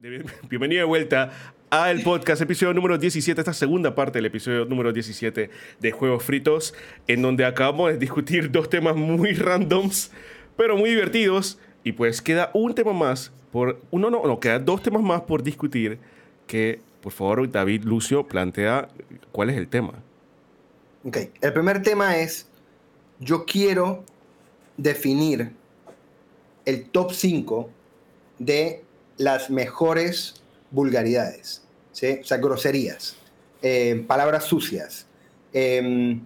Bienvenido de vuelta al podcast, episodio número 17, esta segunda parte del episodio número 17 de Juegos Fritos, en donde acabamos de discutir dos temas muy randoms, pero muy divertidos. Y pues queda un tema más por. Uno no, no, quedan dos temas más por discutir. Que, por favor, David Lucio plantea cuál es el tema. Ok, el primer tema es: yo quiero definir el top 5 de las mejores vulgaridades, ¿sí? o sea, groserías, eh, palabras sucias. Eh,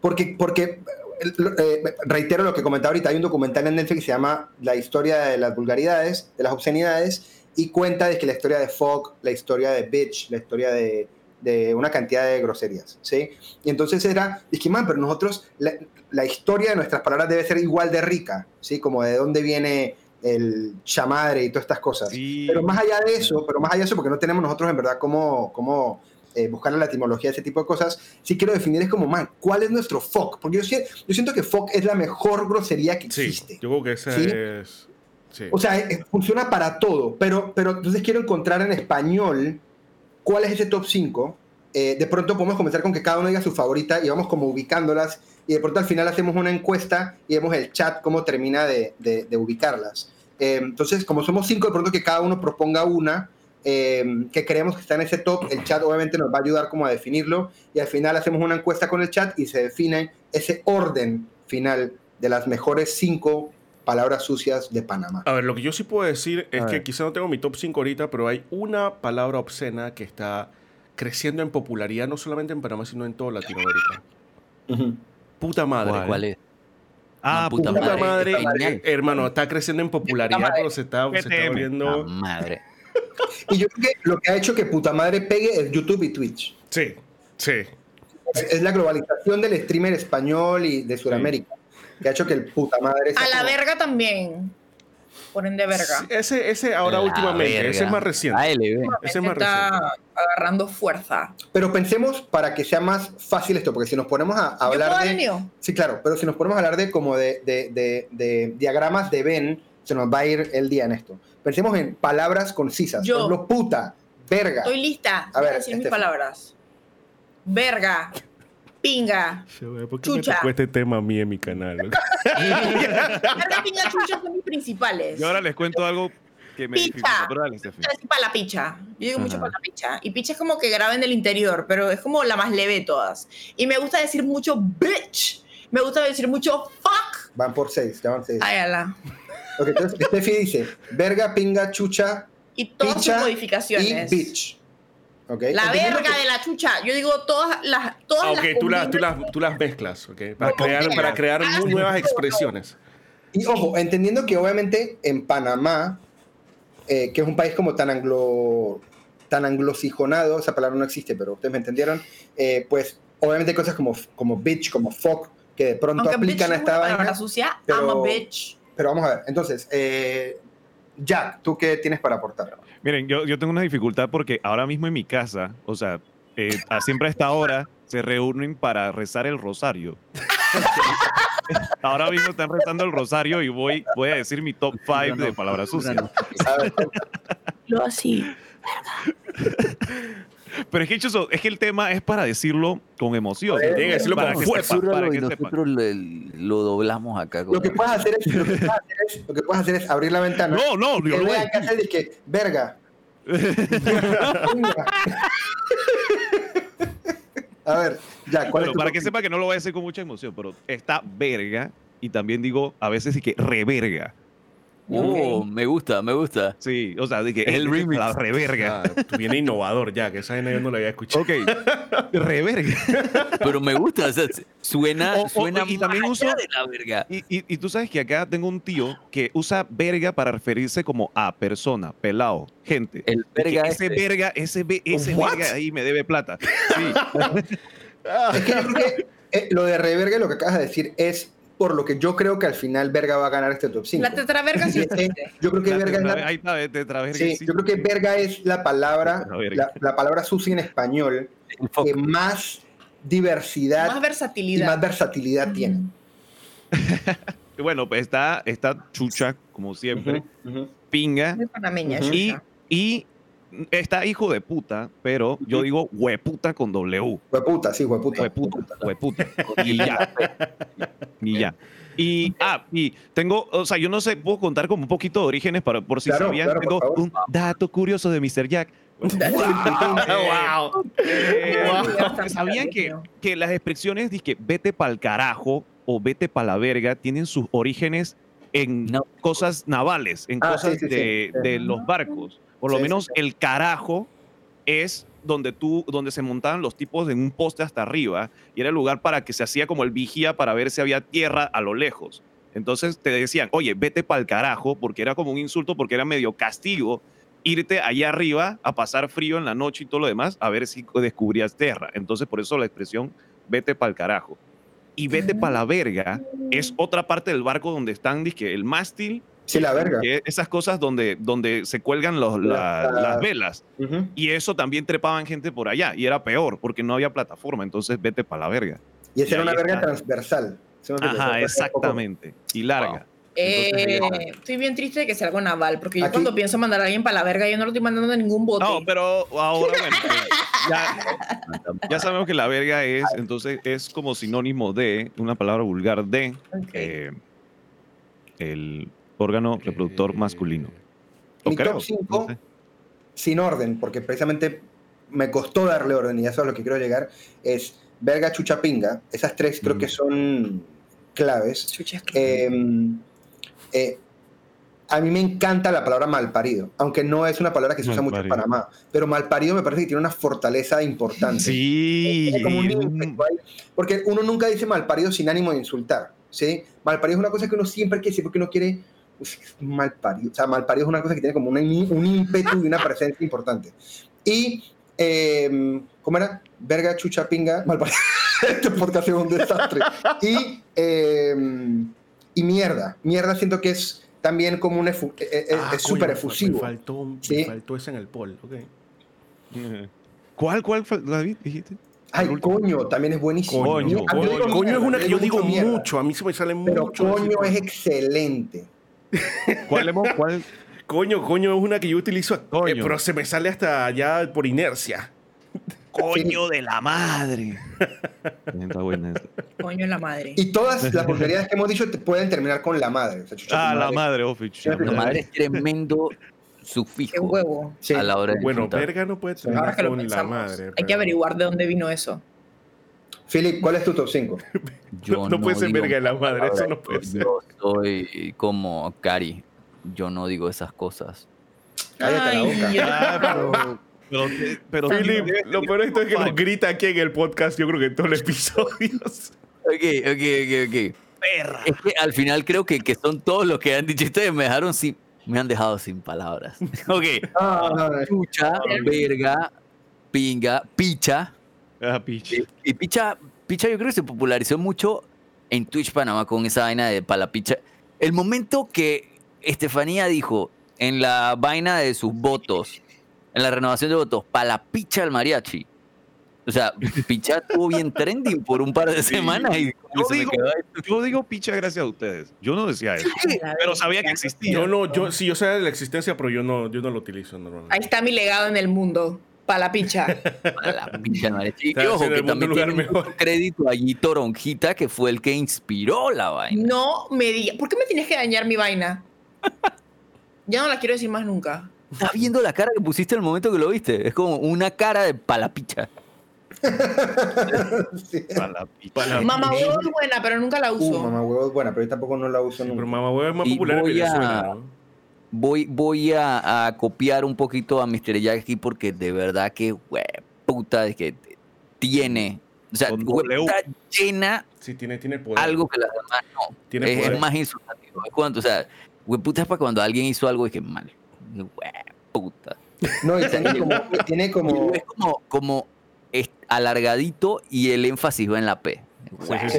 porque, porque eh, reitero lo que comentaba ahorita, hay un documental en Netflix que se llama La historia de las vulgaridades, de las obscenidades, y cuenta de que la historia de fuck, la historia de bitch, la historia de, de una cantidad de groserías, ¿sí? Y entonces era, dije, man, pero nosotros, la, la, historia de nuestras palabras debe ser igual de rica, ¿sí? Como de dónde viene el chamadre y todas estas cosas. Sí. Pero más allá de eso, pero más allá de eso, porque no tenemos nosotros en verdad cómo, cómo eh, buscar la etimología de ese tipo de cosas, sí quiero definir es como, man, ¿cuál es nuestro fuck? Porque yo, yo siento que fuck es la mejor grosería que existe. Sí, yo creo que esa ¿sí? es... Sí. O sea, es, funciona para todo, pero, pero entonces quiero encontrar en español cuál es ese top 5. Eh, de pronto podemos comenzar con que cada uno diga su favorita y vamos como ubicándolas y de pronto al final hacemos una encuesta y vemos el chat cómo termina de, de, de ubicarlas. Eh, entonces, como somos cinco, de pronto que cada uno proponga una eh, que creemos que está en ese top, el chat obviamente nos va a ayudar como a definirlo y al final hacemos una encuesta con el chat y se define ese orden final de las mejores cinco palabras sucias de Panamá. A ver, lo que yo sí puedo decir es que quizá no tengo mi top 5 ahorita, pero hay una palabra obscena que está creciendo en popularidad no solamente en Panamá, sino en toda Latinoamérica. Uh -huh. Puta madre. ¿Cuál, ¿Cuál es? Ah, puta, puta madre, madre hermano, está creciendo en popularidad, pero se está, se está volviendo... madre. Y yo creo que lo que ha hecho que puta madre pegue es YouTube y Twitch. Sí, sí. Es la globalización del streamer español y de Sudamérica, sí. que ha hecho que el puta madre... A la como... verga también. Ponen de verga. Ese, ese ahora la últimamente, verga. ese es más reciente. ALB. Ese es más está reciente. agarrando fuerza. Pero pensemos para que sea más fácil esto, porque si nos ponemos a, a hablar de... Mío? Sí, claro, pero si nos ponemos a hablar de como de, de, de, de diagramas de Ben, se nos va a ir el día en esto. Pensemos en palabras concisas. Yo. Por ejemplo, puta, verga. Estoy lista. A ver, decir mis palabras. Verga. Pinga. ¿Por qué Chucha. me tocó este tema a mí en mi canal? Verga, pinga, chucha son mis principales. Y ahora les cuento algo que me Picha. dificulta. Pero dale, para la picha. Yo digo mucho Ajá. para la picha. Y picha es como que graba en el interior, pero es como la más leve de todas. Y me gusta decir mucho bitch. Me gusta decir mucho fuck. Van por seis, ya van seis. Ay, ala. Ok, entonces Steffi dice, verga, pinga, chucha Y todas Picha sus modificaciones. y bitch. Ok. La verga que- de la chucha. Yo digo todas las. Todas Ah, ok, las tú las, tú, las, tú las mezclas, ¿ok? Para No, crear, no, para crear no. muy nuevas expresiones. Y ojo, entendiendo que obviamente en Panamá, eh, que es un país como tan anglo tan anglosijonado, esa palabra no existe, pero ustedes me entendieron, eh, pues obviamente hay cosas como, como bitch, como fuck, que de pronto Aunque aplican bitch a es esta vaina. sucia, pero- I'm a bitch. Pero vamos a ver, entonces, eh, Jack, ¿tú qué tienes para aportar? Miren, yo, yo tengo una dificultad porque ahora mismo en mi casa, o sea, eh, a siempre a esta hora se reúnen para rezar el rosario. ahora mismo están rezando el rosario y voy, voy a decir mi top 5 de palabras sucias. Ver, Lo así. Pero es que, Chuzo, es que el tema es para decirlo con emoción. Tiene que decirlo para con que fuerza. sepa, para y que nosotros le- lo doblamos acá. con- lo que puedes hacer es, lo que puedes hacer es, lo que puedes hacer es abrir la ventana. No, no, que yo lo voy a vean que hacer es que, verga. a ver, Jack, ¿cuál Bueno, es tu para que sepa que no lo voy a decir con mucha emoción, pero está verga y también digo a veces sí que reverga. Oh, me gusta, me gusta. Sí, o sea, de que Es el remix. La reverga. Ah, tú vienes innovador ya, que esa vaina yo no la había escuchado. Ok, reverga. Pero me gusta, o sea, suena, O- o- suena y también uso- de la verga. Y, y- y tú sabes que acá tengo un tío que usa verga para referirse como a persona, pelado, gente. El verga ese este. verga, ese, ese What? verga ahí me debe plata. Sí. Es que yo creo que eh, lo de reverga, lo que acabas de decir, es por lo que yo creo que al final Verga va a ganar este top 5. La tetraverga sí existe. Yo creo que La Verga es la, ahí está, ve, tetraverga, sí, sí. yo creo que Verga es la palabra, la, la palabra sucia en español que más diversidad Más y versatilidad. más versatilidad tiene. Bueno, pues está, está chucha, como siempre, pinga Muy panameña, y, chucha. y está hijo de puta, pero yo digo hueputa con W. Hueputa, sí, hueputa. Hueputa, hueputa. Y ya. Y ya. Y, ah, y tengo, o sea, yo no sé, puedo contar como un poquito de orígenes para, por si Claro, sabían. claro, tengo favor. un dato curioso de Mr. Jack. wow. Eh, Wow. ¿Sabían que, que las expresiones de que vete pa'l carajo o vete pa' la verga tienen sus orígenes en No. cosas navales, en Ah, cosas sí, sí, sí, de, sí. de los barcos? Por lo Sí, menos sí. el carajo es donde tú, donde se montaban los tipos en un poste hasta arriba y era el lugar para que se hacía como el vigía para ver si había tierra a lo lejos. Entonces te decían, oye, vete pa'l carajo, porque era como un insulto, porque era medio castigo irte allá arriba a pasar frío en la noche y todo lo demás, a ver si descubrías tierra. Entonces, por eso la expresión vete pa'l carajo. Y vete pa' la verga es otra parte del barco donde están, dizque, el mástil, Sí, la verga. esas cosas donde, donde se cuelgan los- la- La- las velas. Y eso también trepaban gente por allá. Y era peor, porque no había plataforma. Entonces, vete pa' la verga. Y esa Y era una verga está. transversal. Ajá, exactamente. Y larga. Eh, Entonces, estoy bien triste de que sea algo naval, porque yo Aquí- cuando pienso mandar a alguien para la verga, yo no lo estoy mandando a ningún bote. No, pero ahora, bueno, ya, ya sabemos que la verga es, entonces, es como sinónimo de, una palabra vulgar de, eh, el órgano reproductor masculino. Mi creo, top 5, no sé. sin orden, porque precisamente me costó darle orden y eso es a lo que quiero llegar, es verga, chucha, pinga. Esas tres creo Mm. que son claves. Chucha, que- Eh, eh, a mí me encanta la palabra malparido, aunque no es una palabra que se usa mucho en. Panamá, pero malparido me parece que tiene una fortaleza importante. Sí. Como un porque uno nunca dice malparido sin ánimo de insultar, ¿sí? Malparido es una cosa que uno siempre quiere decir porque uno quiere pues, malparido, o sea, malparido es una cosa que tiene como una- un ímpetu y una presencia importante. Y, eh, ¿cómo era? Verga, chucha, pinga, malparido. este podcast es un desastre. Y, eh, y mierda. Mierda siento que es también como un efu- eh, eh, Ah, es coño, súper me- efusivo. Me faltó, me Sí. faltó ese en el poll. ok. ¿Cuál, cuál, David, dijiste? Ay, coño, también es buenísimo. Coño, me Coño, coño es una que yo digo mierda. mucho. A mí se me sale Pero mucho. coño es excelente. ¿Cuál, hemos- cuál? Coño, coño es una que yo utilizo, eh, pero se me sale hasta allá por inercia. Coño de la madre. Está buena esa. Coño la madre. Y todas las vulgaridades que hemos dicho te pueden terminar con la madre. O sea, chucha, Ah, la madre, Office. La La madre es tremendo sufijo Qué huevo. Sí. a la hora de Bueno, disfrutar. verga no puede terminar con la madre. hay que averiguar de dónde vino eso. Philip, ¿cuál es tu top 5? Yo no puede ser digo verga de la madre, eso no puede ser. Yo soy como Cari. Yo no digo esas cosas. Cállate la boca. yo- Ah, pero, pero, pero Philip, lo peor de esto es que nos grita aquí en el podcast, yo creo que en todos los episodios. Ok, ok, ok, ok. Perra. Es que al final creo que, que son todos los que han dicho ustedes. Me dejaron sin. Me han dejado sin palabras. Ok. No, no, no. Chucha, verga, pinga, picha. Ah. Y, y picha, picha yo creo que se popularizó mucho en Twitch Panamá con esa vaina de palapicha. El momento que Estefanía dijo en la vaina de sus votos, en la renovación de votos, palapicha al mariachi. O sea, picha estuvo bien trending por un par de semanas y Yo digo, yo digo picha gracias a ustedes. Yo no decía eso. Pero sabía que existía. Yo no, yo sí, yo sé de la existencia, pero yo no, yo no lo utilizo normalmente. Ahí está mi legado en el mundo. Para la picha. Palapicha al mariachi. Y hace ojo, en que también un tiene mejor. mucho crédito allí Toronjita, que fue el que inspiró la vaina. No me digas. ¿Por qué me tienes que dañar mi vaina? Ya no la quiero decir más nunca. ¿Estás viendo la cara que pusiste el momento que lo viste? Es como una cara de palapicha. Sí. Pa' la picha. Mamá huevo es buena, pero nunca la uso. Uh, mamá huevo es buena, pero yo tampoco no la uso Pero nunca. mamá huevo es más Y popular en voy a- Venezuela, ¿no? Voy, voy a, a copiar un poquito a Mr. Jack aquí porque de verdad que, hue puta, es que tiene. O sea, puta llena Sí, tiene, tiene poder. algo que las demás no. Tiene Es, poder. es más insultativo. Es cuando, o sea, hue puta es para cuando alguien hizo algo y que mal. Hue puta. No, y tiene como, tiene como es como, como es- alargadito y el énfasis va en la P. Sí, sí, sí.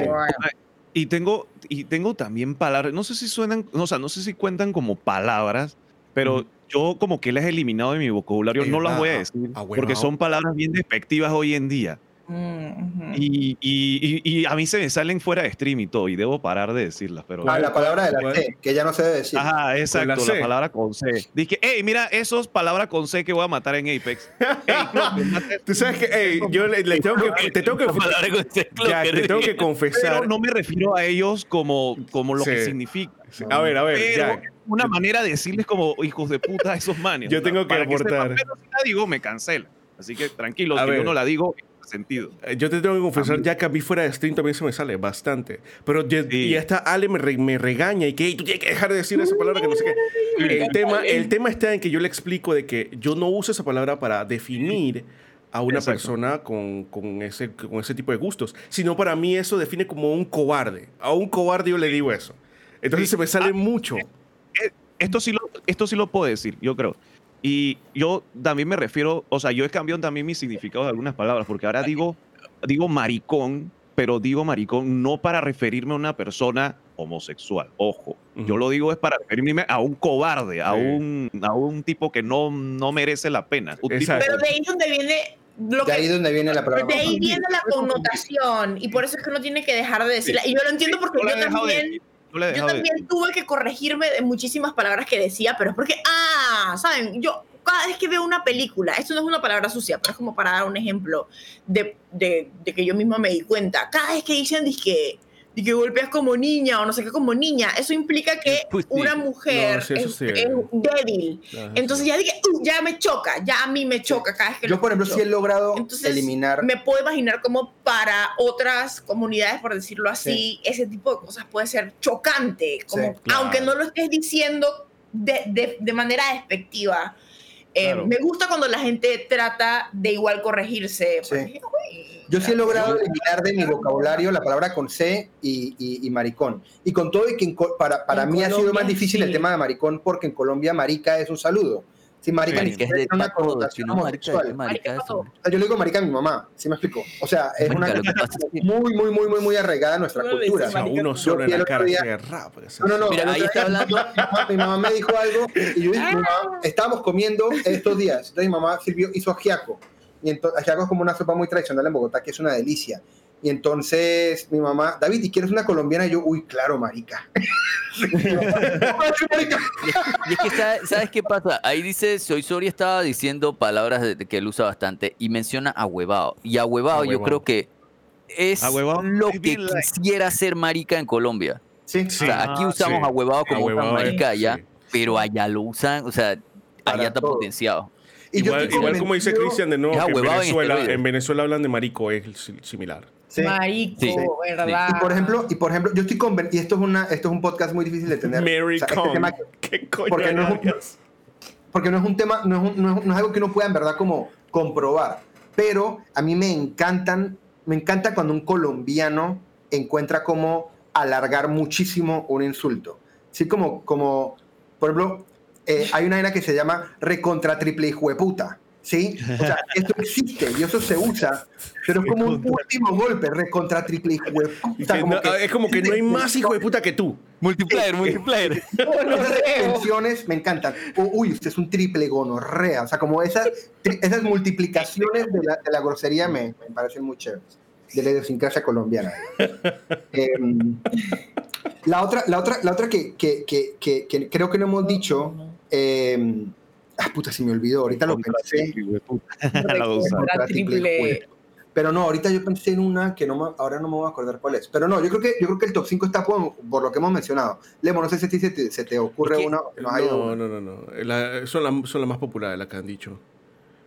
Y tengo, y tengo también palabras, no sé si suenan, o sea, no sé si cuentan como palabras, pero yo como que las he eliminado de mi vocabulario, no las voy a ah, decir, ah, bueno, porque ah. son palabras bien despectivas hoy en día. Mm. Y, y- y- y a mí se me salen fuera de stream y todo, y debo parar de decirlas, pero... Ah, la palabra de la ¿Cuál? C, que ya no se debe decir. Ajá, exacto, la palabra con C. Dije, hey, mira, esos palabras con C que voy a matar en Apex. Ey, Tú sabes que, ey, yo le, le tengo que, te tengo que, ya, te tengo que confesar. pero no me refiero a ellos como, como lo que Sí. significa. A ver, a ver, Pero ya. es una manera de decirles como hijos de puta a esos manes. Yo tengo que sepan, aportar. pero si la digo, me cancela. Así que que ver. yo no la digo sentido. Eh, Yo te tengo que confesar, ya que a mí fuera de stream también se me sale bastante. Pero ya- Sí. y esta Ale me, re- me regaña y que "Ey, tú tienes que dejar de decir esa palabra que no sé qué. El tema, el tema está en que yo le explico de que yo no uso esa palabra para definir a una Exacto. persona con, con ese, con ese tipo de gustos, sino para mí eso define como un cobarde. A un cobarde yo le digo eso. Entonces Sí. se me sale Ah, mucho. Esto sí, lo, esto sí lo puedo decir, yo creo. Y yo también me refiero, o sea, yo he cambiado también mi significado de algunas palabras, porque ahora digo, digo maricón, pero digo maricón no para referirme a una persona homosexual. Ojo, yo lo digo es para referirme a un cobarde, a, un, a un tipo que no, no merece la pena. Un tipo-. Pero de ahí es donde viene lo De que ahí donde viene la palabra. De ahí viene la connotación y por eso es que uno tiene que dejar de decirla. Y yo lo entiendo porque yo de también, no yo también tuve que corregirme de muchísimas palabras que decía, pero es porque, ah, ¿saben? Yo cada vez que veo una película, esto no es una palabra sucia, pero es como para dar un ejemplo de, de, de que yo misma me di cuenta. Cada vez que dicen que que golpeas como niña o no sé qué como niña, eso implica que una mujer No, sí, es, sí. es débil. Entonces sí. ya dije, "Uh, ya me choca, ya a mí me choca cada vez que Yo, lo por ejemplo, sí escucho". he logrado Entonces, eliminar. me puedo imaginar como para otras comunidades, por decirlo así, ese tipo de cosas puede ser chocante, como, Sí, claro. aunque no lo estés diciendo de, de- de manera despectiva. Eh, Claro. Me gusta cuando la gente trata de igual corregirse. Sí. porque, "Uy, Yo sí he logrado eliminar de mi vocabulario la palabra con C y, y- y maricón. Y con todo y que para, para mí ha sido más difícil el tema de maricón porque en Colombia marica es un saludo. Si marica Sí. Marica es de una connotación sino marica de homosexual. de yo le digo marica a mi mamá, ¿sí me explico? O sea, es Marica, una cosa muy, muy, muy, muy, muy arraigada en nuestra no cultura. O sea, marica, uno solo en la cara día- hace rap. pues, No, no, no. Mira, ahí está hablando- mi mamá me dijo algo y yo dije, mi mamá, estábamos comiendo estos días. Entonces mi mamá sirvió, hizo ajiaco. Y entonces, ajiaco es como una sopa muy tradicional en Bogotá, que es una delicia. Y entonces mi mamá, David, ¿y quieres una colombiana? Y yo, uy, claro, marica. Y es que, ¿sabes, ¿sabes qué pasa? Ahí dice, Soy Sori estaba diciendo palabras de- que él usa bastante y menciona ahuevado. Y ahuevado, yo Ahuevado. creo que es Ahuevado lo que quisiera ser marica en Colombia. Sí, O sea, aquí Ah, usamos sí. ahuevado como Ahuevado marica allá, sí. pero allá lo usan, o sea, Para allá está todo. potenciado. Y Igual, como dice Cristian de nuevo, que en en Venezuela, esteroides. en Venezuela hablan de marico, es si- similar. Sí. Marico, Sí. ¿verdad? Y por ejemplo, y por ejemplo, yo estoy convencido, y esto es una, esto es un podcast muy difícil de tener. Mary O sea, este tema- ¿Qué coño porque no es un- porque no es un tema, no es, un- no es- no es algo que uno pueda en verdad como comprobar. Pero a mí me encantan, me encanta cuando un colombiano encuentra como alargar muchísimo un insulto. Sí, como, como por ejemplo, eh, hay una vaina que se llama recontra triple hijueputa. ¿Sí? O sea, eso existe y eso se usa, pero es como un último golpe, recontra triple hijueputa. Que no- es como que no hay más hijo de puta que tú. Multiplayer, multiplayer. Esas extensiones me encantan. Uy, usted es un triple gonorrea. O sea, como esas, esas multiplicaciones de la, de la grosería me, me parecen muy chéveres. De la idiosincrasia colombiana. Em, la otra, la otra, la otra que, que, que, que- que creo que no hemos dicho. Em, ah, puta, se me olvidó. Ahorita lo pensé. La usa. Pero no, ahorita yo pensé en una que no me- ahora no me voy a acordar cuál es. Pero no, yo creo que, yo creo que el top 5 está por, por lo que hemos mencionado. Lemo, no sé si a ti se te, se te ocurre que- una. que nos ha ido No, una. no, no, no. La- son, las son las más populares las que han dicho.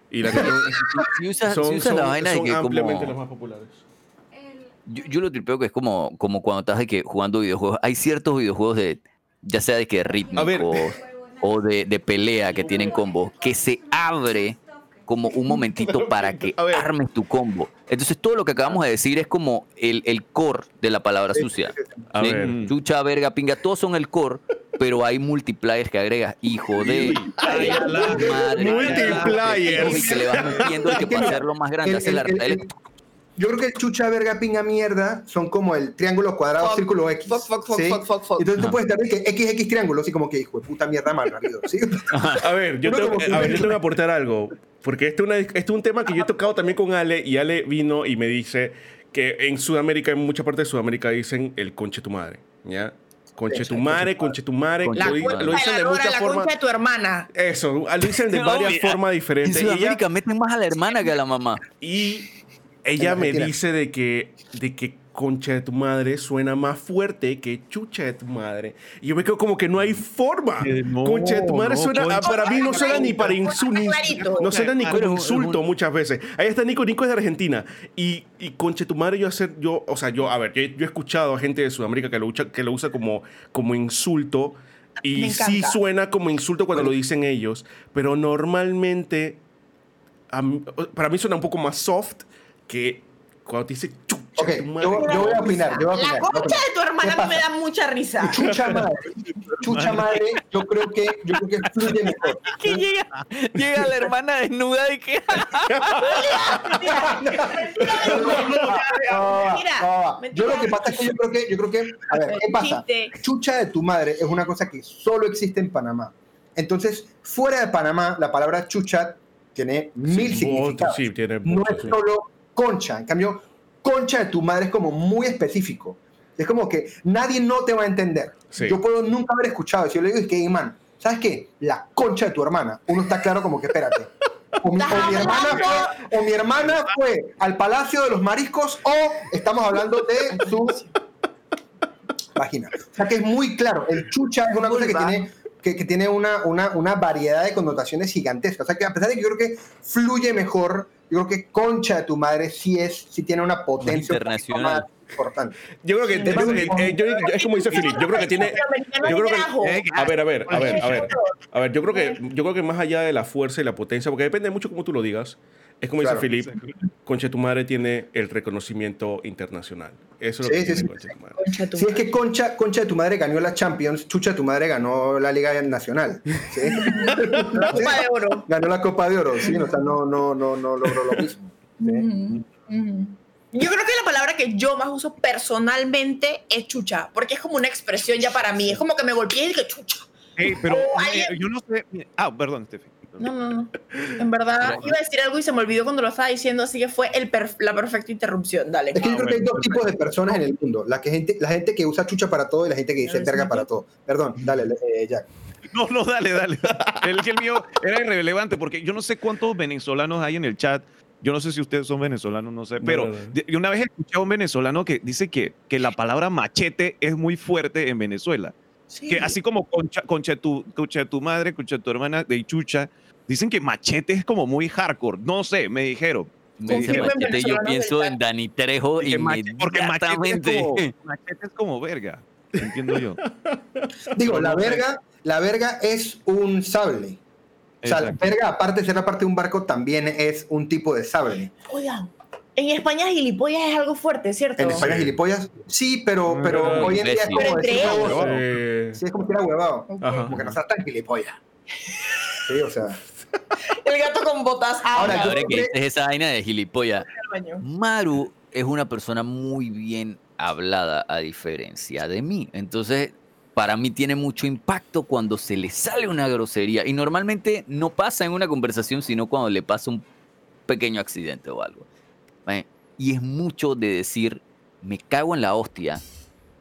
Y las que Si usas, son, si usas son- la vaina de son que ampliamente las como... más populares. Yo, yo lo tripeo que es como, como cuando estás de que jugando videojuegos. Hay ciertos videojuegos de, ya sea de que rítmicos ver. o de, de pelea que tienen combo, que se abre como un momentito para que armes tu combo. Entonces todo lo que acabamos de decir es como el, el core de la palabra sucia. A. Chucha, verga, pinga, todos son el core, pero hay multipliers que agregas. Hijo de... Ay, madre, Multipliers. Y que le vas metiendo que para hacerlo más grande El- el- Yo creo que el chucha, verga, pinga, mierda son como el triángulo cuadrado, Fuck, círculo X. fuck, fuck, fuck, ¿sí? fuck, fuck, fuck. Entonces tú puedes estar de que X, X triángulo, así como que hijo de puta mierda mal rápido. ¿sí? A ver, yo tengo, a ver, yo tengo que aportar algo. Porque este, es una- este es un tema que yo he tocado también con Ale y Ale vino y me dice que en Sudamérica, en mucha parte de Sudamérica dicen el conche tu madre, ¿ya? Conche tu madre, conche tu madre, La lo, lo dicen de muchas la formas. concha de tu hermana. Eso, lo dicen de No, varias formas En diferentes. Y ella, Sudamérica meten más a la hermana que a la mamá. y ella me dice de que, de que concha de tu madre suena más fuerte que chucha de tu madre. Y yo me quedo como que no hay forma. No, concha de tu madre no, suena, concha- ah, para mí no suena ni para insulto. No suena ni como insulto muchas veces. Ahí está Nico, Nico es de Argentina. Y, y conche tu madre, yo hacer, yo, o sea, yo, a ver, yo, yo he escuchado a gente de Sudamérica que lo usa, que lo usa como, como insulto. Y Me sí suena como insulto cuando lo dicen ellos. Pero normalmente, mí- para mí suena un poco más soft que cuando te dice chucha Ok, tu madre. yo, yo voy a opinar. Yo voy a opinar. La concha de tu hermana ¿Qué me da mucha risa. Chucha madre. Chucha madre, yo creo que, yo creo que fluye mejor. Que llega, llega la hermana desnuda y que. Mentira. Yo lo que pasa es que yo creo que, yo creo que, a ver, ¿qué pasa? Chucha de tu madre es una cosa que solo existe en Panamá. Entonces, fuera de Panamá, la palabra chucha tiene mil significados. sí, tiene no es sí. solo concha. En cambio, concha de tu madre es como muy específico. Es como que nadie no te va a entender. Sí. Yo puedo nunca haber escuchado. Si yo le digo, es que, "Hey, man, ¿sabes qué? La concha de tu hermana. Uno está claro como que, espérate. O mi, o mi hermana fue, o mi hermana fue al Palacio de los Mariscos o estamos hablando de su vagina. O sea que es muy claro. El chucha es una cosa que tiene, que, que tiene una, una, una variedad de connotaciones gigantescas. O sea que a pesar de que yo creo que fluye mejor, yo creo que concha de tu madre sí, es, sí tiene una potencia internacional. más importante. Yo creo que, Sí. que- eh, yo- yo- es como dice Philip, yo creo que tiene, yo creo que, Eh, a ver, a ver, a ver, a ver, a ver, yo creo que, yo creo que más allá de la fuerza y la potencia, porque depende mucho cómo tú lo digas, es como Claro. dice Philip, Concha tu madre tiene el reconocimiento internacional. Eso es lo Sí, que sí, tiene sí. Concha tu madre. Concha es que Concha, Concha de tu madre ganó la Champions, Chucha de tu madre ganó la Liga Nacional. ¿sí? La copa de oro. Ganó la Copa de Oro, sí, o sea, no, no, no, no logró lo mismo. ¿sí? Yo creo que la palabra que yo más uso personalmente es chucha, porque es como una expresión ya para mí. Es como que me golpeé y dije chucha. Pero eh, alguien- yo no sé. Ah, perdón, Steffi. No, no, no. En verdad, iba a decir algo y se me olvidó cuando lo estaba diciendo, así que fue el perf- la perfecta interrupción. Dale. Es que yo Ah, creo que hay bueno, dos tipos de personas en el mundo. La, que gente, la gente que usa chucha para todo y la gente que dice verga para todo. Perdón, dale, eh, Jack. No, no, dale, dale. El que el mío era irrelevante porque yo no sé cuántos venezolanos hay en el chat. Yo no sé si ustedes son venezolanos, no sé. No, Pero no, no. yo una vez escuché a un venezolano que dice que, que la palabra machete es muy fuerte en Venezuela. Sí. Que así como concha, concha, tu, concha de tu madre, concha de tu hermana, de chucha, dicen que machete es como muy hardcore. No sé, me dijeron. Me machete, yo pienso en Dani Trejo mache- porque machete es, como, machete es como verga. Entiendo yo. Digo, la verga, la verga es un sable. O sea, la verga, aparte de ser la parte de un barco, también es un tipo de sable. Oigan, en España gilipollas es algo fuerte, ¿cierto? En España, gilipollas, sí, pero, pero Pero hoy en día es como Pero decir Sí, es como era huevado. Ok. Ajá. Como que no seas tan gilipollas. Sí, o sea. El gato con botas. Ahora, Ahora, yo- Ahora que dices esa vaina de gilipollas. Maru es una persona muy bien hablada a diferencia de mí. Entonces, para mí tiene mucho impacto cuando se le sale una grosería. Y normalmente no pasa en una conversación, sino cuando le pasa un pequeño accidente o algo. Eh, Y es mucho de decir, me cago en la hostia,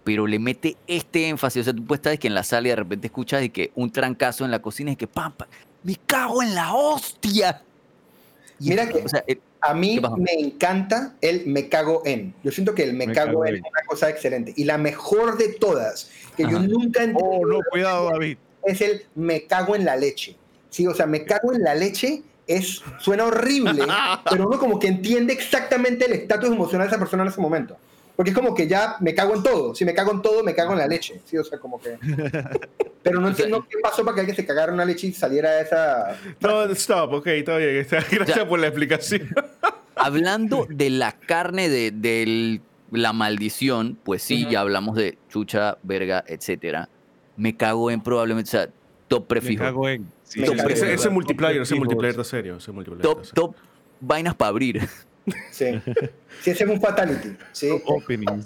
pero le mete este énfasis. O sea, tú puedes estar que en la sala y de repente escuchas de que un trancazo en la cocina y que pam, pam, me cago en la hostia. Y Mira es- que- o sea, eh, A mí me encanta el me cago en. Yo siento que el me, Me cago, cago en es una cosa excelente. Y la mejor de todas, que yo nunca he entendido, Oh, no, cuidado, David. es el me cago en la leche. Sí, o sea, me cago en la leche es, suena horrible, pero uno como que entiende exactamente el estatus emocional de esa persona en ese momento. Porque es como que ya me cago en todo. Si me cago en todo, me cago en la leche. Sí, o sea, como que... Pero no entiendo qué pasó para que alguien se cagara en una leche y saliera esa... no, stop, ok, está bien. Gracias por la explicación. Hablando de la carne de, del- la maldición, pues sí, Ujú. ya hablamos de chucha, verga, etcétera. Me cago en probablemente, o sea, top Me prefijo. cago en. Sí, sí, sí, Ese, ese multiplayer, ese multiplayer está serio. Ese multiplayer Top, está serio. top vainas para abrir. Sí. Ese es un fatality. Sí. Openings.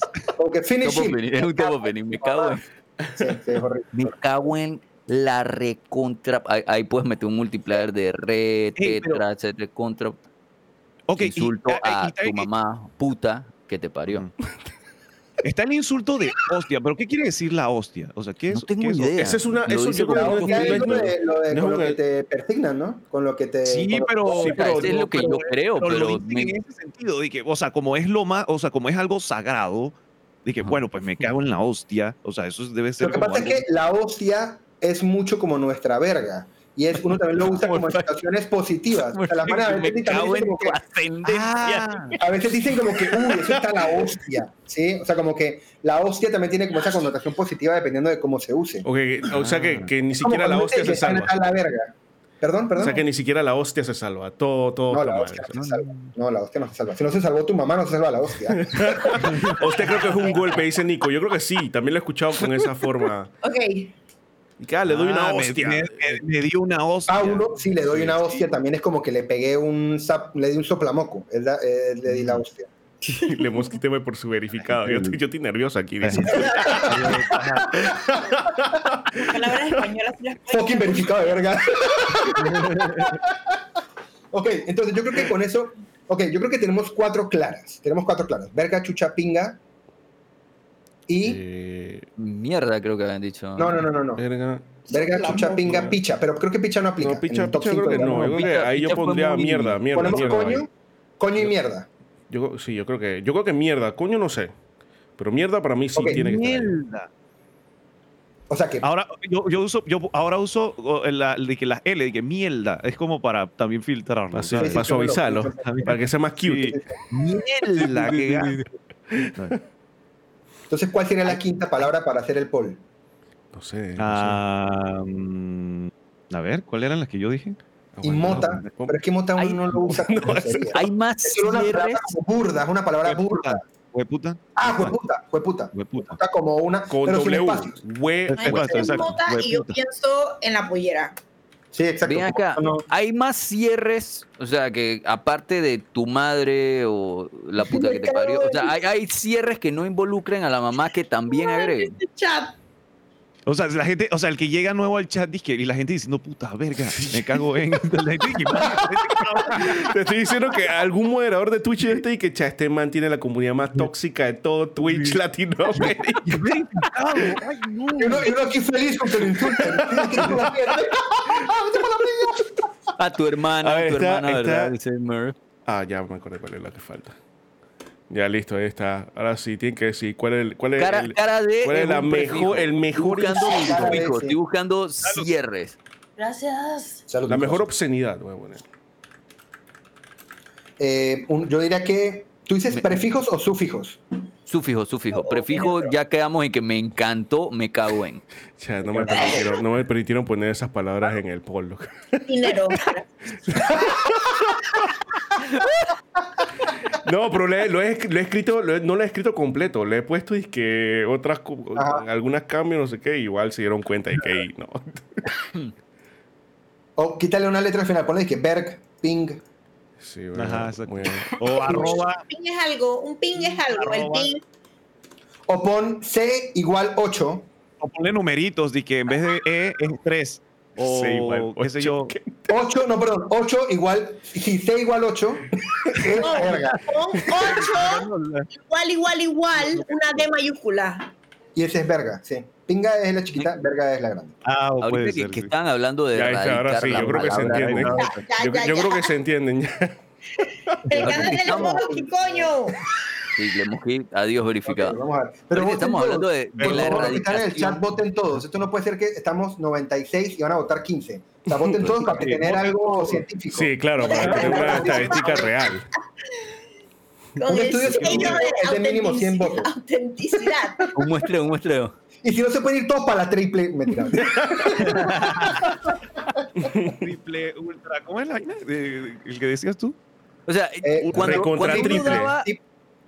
Finish Top opening, es un top opening. Me cago en, Sí, sí, es horrible. me cago en la recontra. Ahí, ahí puedes meter un multiplier de re, Ey, pero- tetra, etcétera, contra. Insulto a y tu mamá puta que te parió. Está el insulto de hostia, pero ¿qué quiere decir la hostia? O sea, ¿qué es? No tengo qué es idea. Esa es una- Lo eso yo creo que es- lo de, lo de- no con lo una- que te persignan, ¿no? Con lo que te. Sí, pero, Sí, pero es lo que yo creo, pero pero lo dicen me- en ese sentido, de que, o sea, como es lo más, o sea, como es algo sagrado, de que, Ajá. bueno, pues me cago en la hostia, o sea, eso debe ser Lo que pasa es que la hostia es mucho como nuestra verga. Y es, uno también lo usa como en situaciones positivas. O sea, la manera, a me veces dicen en como tu que, ascendencia. Ah, a veces dicen como que, uy, eso está la hostia. ¿Sí? O sea, como que la hostia también tiene como esa connotación positiva dependiendo de cómo se use. Ok, o sea que, que ni siquiera la hostia se salva. está la verga. Perdón, O perdón. sea que ni siquiera la hostia se salva. Todo, todo. no, la mal. hostia no se salva. No, la hostia no se salva. Si no se salvó tu mamá, no se salva la hostia. Usted creo que es un golpe, dice Nico. Yo creo que sí, también lo he escuchado con esa forma. Ok. Y le doy una ah, me- hostia. Me, me- me dio una hostia. A uno, si le doy Sí, una sí. hostia, también es como que le pegué un zap- le di un soplamoco. Eh, le di la hostia. Le mosquíteme por su verificado. Yo, estoy- yo estoy nervioso aquí. Palabras españolas sí Fucking verificado de verga. ok, entonces yo creo que con eso. Ok, yo creo que tenemos cuatro claras. Tenemos cuatro claras. Verga, chucha, pinga. Y. Eh, Mierda, creo que habían dicho. No, no, no, no. no. verga. Chucha, pinga, picha. Pero creo que picha no aplica. No, en picha, el top picha creo cinco, que digamos. no. Yo creo que ahí yo picha pondría muy- mierda, mierda, Ponemos mierda. ahí. coño, coño y mierda. Yo, sí, yo creo que, yo creo que mierda. Coño no sé. Pero mierda para mí sí tiene que estar. ahí. Mierda. O sea que. Ahora yo, yo uso, yo ahora uso la, de que las L, de que mierda, es como para también filtrarlo. Para, suavizarlo. Para que sea más cute. Sí. Mierda, que gato. Entonces, ¿cuál sería la quinta palabra para hacer el poll? No sé. no sé. Ah, mm, a ver, ¿cuáles eran las que yo dije? Y Aguanta, mota. Pero es que mota uno no lo usa como no, sería. Hay más Es una palabra como burda, es una palabra burda. Hueputa. Ah, jueputa, jueputa. Hueputa. Está como una, Con pero sin W. exacto. mota y yo Hueputa. pienso en la pollera. Sí, exacto. Ven acá, No, hay más cierres, o sea, que aparte de tu madre o la puta que te parió, o sea, hay, hay cierres que no involucren a la mamá que también agreguen. Este chat. O sea, la gente, o sea, el que llega nuevo al chat dice, y la gente diciendo, puta verga, me cago en. Te estoy diciendo que algún moderador de Twitch este y que cha, este man tiene la comunidad más tóxica de todo Twitch Latinoamérica. verificado. Ay, no. Y uno, uno aquí feliz con que lo insulten. A tu hermana, A ver, tu está- hermana, ¿verdad? Ah, ya me acordé cuál es la que falta. Ya listo, ahí está. Ahora sí, tienen que decir cuál es el. Cuál es Cara, el- cara de. cuál es es la mejor- el mejor Estoy buscando estoy cierres. Gracias. Salud, la mejor obscenidad, voy a poner. Eh, un- yo diría que. ¿Tú dices prefijos o sufijos? Sufijo, sufijo. Prefijo, ya quedamos en que me encantó, me cago en. No, me permitieron, no me permitieron poner esas palabras en el poll. loco. Dinero. No, pero le- lo, he, lo he escrito, lo he- no lo he escrito completo. Le he puesto y que otras, Ajá. algunas cambios, no sé qué, igual se dieron cuenta y que ahí, no. O quítale una letra al final. Ponle que Berg, Ping. Sí, bueno, Ajá, exacto. muy bien. O arroba. Un ping es algo, un ping es algo. El Arroba. ping. O pon C igual 8. O ponle numeritos de que en vez de E es 3. O Sí, igual, qué sé ocho. yo. 8, no, perdón. 8 igual. Si C igual 8. es No, verga. pon 8, igual, igual, igual, una D mayúscula. Y ese es verga, sí. Pinga es la chiquita, verga es la grande. Ah, o puede Ahorita que, ser. que sí. estaban hablando de. Ya, está, ahora sí, yo creo que se palabra- entiende. Ya, Yo, ya, yo ya. creo que se entienden ya. El canal de los ¿qué coño? Sí, le hemos que- adiós verificado. Ok, vamos a ver. Pero Ahorita estamos todos. hablando de, de la están en el chat erradicación. voten todos. Esto no puede ser que estamos 96 y van a votar 15. O sea, voten todos para tener algo científico. Sí, claro, para tener una estadística real. Con Un el estudio sello científico es de mínimo 100 votos. autenticidad. Un muestreo, un muestreo. Y si no se pueden ir todos para la triple, mentira. Triple, ultra. ¿Cómo es la vaina? ¿El que decías tú? O sea, Eh, cuando, uno triple. daba, Tri-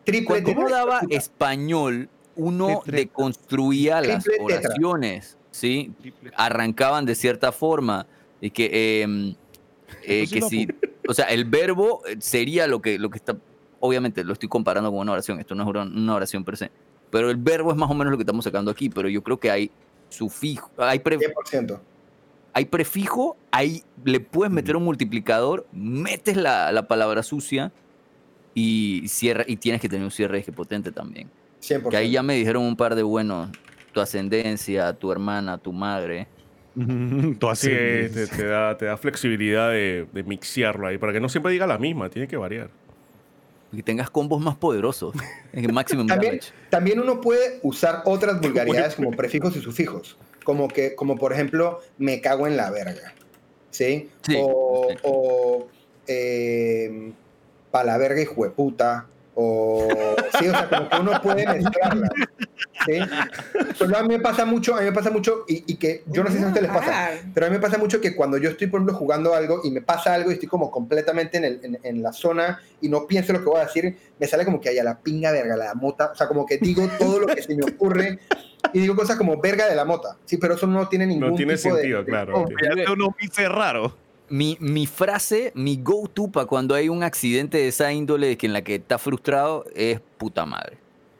Triple cuando uno daba español, uno Triple. deconstruía las Triple tetra. oraciones, ¿sí? Triple. Arrancaban de cierta forma. Y que, eh, eh, que si, o sea, el verbo eh, sería lo que, lo que está, obviamente lo estoy comparando con una oración, esto no es una- una oración per se, pero el verbo es más o menos lo que estamos sacando aquí, pero yo creo que hay sufijo, hay pre- 100%. hay prefijo, ahí le puedes meter un multiplicador, metes la, la palabra sucia y, cierra, y tienes que tener un cierre que potente también. 100%. Que ahí ya me dijeron un par de buenos, tu ascendencia, tu hermana, tu madre. Tú Sí, así. te, te da, te da flexibilidad de, de mixearlo ahí, para que no siempre diga la misma, tiene que variar. Que tengas combos más poderosos. En maximum También, damage. también uno puede usar otras vulgaridades como prefijos y sufijos. Como que, como por ejemplo, me cago en la verga. ¿Sí? Sí, o, sí. o eh, pa' la verga y jueputa. O sí, o sea, como que uno puede mezclarlas. ¿Sí? Pero a mí me pasa mucho, a mí me pasa mucho, y, y que yo no sé si a ustedes les pasa, Parar. pero a mí me pasa mucho que cuando yo estoy, por ejemplo, jugando algo y me pasa algo y estoy como completamente en, el- en- en la zona y no pienso lo que voy a decir, me sale como que haya la pinga verga, la mota. O sea, como que digo todo lo que se me ocurre y digo cosas como verga de la mota. Sí, pero eso no tiene ningún No tiene tipo de- sentido, de- claro. Unos bices raros. Mi, mi frase, mi go-to para cuando hay un accidente de esa índole que en la que está frustrado es puta madre.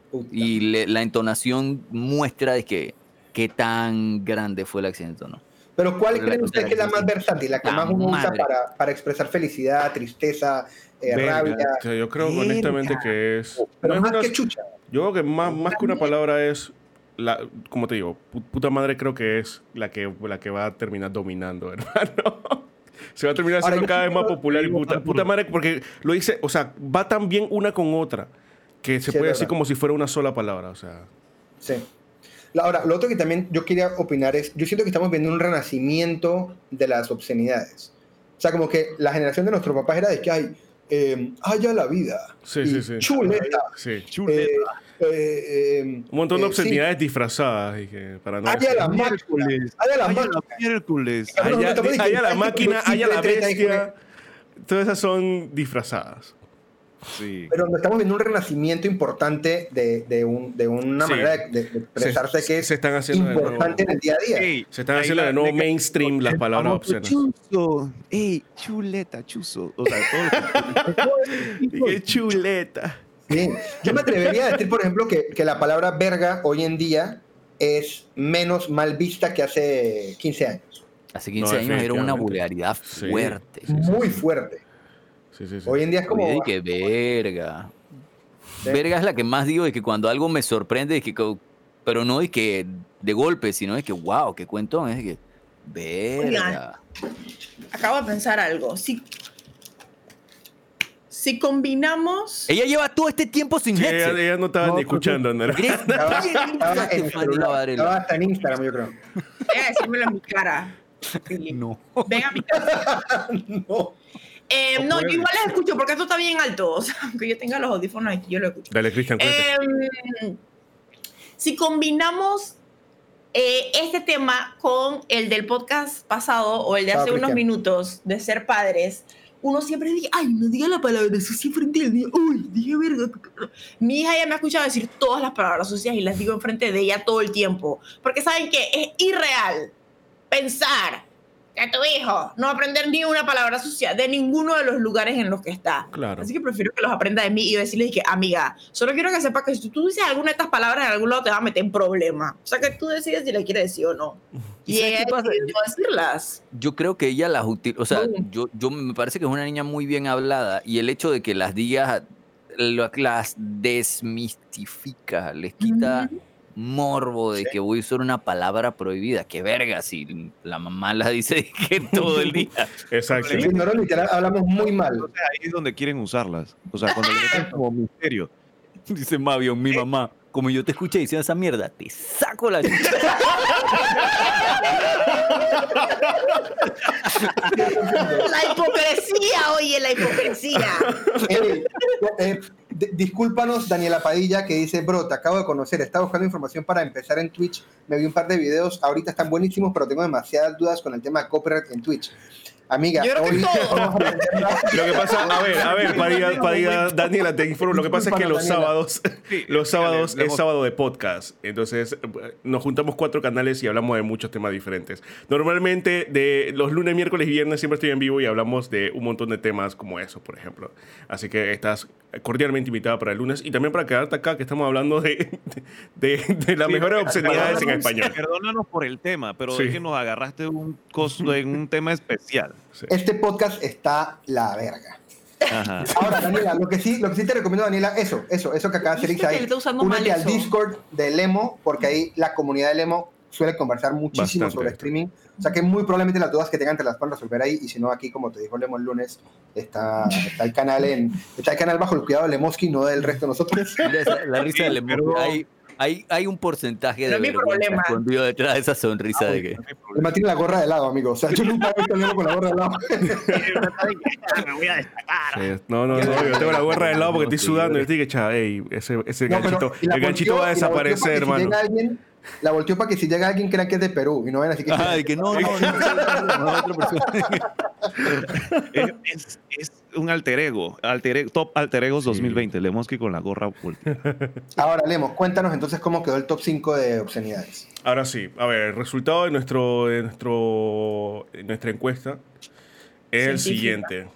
puta. Y le- la entonación muestra de que qué tan grande fue el accidente o no. Pero ¿cuál la- creen o ustedes sea, que es la más versátil? La que la más uno usa para, para expresar felicidad, tristeza, eh, rabia. O sea, yo creo honestamente que es... Pero no es más una- que chucha. Yo creo que más, más que una palabra es, la, como te digo, pu- puta madre creo que es la que, la que va a terminar dominando, hermano. Se va a terminar siendo cada vez más popular y puta, puta madre porque lo dice, o sea, va tan bien una con otra que se Sí, puede decir como si fuera una sola palabra, o sea. Sí. Ahora, lo otro que también yo quería opinar es, yo siento que estamos viendo un renacimiento de las obscenidades. O sea, como que la generación de nuestros papás era de que hay, eh, haya la vida, Sí, y sí, sí. chuleta, Sí. Chuleta. eh, eh, eh, Un montón de eh, obscenidades disfrazadas y que para no Sí, haya la máquina, Miércoles. haya la Ay, a máquina. la miércoles. Cabrón, Haya, la máquina, pero haya la bestia. Todas esas son disfrazadas. Sí. Pero estamos viendo un renacimiento importante de, de, un- de una Sí. manera de, de- expresarse Se- que es se están haciendo importante en el día a día. Ey, Se están haciendo la- de nuevo de que- mainstream las palabras obscenas. Chuzo. Ey, chuleta, chuzo. O sea, todo lo que- ¡Qué chuleta! Sí. Yo me atrevería a decir, por ejemplo, que, que la palabra verga hoy en día es menos mal vista que hace 15 años. Hace 15 No, años era una vulgaridad Sí. fuerte. Muy fuerte. Sí, sí, sí. Hoy en día es como... Oye, que verga. Sí. Verga es la que más digo de que cuando algo me sorprende, de que, pero no de que de golpe, sino de que wow, qué cuentón, es que verga. Acabo de pensar algo. Si, si combinamos. Ella lleva todo este tiempo sin Sí, ella, headset. ella no estaba No, ni escuchando, ¿no? Estaba, hasta en Instagram, yo creo. Deja de decírmelo en mi cara. Philip. No. Ven a mi casa. no. Eh, No no, yo igual les escucho porque esto está bien alto. O sea, aunque yo tenga los audífonos aquí, yo lo escucho. Dale, Cristian. Em, si combinamos eh, este tema con el del podcast pasado o el de Ah, hace unos minutos de ser padres, uno siempre dice, ay, no diga la palabra sucia frente al niño. Uy, dije verga. Mi hija ya me ha escuchado decir todas las palabras sucias y las digo enfrente de ella todo el tiempo. Porque saben que es irreal pensar que tu hijo no va a aprender ni una palabra sucia de ninguno de los lugares en los que está. Claro. Así que prefiero que los aprenda de mí y decirle que, amiga, solo quiero que sepa que si tú dices alguna de estas palabras en algún lado te va a meter en problema. O sea, que tú decides si le quieres decir o no. ¿Y ella decidió decirlas. Yo creo que ella las utiliza, o sea, yo, yo me parece que es una niña muy bien hablada y el hecho de que las digas lo- las desmistifica, les quita. Morbo de Sí. que voy a usar una palabra prohibida. Qué verga, si la mamá la dice que todo el día. Exacto. Sí, nosotros literal hablamos muy mal. Entonces, ahí es donde quieren usarlas. O sea, cuando le meten como misterio. Dice Mavio, mi mamá, como yo te escuché diciendo esa mierda, te saco la. La hipocresía, oye, la hipocresía. Eh, d- discúlpanos, Daniela Padilla, que dice, bro, te acabo de conocer, estaba buscando información para empezar en Twitch, me vi un par de videos, ahorita están buenísimos, pero tengo demasiadas dudas con el tema de copyright en Twitch. Amiga, Yo creo que hoy todo. vamos a aprender más. Lo que pasa, a ver, a ver, Padilla, Padilla, Daniela, te informo. Lo que pasa es que los sábados, los sábados es sábado de podcast. Entonces, nos juntamos cuatro canales y hablamos de muchos temas diferentes. Normalmente, de los lunes, miércoles y viernes siempre estoy en vivo y hablamos de un montón de temas como eso, por ejemplo. Así que estás cordialmente invitada para el lunes y también para quedarte acá, que estamos hablando de, de, de las Sí, mejores obscenidades en español. Perdónanos por el tema, pero Sí. es que nos agarraste un coso en un tema especial. Sí. Este podcast está la verga. Ajá. Ahora, Daniela, lo que sí, lo que sí te recomiendo, Daniela, eso, eso, eso que acaba de está usando únete al. Discord de Lemo, porque ahí la comunidad de Lemo suele conversar muchísimo Bastante. sobre streaming. O sea que muy probablemente las dudas que tengan te las puedan resolver ahí. Y si no, aquí, como te dijo Lemo el lunes, está, está el canal en, está el canal bajo el cuidado de Lemoski, no del resto de nosotros. La risa Sí, de Lemon. pero- Hay, hay, hay un porcentaje No de mi vergüenza problema. escondido detrás de esa sonrisa de que. Le mantiene la gorra de lado, amigo. O sea, yo nunca he visto con la gorra de lado. Me voy a destacar. Sí, No, no, no, yo tengo la gorra de lado porque estoy sudando y estoy que, ey, ese, ese No, ganchito, el ganchito va a desaparecer, si hermano. alguien- la volteó para que si llega alguien crea que es de Perú y no ven así que... Ajá, de que no, no, no, no, no, otra persona. Es, un alter ego, alter ego- top alter egos 2020. Lemoski con la gorra. Ahora, Lemo, cuéntanos entonces cómo quedó el top 5 de obscenidades. Ahora sí, a ver, el resultado de, nuestro, de nuestro, de nuestra encuesta es el siguiente.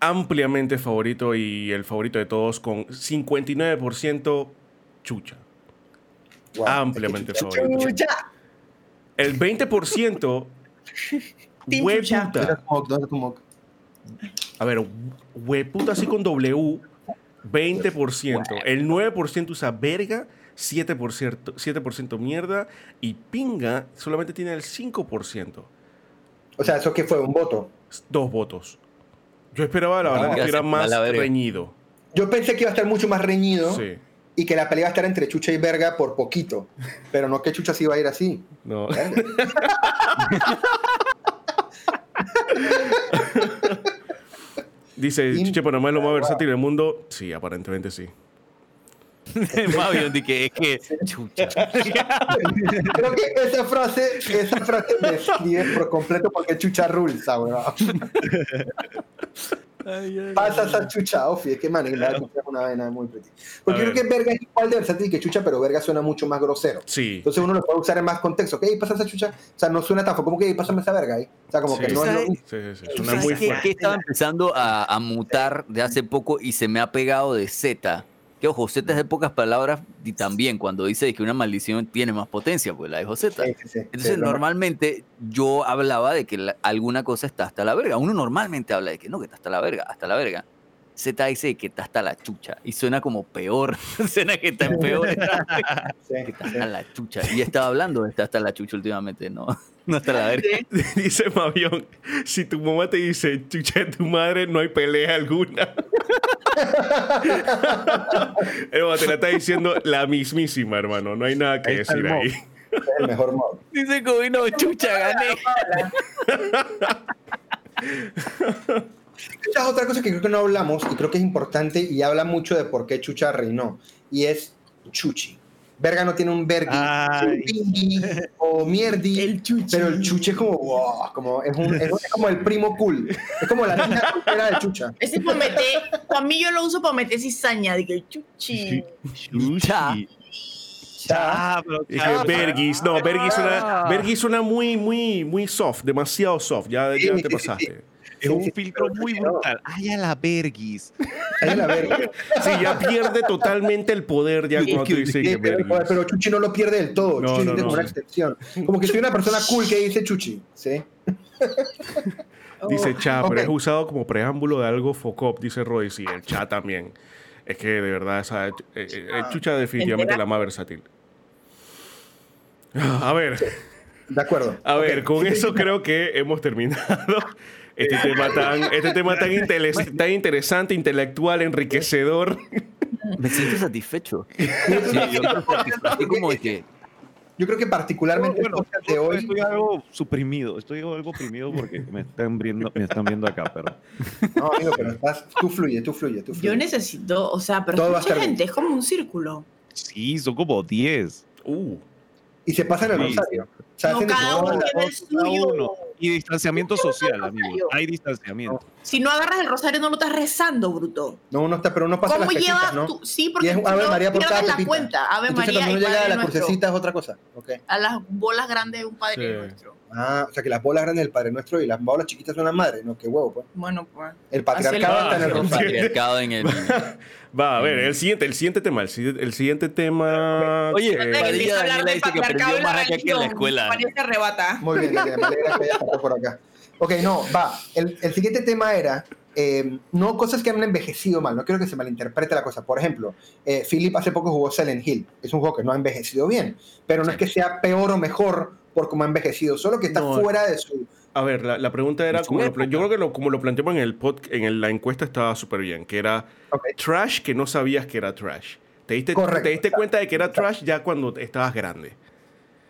Ampliamente favorito y el favorito de todos con 59% chucha. Wow, Ampliamente chucha- favorito. Chucha. El 20% Team ¿Dónde chucha. está hueputa. A ver, hueputa así con W, 20%. El 9% usa verga, 7%, 7% mierda y pinga solamente tiene el 5%. O sea, ¿eso qué fue? ¿Un voto? Dos votos. Yo esperaba, la verdad, Ah, que estuviera gracias, a más reñido. Yo pensé que iba a estar mucho más reñido Sí. Y que la pelea iba a estar entre Chucha y Verga por poquito. Pero no que Chucha se iba a ir así. No. Verga. Dice, Chiche Panamá es lo más versátil del mundo. Sí, aparentemente sí. De que es que. Chucha. Creo que esa frase, esa frase describe por completo porque Chucha rules, weón. Pasa esa Chucha, Ofi, es que man, la Chucha es una vaina muy pretty. Porque creo que Verga es igual de versátil que Chucha, pero Verga suena mucho más grosero. Sí. Entonces uno lo puede usar en más contexto. Ok, pasa esa chucha. O sea, no suena tan como que pásame esa verga ahí. O sea, como Sí. que no es lo mismo. Sí, sí, sí. ¿Tú Suena sabes muy qué, fuerte. qué estaba empezando a, a mutar de hace poco y se me ha pegado de Z? Que ojo, Z es de pocas palabras y también cuando dice que una maldición tiene más potencia, pues la. Sí, sí, sí. Entonces, normalmente yo hablaba de que la- alguna cosa está hasta la verga. Uno normalmente habla de que no, que está hasta la verga, hasta la verga. Z dice que está hasta la chucha y suena como peor. suena que está en peor. que está hasta la chucha. Y estaba hablando de estar hasta la chucha últimamente, no, no hasta la verga. Dice Mavión, si tu mamá te dice, chucha de tu madre, no hay pelea alguna. Eva, te la está diciendo la mismísima, hermano. No hay nada que Ahí está el decir ahí. Es el mejor modo. Dice que no, chucha, gané. Esa es otra cosa que creo que no hablamos y creo que es importante y habla mucho de por qué Chucha reinó. Y es Chuchi. Verga no tiene un pingui o mierdi. El. Pero el chuche es como, wow, como, es, un- es- es como el primo cool. Es como la niña soltera de chucha. Ese para meter, para mí yo lo uso para meter cizaña, de que el chuchi. Chucha. Ah. Bergis, no, Bergis suena. Bergis suena muy, muy, muy soft, demasiado soft. Ya, ya te pasaste. Es un filtro muy no. brutal. Ay, a la Bergis. Ahí la verga. Sí, ya pierde totalmente el poder ya cuando tú que- pero, pero Chuchi no lo pierde del todo. No, Chuchi no, tiene como no. una extensión. Como que soy una persona cool que dice Chuchi. ¿sí? Dice cha, pero es usado como preámbulo de algo focop, dice Roy. Sí, el cha también. Es que de verdad, esa, eh, eh, el chucha definitivamente Entera. la más versátil. A ver, De acuerdo. a ver, con eso creo que hemos terminado este tema tan, este tema tan, intele- tan interesante, intelectual, enriquecedor. Me siento satisfecho. Sí, yo satisfecho. Así como de que. Yo creo que particularmente Bueno, podcast de hoy. estoy algo suprimido. Estoy algo oprimido porque me están viendo, me están viendo acá, pero. No, amigo, pero estás, tú fluye, tú fluye, tú fluye. Yo necesito, o sea, pero mucha bien. gente, es como un círculo. Sí, son como 10. Uh, Y se pasa en el Sí. rosario. O sea, No, cada uno tiene el suyo. Y distanciamiento social, amigo. Hay distanciamiento. Si no agarras el rosario, no lo estás rezando, bruto. No, uno está, pero uno pasa ¿Cómo las llevas pepitas, ¿no? tú? Sí, Y porque es si Ave no, María por cada la pepita. cuenta. Ave Entonces María cuando y uno llega a la crucecita es otra cosa. Ok. A las bolas grandes de un Padre Sí. Nuestro. Ah, o sea que las bolas grandes del Padre Nuestro y las bolas chiquitas son las madres, no, qué huevo, pues. Bueno, pues. El patriarcado está en el El patriarcado en el. Va, a ver, el siguiente, el siguiente tema. El, siguiente- el siguiente tema. Oye, eh, Padilla Daniela de dice que patriarcado aprendió más acá que en la escuela. Parece arrebata. Muy bien, me alegra que hayas pasado por acá. Ok, no, va. El, el siguiente tema era eh, no cosas que han envejecido mal. No quiero que se malinterprete la cosa. Por ejemplo, eh, Philip hace poco jugó Silent Hill. Es un juego que no ha envejecido bien, pero no es que sea peor o mejor por cómo ha envejecido, solo que está No. fuera de su. A ver, la, la pregunta era, como lo yo creo que lo- como lo planteamos en, el pod, en el- la encuesta estaba súper bien, que era trash que no sabías que era trash. Te diste, Correcto. te diste cuenta de que era trash ya cuando estabas grande.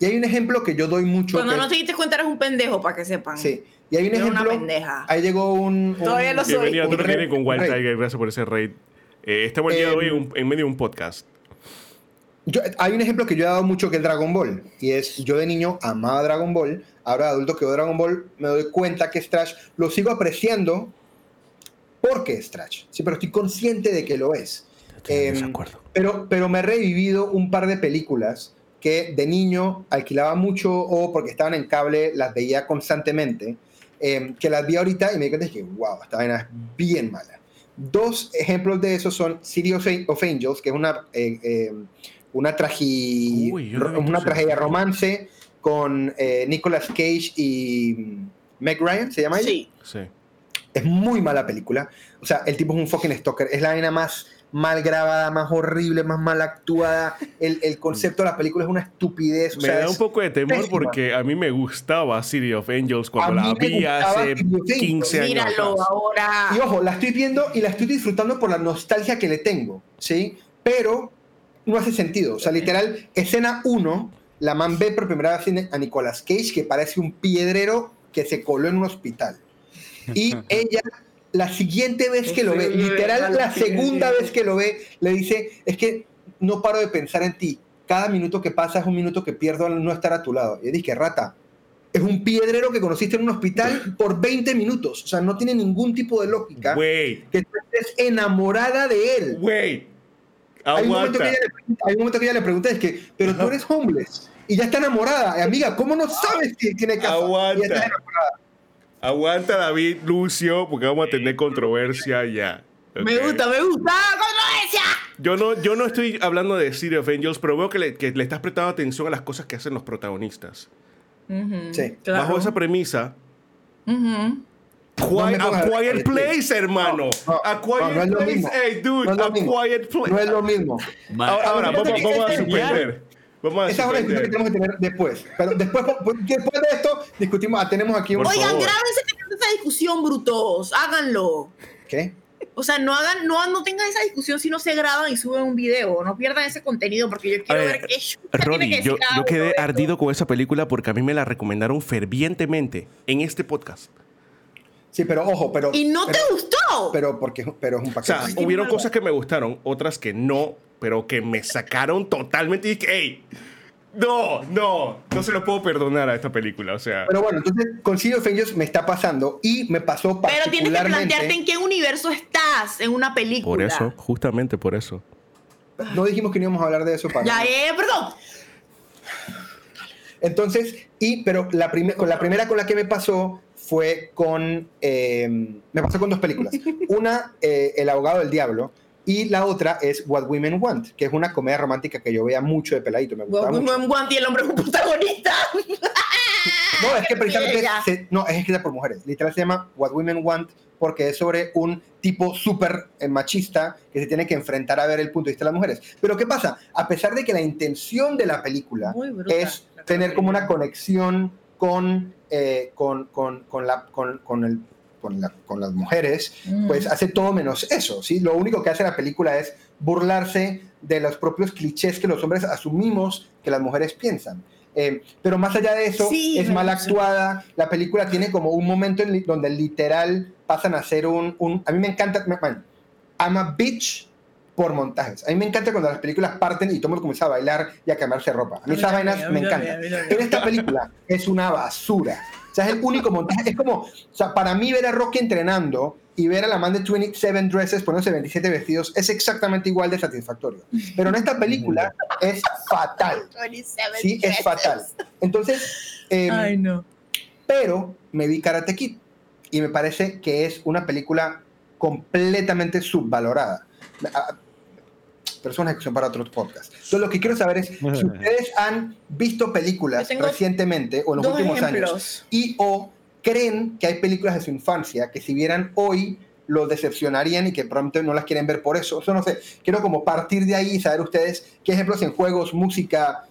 Y hay un ejemplo que yo doy mucho. Cuando que- no te diste cuenta eres un pendejo, para que sepan. Sí. Y hay un Era una ejemplo. pendeja. Ahí llegó un. un- Todavía lo soy. Bienvenida a con Wild. Tiger, gracias por ese raid. Eh, estamos el día de hoy Em, en, un- en medio de un podcast. Yo- hay un ejemplo que yo he dado mucho que es Dragon Ball. Y es, yo de niño amaba Dragon Ball. Ahora de adulto que veo Dragon Ball me doy cuenta que es trash. Lo sigo apreciando porque es trash. Sí, pero estoy consciente de que lo es. Em, Pero, pero me he revivido un par de películas que de niño alquilaba mucho o porque estaban en cable, las veía constantemente, em, que las vi ahorita y me di cuenta que, wow, esta vaina es bien mala. Dos ejemplos de eso son City of, Angels, que es una, eh, eh, una, tragi- Uy, no una tragedia romance con eh, Nicolas Cage y mm, Meg Ryan, ¿se llama ella? Sí. Sí. Es muy mala película. O sea, el tipo es un fucking stalker. Es la vaina más mal grabada, más horrible, más mal actuada. El, el concepto de la película es una estupidez. O Me sea, da un poco de temor pésima. porque a mí me gustaba City of Angels cuando la vi hace City of Angels. 15 años Míralo atrás. ahora. Y ojo, la estoy viendo y la estoy disfrutando por la nostalgia que le tengo, ¿sí? Pero no hace sentido. O sea, literal, escena 1, la man ve por primera vez a Nicolas Cage, que parece un piedrero que se coló en un hospital. Y ella, la siguiente vez que lo ve, literal, la segunda vez que lo ve, le dice, es que no paro de pensar en ti. Cada minuto que pasa es un minuto que pierdo al no estar a tu lado. Y dije, rata, es un piedrero que conociste en un hospital por 20 minutos. O sea, no tiene ningún tipo de lógica Güey, que tú estés enamorada de él. güey. Hay un, momento que ella le pregunta, hay un momento que ella le pregunta, es que, pero tú eres homeless y ya está enamorada. Amiga, ¿cómo no sabes que tiene casa? Aguanta. Y ya está enamorada. Aguanta David Lucio porque vamos a tener controversia ya. Me gusta, me gusta. ¡Controversia! Yo no, yo no estoy hablando de City of Angels, pero veo que le, que le estás prestando atención a las cosas que hacen los protagonistas. Sí. claro. Bajo esa premisa, Ujú. Quiet, a a- Quiet Place, hermano. No, a Quiet Place, mismo. hey, dude, a. Quiet Place. No es lo mismo. Ahora, ahora, vamos, a suspender. Vamos a Esa es una discusión que tenemos que tener después. Pero después, después de esto, discutimos, ah, tenemos aquí un... Oigan, grábense esa discusión, brutos. Háganlo. ¿Qué? O sea, no hagan, no, no tengan esa discusión si no se graban y suben un video. No pierdan ese contenido porque yo quiero ver, ver qué que Roddy, decir yo, yo quedé ardido con esa película porque a mí me la recomendaron fervientemente en este podcast. Sí, pero ojo, pero... Y no te gustó. Pero, porque, pero es un O paquete. sea, hubieron cosas que me gustaron, otras que no, pero que me sacaron totalmente y dije, hey, no, no, no se lo puedo perdonar a esta película. O sea, Pero bueno, entonces con City of Angels me está pasando y me pasó Pero tienes que particularmente... plantearte en qué universo estás en una película. por eso, justamente por eso. No dijimos que no íbamos a hablar de eso para... Ya, eh, perdón. Entonces, y, pero la, con la primera con la que me pasó fue con, eh, me pasó con dos películas. Una, eh, El abogado del diablo, y la otra es What Women Want, que es una comedia romántica que yo veía mucho de peladito, me gustaba mucho. Guanti, el hombre es un protagonista. No, es que precisamente, se- no, es escrita por mujeres. Literal se llama What Women Want porque es sobre un tipo súper eh, machista que se tiene que enfrentar a ver el punto de vista de las mujeres. Pero ¿qué pasa? A pesar de que la intención de la película es tener como una conexión con, eh, con, con, con la, con, con el, con, la- con las mujeres, pues hace todo menos eso, ¿sí? Lo único que hace la película es burlarse de los propios clichés que los hombres asumimos que las mujeres piensan. Eh, pero más allá de eso, Sí, es mal actuada. La película tiene como un momento en li- donde literal pasan a ser un, un- A mí me encanta... man, I'm a bitch por montajes. A mí me encanta cuando las películas parten y todo el mundo comienza a bailar y a cambiarse ropa. A mí esas vainas me encantan. Pero esta película es una basura. O sea, es el único montaje. Es como, o sea, para mí ver a Rocky entrenando y ver a la man de 27 Dresses poniéndose 27 vestidos es exactamente igual de satisfactorio. Pero en esta película es fatal. Sí, es fatal. Entonces, eh, Ay, no. Pero me vi Karate Kid y me parece que es una película completamente subvalorada. Personas que son para otros podcasts. Entonces, lo que quiero saber es si ustedes han visto películas recientemente o en los últimos años ejemplos. y o creen que hay películas de su infancia que si vieran hoy lo decepcionarían y que probablemente no las quieren ver por eso. Eso no sé. Quiero como partir de ahí y saber ustedes qué ejemplos en juegos, música.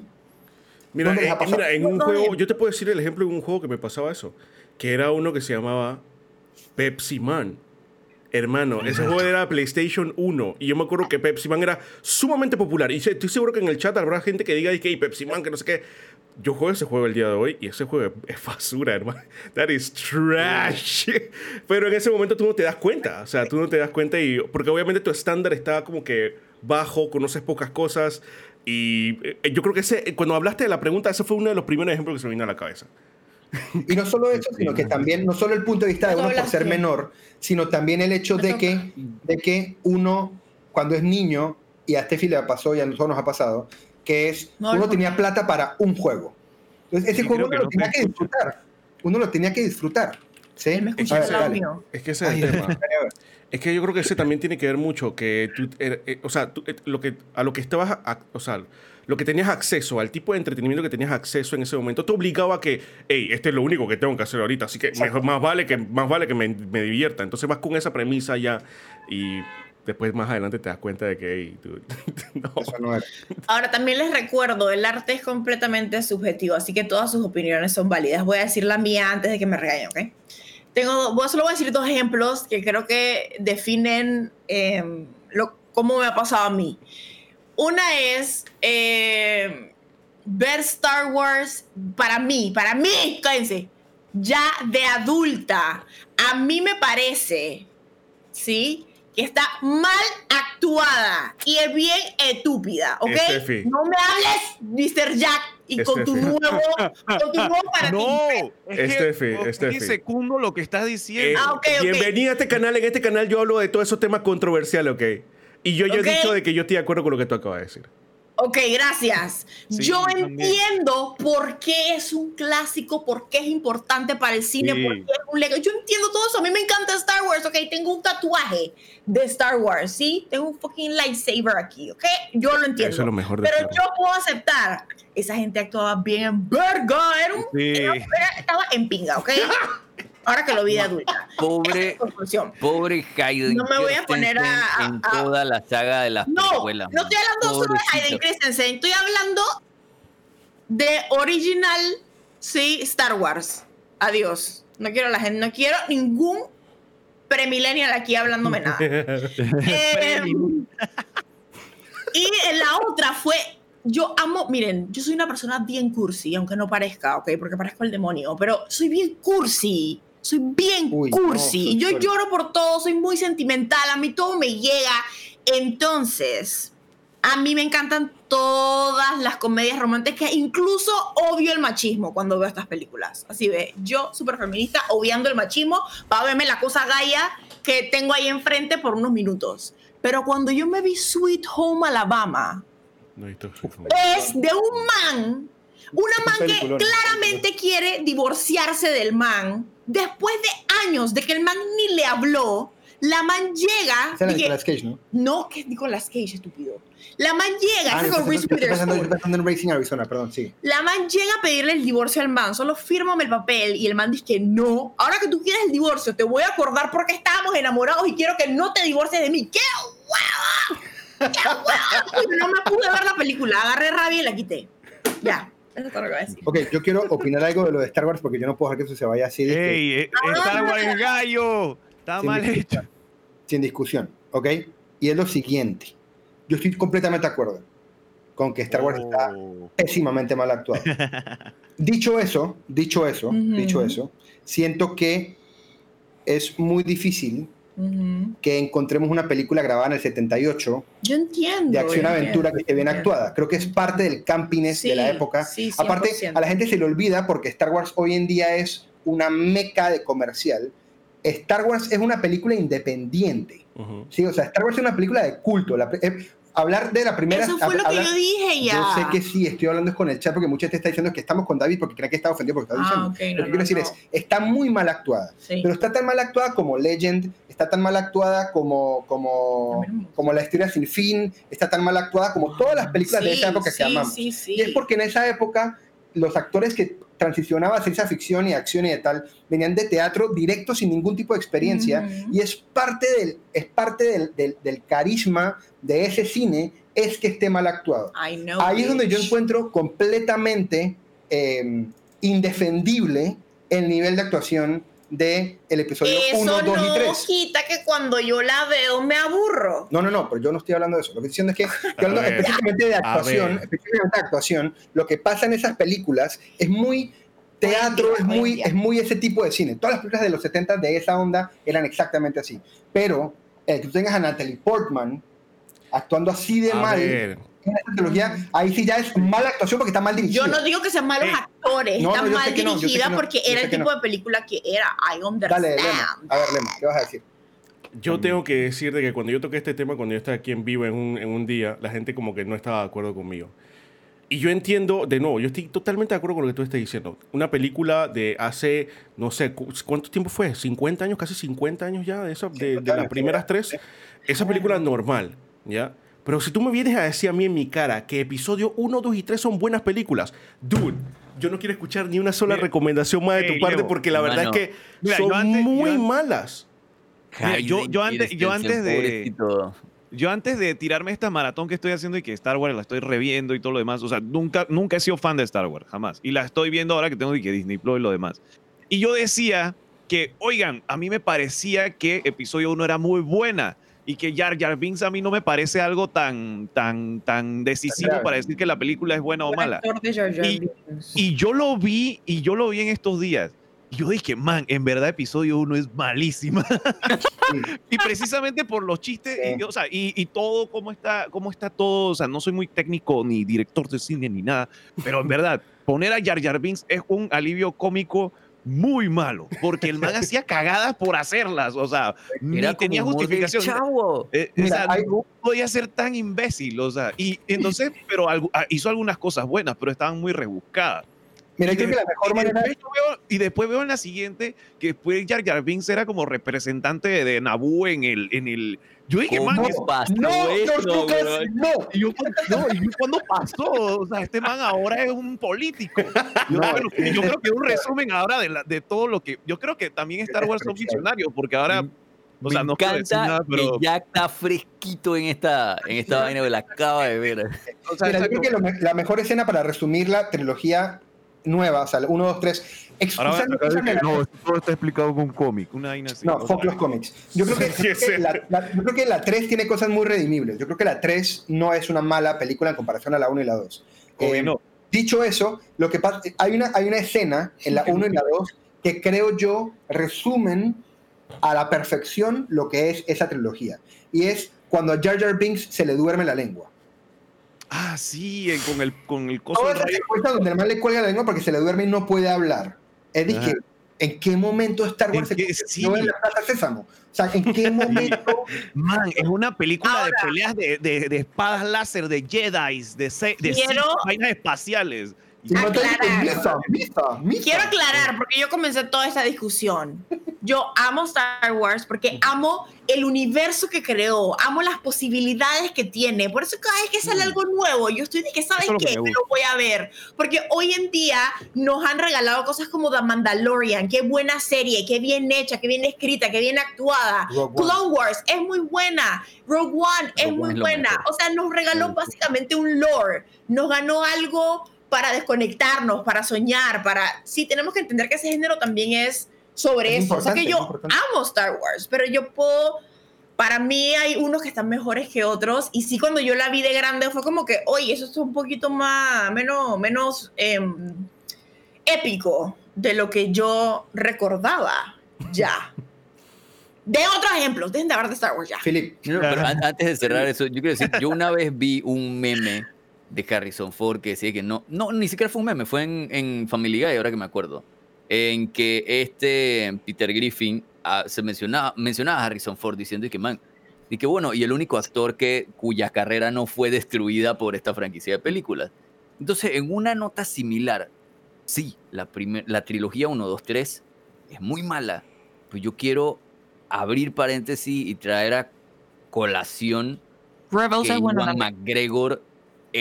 Mira, ¿Dónde les eh, mira, en un juego, yo te puedo decir el ejemplo de un juego que me pasaba eso, que era uno que se llamaba Pepsi Man. Hermano, ese juego era PlayStation 1 y yo me acuerdo que Pepsi Man era sumamente popular y estoy seguro que en el chat habrá gente que diga que "Hey, Pepsi Man, que no sé qué. Yo juego ese juego el día de hoy y ese juego es basura, hermano. That is trash. Pero en ese momento tú no te das cuenta, o sea, tú no te das cuenta y porque obviamente tu estándar está como que bajo, conoces pocas cosas y eh, yo creo que ese, cuando hablaste de la pregunta, ese fue uno de los primeros ejemplos que se me vino a la cabeza. Y no solo eso, sino que también, no solo el punto de vista de ¿Cuándo uno por ser menor, sino también el hecho de que, de que uno, cuando es niño, y a Steffi le pasó y a nosotros nos ha pasado, que es, No, uno no. tenía plata para un juego. Entonces, ese juego uno que lo tenía te que disfrutar. Uno lo tenía que disfrutar. ¿Sí? Dale. mío. Es que ese es el tema. Es que yo creo que ese también tiene que ver mucho que tú, er- eh, o sea, tú, eh, lo que, a lo que estabas, a- o sea, lo que tenías acceso, al tipo de entretenimiento que tenías acceso en ese momento, te obligaba a que, hey, este es lo único que tengo que hacer ahorita, así que mejor, más vale que, más vale que me, me divierta. Entonces vas con esa premisa ya y después más adelante te das cuenta de que, hey, dude, no. Eso no era. Ahora también les recuerdo, el arte es completamente subjetivo, así que todas sus opiniones son válidas. Voy a decir la mía antes de que me regañen, ¿ok? Tengo, voy- solo voy a decir dos ejemplos que creo que definen eh, lo, cómo me ha pasado a mí. Una es eh, ver Star Wars para mí, para mí, cállense, ya de adulta. A mí me parece, ¿sí? Que está mal actuada y es bien estúpida, ¿ok? Steffi. No me hables, Mr. Jack, y con tu Steffi. nuevo, con tu nuevo para No, es que, es Steffi. que segundo lo que estás Eh, diciendo. Ah, ok, ok. Bienvenida a este canal. En este canal yo hablo de todos esos temas controversiales, ¿ok? Y yo ya Ok. he dicho de que yo estoy de acuerdo con lo que tú acabas de decir. Ok, gracias. Sí, Yo también. entiendo por qué es un clásico, por qué es importante para el cine, Sí. por qué es un legado. Yo entiendo todo eso. A mí me encanta Star Wars, ok. Tengo un tatuaje de Star Wars, ¿sí? Tengo un fucking lightsaber aquí, ok. Yo lo entiendo. Eso es lo mejor de Pero yo puedo aceptar. Esa gente actuaba bien en verga. Era un, Sí. era- era- estaba en pinga, ok. Ahora que lo vi de adulta. Pobre, pobre Hayden No me voy a poner a- en a- a- toda la saga de las No, no estoy hablando solo de Hayden. Christensen, estoy hablando de original, sí, Star Wars. Adiós. No quiero la gente, no quiero ningún premillennial aquí hablándome nada. Eh, y la otra fue, yo amo, miren, yo soy una persona bien cursi, aunque no parezca, ¿ok? Porque parezco el demonio, pero soy bien cursi. Soy bien Uy, no, cursi. soy yo fuerte. lloro por todo, soy muy sentimental, a mí todo me llega. Entonces, a mí me encantan todas las comedias románticas, incluso obvio el machismo cuando veo estas películas. Así ve, yo, súper feminista, obviando el machismo, para verme la cosa gaya que tengo ahí enfrente por unos minutos. Pero cuando yo me vi Sweet Home Alabama, No, esto es de un man, una man que claramente quiere divorciarse del man. Después de años de que el man ni le habló, la man llega. Esa Nicolas Cage, ¿no? no, que es Nicolas Cage, estúpido. La man llega, Ah, yo con Reese en Racing Arizona, perdón, sí. La man llega a pedirle el divorcio al man, solo fírmame el papel y el man dice que no. Ahora que tú quieres el divorcio, te voy a acordar porque estábamos enamorados y quiero que no te divorcies de mí. ¡Qué hueva! ¡Qué hueva! Y No me pude ver la película, agarré rabia y la quité. Ya, eso es todo lo que voy a decir. Ok, yo quiero opinar algo de lo de Star Wars porque yo no puedo dejar que eso se vaya así de que- ¡Ey! eh, Ah, Star Wars es gallo. Está sin mal hecho. sin discusión, ¿ok? Y es lo siguiente. Yo estoy completamente de acuerdo con que Star Wars está Oh. pésimamente mal actuado. dicho eso, dicho eso, dicho eso, siento que es muy difícil Que encontremos una película grabada en el 78 Yo entiendo. de acción-aventura entiendo, que esté bien actuada. Creo que es parte del campiness de la época. sí, Aparte, 100%. a la gente se le olvida porque Star Wars hoy en día es una meca de comercial. Star Wars es una película independiente. Sí, o sea, Star Wars es una película de culto. La eh, hablar de la primera. Eso fue lo que yo dije ya. Yo sé que sí, estoy hablando con el chat porque mucha gente está diciendo que estamos con David porque cree que está ofendido porque está Ah, diciendo. Lo que no, quiero decir no. es, está muy mal actuada. Sí. Pero está tan mal actuada como Legend, está tan mal actuada como, como, como La Historia Sin Fin, está tan mal actuada como todas las películas de esa época sí, que amamos. Sí, sí. Y es porque en esa época los actores que transicionaban a ciencia ficción y acción y de tal venían de teatro directo sin ningún tipo de experiencia y es parte, del, es parte del, del- del carisma de ese cine es que esté mal actuado. I know, Ahí es donde yo encuentro completamente eh, indefendible el nivel de actuación del el episodio Eso 1, 2 y no 3. quita que cuando yo la veo me aburro. No, no, no, pero yo no estoy hablando de eso. Lo que estoy diciendo es que, estoy hablando ver, específicamente de actuación, específicamente de actuación, lo que pasa en esas películas es muy teatro, es muy, es muy ese tipo de cine. Todas las películas de los 70 de esa onda eran exactamente así. Pero el que tú tengas a Natalie Portman actuando así de A mal ver, en esta trilogía, ahí sí ya es mala actuación porque está mal dirigida. Yo no digo que sean malos actores, No, está no, mal dirigida no, porque era el tipo no. de película que era. I Dale, understand. Lema. A ver, Lema, ¿qué vas a decir? yo tengo que decir de que cuando yo toqué este tema, cuando yo estaba aquí en vivo en un, en un día, la gente como que no estaba de acuerdo conmigo. Y yo entiendo, de nuevo, yo estoy totalmente de acuerdo con lo que tú estás diciendo. Una película de hace, no sé, cu- ¿cuánto tiempo fue? ¿50 años? Casi 50 años ya de, esa, de, de las primeras tres. Esa película normal, ¿ya? Pero si tú me vienes a decir a mí en mi cara que episodio 1, 2 y 3 son buenas películas, dude, yo no quiero escuchar ni una sola Mira, recomendación más de tu parte Leo, porque la verdad es que Mira, son antes- muy yo malas. Mira, yo- yo antes- yo antes de- Pobrecito. Yo antes de tirarme esta maratón que estoy haciendo y que Star Wars la estoy reviendo y todo lo demás, o sea, nunca, nunca he sido fan de Star Wars, jamás. Y la estoy viendo ahora que tengo que Disney Plus y lo demás. Y yo decía que, oigan, a mí me parecía que episodio 1 era muy buena y que Jar Jar Binks a mí no me parece algo tan, tan, tan decisivo Claro. para decir que la película es buena o mala. Jar Jar Y- yo lo vi, y yo lo vi en estos días. Y yo dije, man, en verdad episodio 1 es malísima. y precisamente por los chistes, Sí. y, o sea, y, y todo, cómo está, cómo está todo, o sea, no soy muy técnico ni director de cine ni nada, pero en verdad, poner a Jar Jar Binks es un alivio cómico muy malo, porque el man hacía cagadas por hacerlas, o sea, ni tenía justificación. Chavo. Eh, o Mira, sea, hay- no podía ser tan imbécil, o sea, y entonces, pero ah, hizo algunas cosas buenas, pero estaban muy rebuscadas. Mira, Y yo creo que la mejor y manera después veo- y después veo en la siguiente que después Jar Jar Binks era como representante de, de Naboo en el, en el. Yo dije, man, ¿Cómo eso- pasó No, eso, George Lucas, no. y yo, no, y yo, ¿cuándo pasó? O sea, este man ahora es un político. Yo, No, bueno, es- yo creo que un resumen ahora de, la- de todo lo que. Yo creo que también Star Wars son visionarios, porque ahora. O sea, Me no encanta nada, pero. que ya está fresquito en esta, en esta vaina que la acaba de ver. o sea, Mira, yo creo que lo la mejor escena para resumir la trilogía nueva, o sea, 1, 2, 3, Ahora cosas de que no, esto todo está explicado con un cómic, una así. No, fuck los cómics. Yo creo, que, creo la, la- yo creo que la 3 tiene cosas muy redimibles. Yo creo que la 3 no es una mala película en comparación a la 1 y la 2. como que Eh, no. Dicho eso, lo que pasa, hay una, hay una escena en la 1 y la 2 que creo yo resumen a la perfección lo que es esa trilogía. Y es cuando a Jar Jar Binks se le duerme la lengua. Ah, sí, eh, con el, con el coso rayo. secuencia donde el man le cuelga la lengua porque se le duerme y no puede hablar. Es dije, ¿en qué momento Star ¿En Wars se Sí. en la Plaza Sésamo? O sea, ¿en qué momento? Man, es una película Ahora. de peleas de, de, de espadas láser, de Jedi, de, se- de Sith, vainas espaciales. Misa, misa, misa. Quiero aclarar, porque yo comencé toda esta discusión. Yo amo Star Wars porque amo el universo que creó, amo las posibilidades que tiene. Por eso cada vez que sale algo nuevo, yo estoy de que, ¿sabes lo qué? gusta. lo voy a ver. Porque hoy en día nos han regalado cosas como The Mandalorian. Qué buena serie, qué bien hecha, qué bien escrita, qué bien actuada. One. Clone Wars es muy buena. Rogue One es Rogue One muy es lo buena. mejor. O sea, nos regaló básicamente un lore. Nos ganó algo para desconectarnos, para soñar, para... Sí, tenemos que entender que ese género también es sobre Es eso. O sea, que yo amo Star Wars, pero yo puedo... Para mí hay unos que están mejores que otros. Y sí, cuando yo la vi de grande fue como que, oye, eso es un poquito más, menos, menos em, épico de lo que yo recordaba ya. De otros ejemplos, dejen de hablar de Star Wars ya. Philip, No, pero an- antes de cerrar eso, yo quiero decir, yo una vez vi un meme de Harrison Ford que decía que no, no, ni siquiera fue un meme, fue en, en Family Guy, ahora que me acuerdo, en que este Peter Griffin ah, se mencionaba, mencionaba a Harrison Ford diciendo que, man, Y que bueno, y el único actor que, cuya carrera no fue destruida por esta franquicia de películas. Entonces, en una nota similar, sí, la, primer- la trilogía 1, 2, 3 es muy mala, pues yo quiero abrir paréntesis y traer a colación Rebels que Iwan. McGregor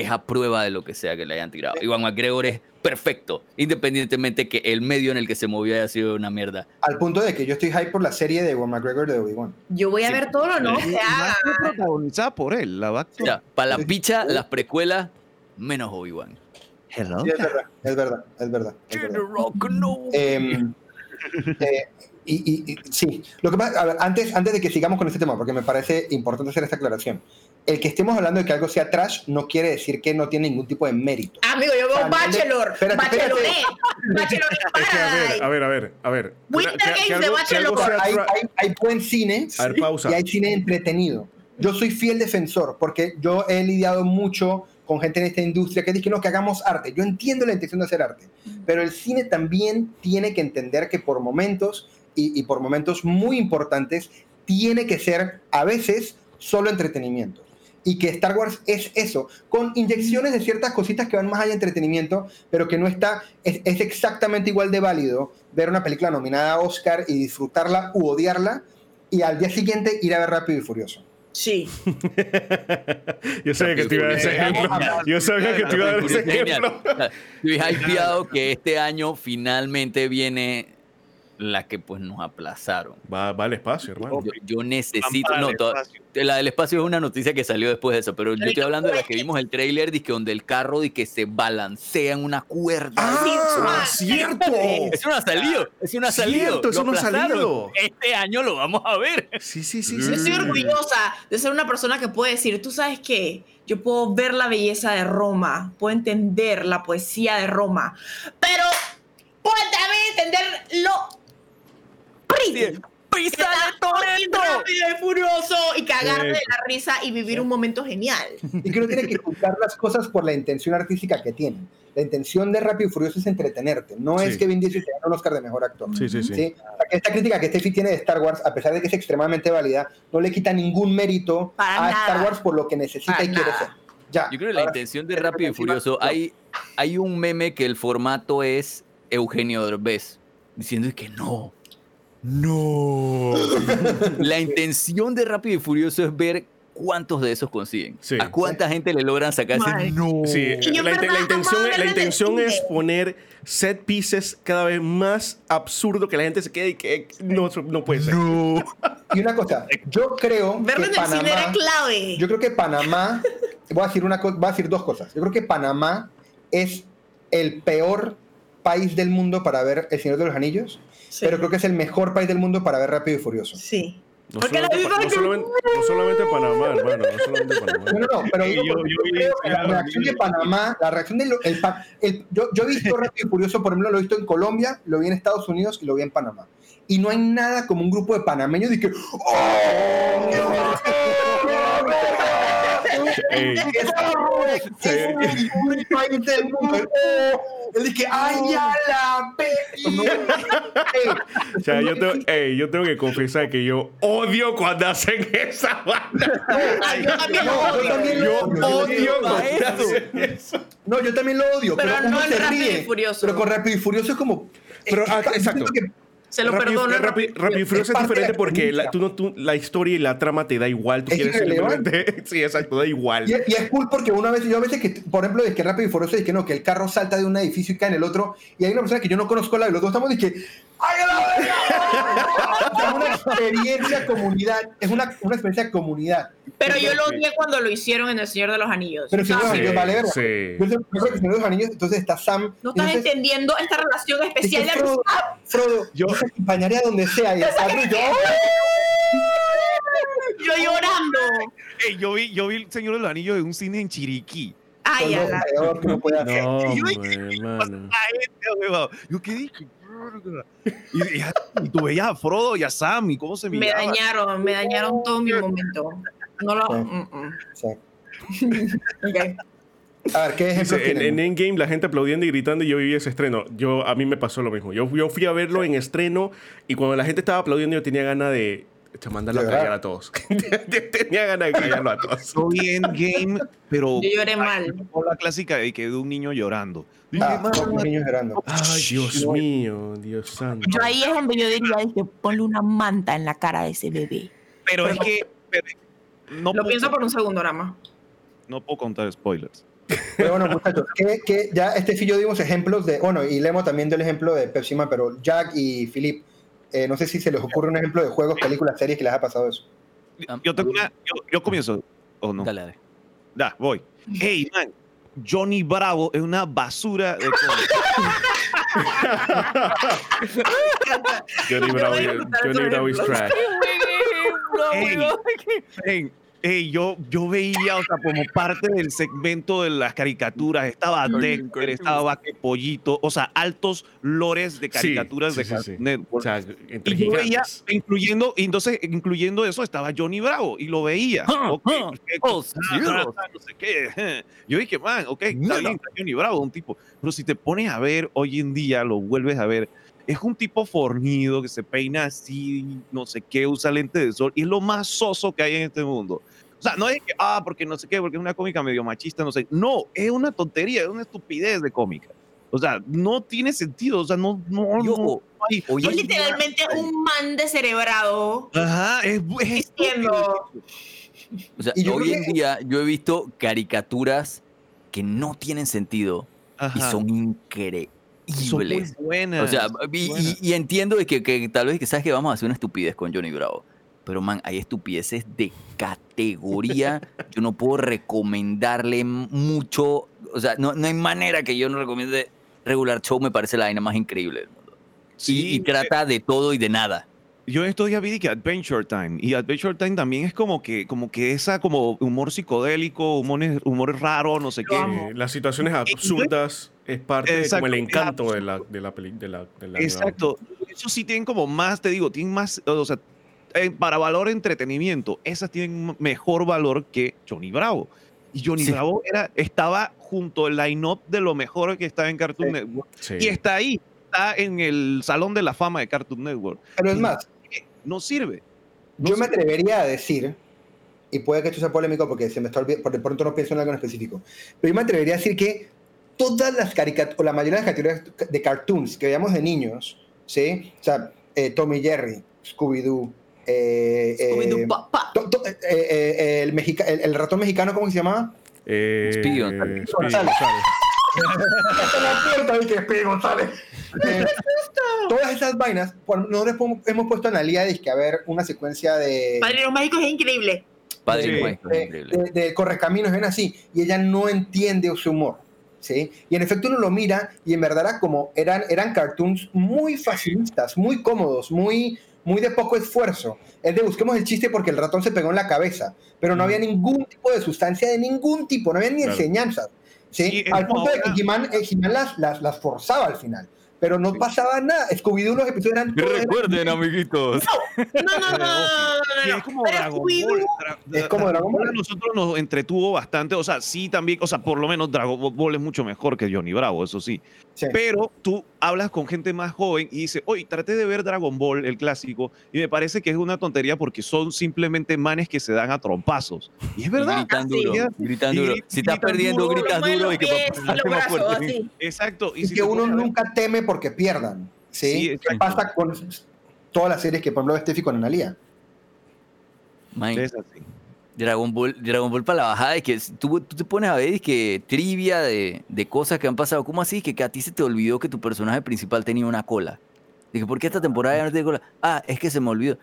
es a prueba de lo que sea que le hayan tirado. Iwan McGregor es perfecto, independientemente que el medio en el que se movió haya sido una mierda. Al punto de que yo estoy hype por la serie de Ewan McGregor de Obi-Wan. Yo voy a Sí. ver todo lo no que y va a protagonizada por él, la va a O sea, actuar. para la Sí. picha, las precuelas, menos Obi-Wan. Hello. Sí, es verdad, es verdad, es verdad. es verdad. Rock, no. Em, eh, y, y- y- sí, lo que pasa, ver, antes, antes de que sigamos con este tema, porque me parece importante hacer esta aclaración, el que estemos hablando de que algo sea trash no quiere decir que no tiene ningún tipo de mérito. Amigo, yo veo Ah, no, Bachelor. Bachelor Es que, a ver, a ver, a ver, a ver. Winter Que- que- que Games de Bachelor. sea Hay, hay- hay buen cine A ver, pausa. y hay cine entretenido. Yo soy fiel defensor porque yo he lidiado mucho con gente en esta industria que dice que no, que hagamos arte. Yo entiendo la intención de hacer arte, pero el cine también tiene que entender que por momentos y, y por momentos muy importantes tiene que ser a veces solo entretenimiento. Y que Star Wars es eso, con inyecciones de ciertas cositas que van más allá de entretenimiento, pero que no está, es, es exactamente igual de válido ver una película nominada a Oscar y disfrutarla u odiarla, y al día siguiente ir a ver Rápido y Furioso. Sí. Yo sabía que te iba a dar ese ejemplo. Yo sabía que te iba a dar ese Genial. ejemplo. Estoy hypeado que este año finalmente viene la que pues nos aplazaron. Va, va al espacio, hermano. Yo, yo necesito, no, la del espacio es una noticia que salió después de eso, pero yo estoy hablando de la que vimos el trailer, que donde el carro y que se balancea en una cuerda. ¡Ah, Sí, cierto! Eso no ha salido, eso no ha salido. Cierto, eso lo no ha salido. Este año lo vamos a ver. Sí, sí, sí. Yo estoy orgullosa de ser una persona que puede decir, tú sabes qué, yo puedo ver la belleza de Roma, puedo entender la poesía de Roma, pero puedo también entender lo pretty. ¡Pisa de Toretto! rápido y furioso y cagarte de la risa y vivir un momento genial. Y que uno tiene que juzgar las cosas por la intención artística que tienen. La intención de Rápido y Furioso es entretenerte, no Sí. es que Vin Diesel te gane un Oscar de Mejor Actor. Sí, sí, sí. ¿sí? Que esta crítica que Steffi tiene de Star Wars, a pesar de que es extremadamente válida, no le quita ningún mérito Para a nada. Star Wars por lo que necesita Para y quiere nada. ser. Ya. Yo creo que la intención de Rápido y Furioso, no. hay, hay un meme que el formato es Eugenio Derbez, diciendo que no, no. la intención de Rápido y Furioso es ver cuántos de esos consiguen. Sí. A cuánta gente le logran sacar ese no. Sí, la, inte- ¿verdad? la intención, la intención es poner set pieces cada vez más absurdo que la gente se quede y que no, no puede ser. Y una cosa, yo creo Verlo que en el cine era Panamá, clave. yo creo que Panamá, voy a decir una voy a decir dos cosas. Yo creo que Panamá es el peor país del mundo para ver El Señor de los Anillos, Sí. pero creo que es el mejor país del mundo para ver Rápido y Furioso. Sí. No Porque la solamente, pa- no, vida- solamente, no solamente Panamá, hermano. No solamente Panamá. No, no, no, pero yo- yo yo, vi- creo que la reacción de Panamá, la reacción de lo- el, el- yo, yo he visto Rápido y Furioso, por ejemplo, lo he visto en Colombia, lo vi en Estados Unidos y lo vi en Panamá. Y no hay nada como un grupo de panameños de que ¡Oh! Ey, Es el mejor país del mundo. Él dice, ¡ay, a la o sea, yo, tengo, ey, yo tengo que confesar que yo odio cuando hacen esa banda. Ay, yo también lo No, yo odio. también Yo lo odio cuando eso. hacen eso. No, yo también lo odio, pero, no en Rápido y. Furioso. Pero con Rápido y Furioso es como... Pero, es- ah, exacto. Se lo Rápido- perdono. Rápido, Rápido y Furioso es de diferente porque la, tú no, tú- la historia y la trama te da igual. Tú Es quieres simplemente. Sí, exacto, da igual. Y, y es cool porque una vez, yo a veces que, por ejemplo, es que Rápido y Furioso es que no, que el carro salta de un edificio y cae en el otro, y hay una persona que yo no conozco la de los dos estamos y que ¡ay, a la verga! Es una experiencia comunidad, es una, una experiencia de comunidad. Pero yo lo odié cuando lo hicieron en El Señor de los Anillos. Pero si no, Ah, Anillos vale sí. Yo creo que si no los anillos, entonces está Sam. No estás entonces- entendiendo esta relación que especial de Frodo, amistad. Frodo, Yo- te acompañaría donde sea y el yo, Yo llorando. Yo, vi, yo vi El Señor de los Anillos en un cine en Chiriquí. Ay, "Son a peor que uno puede hacer". No, Yo hombre, hermano. A huevado. Yo qué dije. Y, y, y tú veías a Frodo y a Sam y cómo se me dañaron, me dañaron todo mi momento. No lo. Sí. mm, mm. Sí. A ver, ¿qué ejemplos Dice, en, en Endgame la gente aplaudiendo y gritando y yo viví ese estreno. Yo, a mí me pasó lo mismo. Yo, yo fui a verlo en estreno y cuando la gente estaba aplaudiendo yo tenía ganas de Echa, mándalo a callar a todos. Tenía ganas de callarlo a todos. Yo vi Endgame, pero Yo lloré mal. por la clásica de que de un niño llorando. Ah, "Man, los niños llorando. Ay, Dios mío, Dios santo. Yo ahí es donde yo diría, que ponle una manta en la cara de ese bebé. pero es que pero no, Lo puedo, pienso por un segundo nada más. no puedo contar spoilers. Pero bueno, muchachos, que, que ya este sí yo dimos ejemplos de, bueno, y Lemo también del ejemplo de Pepsi Man, pero Jack y Philip, eh, no sé si se les ocurre un ejemplo de juegos, películas, series que les ha pasado eso. Yo tengo una, yo, yo comienzo, o no. Dale, dale. Da, voy. Hey, man, Johnny Bravo es una basura de. Johnny Bravo, Johnny Bravo is trash. Ey, ey, ey, yo, yo veía, o sea, como parte del segmento de las caricaturas, estaba Dexter, estaba Pollito, o sea, altos lores de caricaturas sí, de sí, Cartoon sí. Network. O sea, entre y yo veía, incluyendo, entonces, incluyendo eso, estaba Johnny Bravo, y lo veía. Ah, Ok, ah, perfecto. oh, Ah, Dios. ah, ah, no sé qué. Yo dije, man, ok, está bien, está Johnny Bravo, un tipo. Pero si te pones a ver hoy en día, lo vuelves a ver, es un tipo fornido que se peina así, no sé qué, usa lente de sol, y es lo más soso que hay en este mundo. O sea, no es que, ah, porque no sé qué, porque es una cómica medio machista, no sé. No, es una tontería, es una estupidez de cómica. O sea, no tiene sentido, o sea, no, no, Y no hay- hoy Es en literalmente un man descerebrado. Ajá, es, es Diciendo- O sea, Y yo hoy en que- día yo he visto caricaturas que no tienen sentido y Ajá. Son Son muy buenas. O sea, y, buenas. y- y entiendo de que, que tal vez que sabes que vamos a hacer una estupidez con Johnny Bravo. Pero, man, hay estupideces de categoría. Yo no puedo recomendarle mucho. O sea, no, no hay manera que yo no recomiende Regular Show. Me parece la vaina más increíble del mundo. Y- Sí, y, trata de todo y de nada. Yo en estos días vi que Adventure Time y Adventure Time también es como que como que esa como humor psicodélico, humor, humor raro, no sé Lo qué. amo. Eh, las situaciones absurdas es parte de como Exacto, el encanto de la, de la peli- de la, de la Exacto. Eso sí tienen como más, te digo, tienen más, o sea, eh, para valor entretenimiento, esas tienen mejor valor que Johnny Bravo. Y Johnny Sí. Bravo era, estaba junto al line-up de lo mejor que estaba en Cartoon Sí. Network. Sí. Y está ahí, está en el salón de la fama de Cartoon Network. Pero es más, No sirve. No yo me sirve. atrevería a decir, y puede que esto sea polémico porque se me está olvidando, por de pronto no pienso en algo en específico, pero yo me atrevería a decir que todas las caricaturas, o la mayoría de las caricaturas de cartoons que veíamos de niños, ¿sí? O sea, eh, Tommy Jerry, Scooby-Doo, eh, eh, Scooby-Doo, pa, pa. to- to- eh, eh, el, mexica- el, el ratón mexicano, ¿cómo se llamaba? Eh, Speedy González. Eh, todas esas vainas, nosotros hemos- hemos puesto en la liga de que a ver una secuencia de, Padrinos Mágicos es increíble. Padre Sí. Mágico, de, increíble. de- de Correcaminos, ven así, y ella no entiende su humor. ¿Sí? Y en efecto uno lo mira y en verdad era como, eran, eran cartoons muy facilistas, muy cómodos, muy, muy de poco esfuerzo. Es de busquemos el chiste porque el ratón se pegó en la cabeza, pero no había ningún tipo de sustancia de ningún tipo, no había ni Claro. enseñanzas. ¿sí? Al punto de que He-Man eh, las, las forzaba al final, pero no Sí. pasaba nada. Scooby-Doo los episodios eran... todos- amiguitos. No, no, no, es como Dragon Ball. Es como Dragon Ball. A nosotros nos entretuvo bastante. O sea, sí también, o sea, por lo menos Dragon Ball es mucho mejor que Johnny Bravo, eso sí. Sí. Pero tú hablas con gente más joven y dices, oye, traté de ver Dragon Ball, el clásico, y me parece que es una tontería porque son simplemente manes que se dan a trompazos. Y es verdad. Gritan Así. duro, gritan Y duro. Si estás gritan perdiendo, duro, gritas duro y que y más fuerte. así. Exacto. Y, y si que uno nunca teme porque pierdan. ¿sí? Sí, ¿Qué pasa con todas las series que, por ejemplo, Steffi con Analia? Man, Es así. Dragon Ball, Dragon Ball para la bajada es que tú, tú te pones a ver es que trivia de, de cosas que han pasado. ¿Cómo así? Que, que a ti se te olvidó que tu personaje principal tenía una cola. Dije, ¿por qué esta temporada ya no tiene cola? Ah, es que se me olvidó.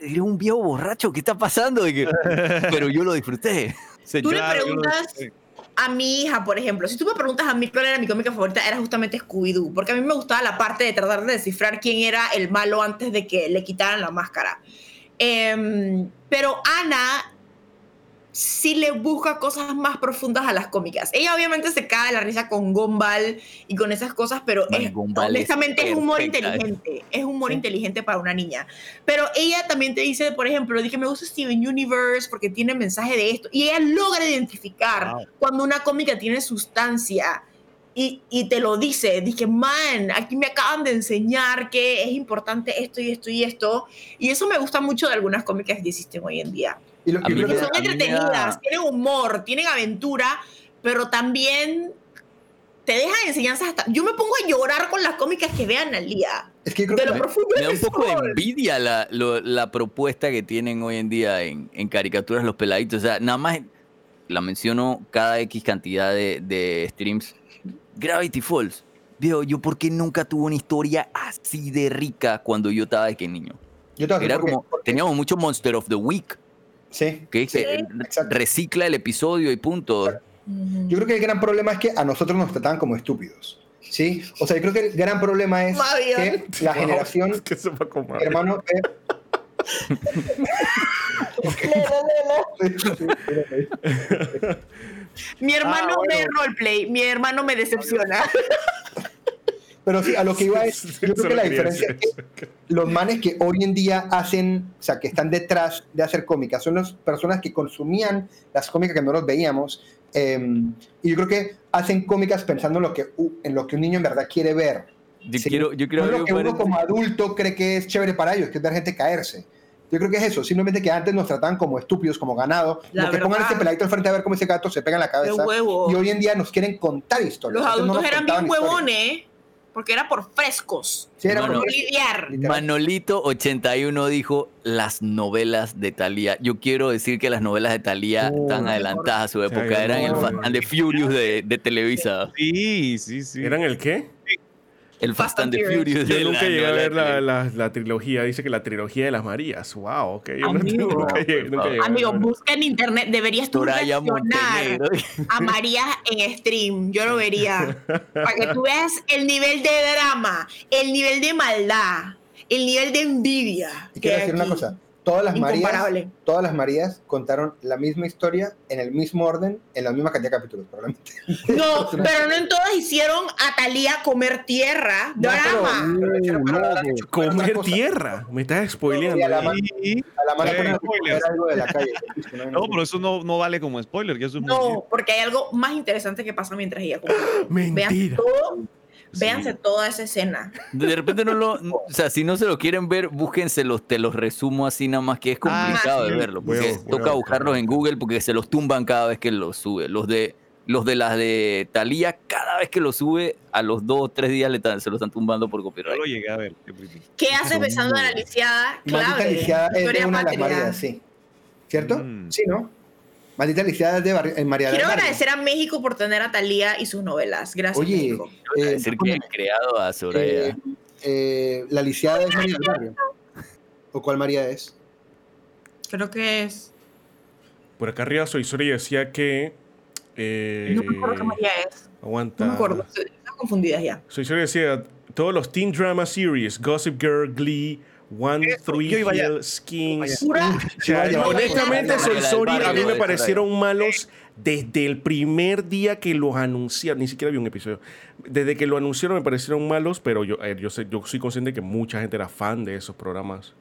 Eres un viejo borracho, ¿qué está pasando? Dije, pero yo lo disfruté. Tú le preguntas a mi hija, por ejemplo, si tú me preguntas a mí cuál era mi cómica favorita, era justamente Scooby-Doo, porque a mí me gustaba la parte de tratar de descifrar quién era el malo antes de que le quitaran la máscara. Em, pero Ana sí le busca cosas más profundas a las cómicas. Ella obviamente se cae de la risa con Gumball y con esas cosas, pero Man, es, honestamente es, humor inteligente. Es humor Sí. inteligente para una niña. Pero ella también te dice, por ejemplo, dije, me gusta Steven Universe porque tiene mensaje de esto. Y ella logra identificar Wow. cuando una cómica tiene sustancia y, y te lo dice. Dije, man, aquí me acaban de enseñar que es importante esto y esto y esto. Y eso me gusta mucho de algunas cómicas que existen hoy en día. Y lo- yo creo Porque que- me- son entretenidas, da- tienen humor, tienen aventura, pero también te dejan enseñanzas hasta... Yo me pongo a llorar con las cómicas que vean al día. es que yo creo De que lo profundo Me da un poco de envidia la, lo- la propuesta que tienen hoy en día en, en caricaturas los peladitos. O sea, nada más la menciono cada X cantidad de, de streams. Gravity Falls. Viejo, yo por qué nunca tuve una historia así de rica cuando yo estaba de que niño. yo Era por qué. como, Porque- teníamos mucho Monster of the Week, Sí, que sí, exacto. recicla el episodio y punto. Yo creo que el gran problema es que a nosotros nos trataban como estúpidos. ¿Sí? O sea, yo creo que el gran problema es que la Wow, generación, que se va a comer. hermano, eh, Mi hermano Ah, bueno. me roleplay, mi hermano me decepciona. Pero sí, a lo que iba es, yo creo que la diferencia es que los manes que hoy en día hacen, o sea, que están detrás de hacer cómicas, son las personas que consumían las cómicas que no los veíamos. eh, y yo creo que hacen cómicas pensando en lo que, en lo que un niño en verdad quiere ver. Yo Sí. quiero, yo quiero no lo que uno como adulto cree que es chévere para ellos, que es ver gente caerse. Yo creo que es eso, simplemente que antes nos trataban como estúpidos, como ganado, La como que pongan este peladito al frente a ver cómo ese gato se pega en la cabeza. huevo. Y hoy en día nos quieren contar historias. Los no adultos nos eran bien huevones, porque era por frescos. Sí, era Mano, Por lidiar. literal. Manolito81 dijo las novelas de Thalía. Yo quiero decir que las novelas de Thalía Uh, están adelantadas a su Sí, época. Eran el no. Fast and the Furious de, de Televisa. Sí, sí, sí. ¿Eran el qué? El Fast Fast and the Furious. Yo nunca llegué a ver la, la, la trilogía. Dice que la trilogía de las Marías. Wow, ok. Yo Amigo. nunca llegué, nunca llegué a Amigo, busca en internet, deberías tú reaccionar a María en stream. Yo lo vería. Para que tú veas el nivel de drama, el nivel de maldad, el nivel de envidia. Y quiero decir una cosa, todas las Marías, todas las Marías contaron la misma historia en el mismo orden, en la misma cantidad de capítulos, probablemente. No, pero no en todas hicieron a Talía comer tierra. No, Drama. pero Comer tierra. Me estás spoileando. A la mano- Sí. A la mano Sí, ponen a spoilers. comer algo de la calle. No, pero eso no, no vale como spoiler, que eso es muy bien. No, porque hay algo más interesante que pasa mientras ella come. Vean Mentira. Todo, Sí. véanse toda esa escena. De repente no lo. O sea, si no se lo quieren ver, búsquenselos. Te los resumo así nada más que es complicado Ah, de sí. verlo. Porque toca buscarlo. buscarlos en Google porque se los tumban cada vez que los sube. Los de. Los de las de Thalía, cada vez que los sube, a los dos o tres días le están- se los están tumbando por Yo copyright. lo llegué a ver. qué pretty. ¿Qué haces besando a la lisiada? Clave. lisiada es una de las. Marías, sí. ¿Cierto? Mm. Sí, ¿no? Maldita lisiada es de Bar- en María del Quiero agradecer a México por tener a Talía y sus novelas. Gracias, Oye, México. eh, decir que he creado a Soraya. eh, eh, la lisiada es María del Barrio. ¿O cuál María es? Creo que es. Por acá arriba Soy Soria decía que. eh, No me acuerdo qué María es. Aguanta. No me acuerdo. Estoy, estoy confundida ya. Soy Soria decía todos los teen drama series, Gossip Girl, Glee, One Eso, Three. Hill, Skins. Honestamente, Soy Sorry a mí me parecieron malos desde el primer día que los anunciaron. Ni siquiera vi un episodio. Desde que lo anunciaron me parecieron malos, pero yo, eh, yo, sé, yo soy consciente que mucha gente era fan de esos programas.